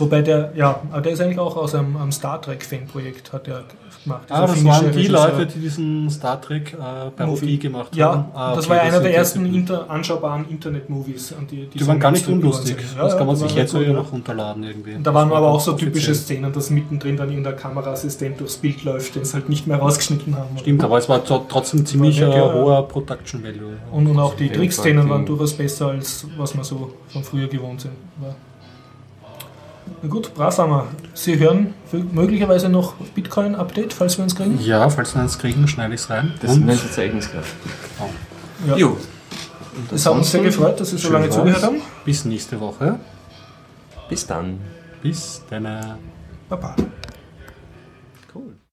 Wobei der, ja, aber der ist eigentlich auch aus einem, einem Star Trek Fanprojekt, hat er gemacht. Ah, das waren die Regisseur. Leute, die diesen Star Trek äh, Parodie gemacht Ja, haben. Ah, das okay, war ja einer sind der die ersten inter, anschaubaren Internet-Movies. an Die, Die waren gar nicht unlustig. sind. das kann man die sich jetzt ja ja. noch runterladen irgendwie. Und da waren Das aber auch so offiziell. typische Szenen, dass mittendrin dann irgendein Kameraassistent durchs Bild läuft, den sie halt nicht mehr rausgeschnitten haben. Stimmt, aber es war tro- trotzdem ziemlich War äh, ja. hoher Production Value. Und, und auch die Trickszenen waren die- durchaus besser, als was wir so von früher gewohnt sind. Na gut, brav haben wir. Sie hören möglicherweise noch Bitcoin-Update, falls wir uns kriegen. Ja, falls wir eins kriegen, schneide ich es rein. Das Und ist ein Verzeichnis gerade. Ja. Jo. Es hat uns sehr gefreut, dass Sie so lange war's. zugehört haben. bis nächste Woche. Bis dann. Bis dann. Baba.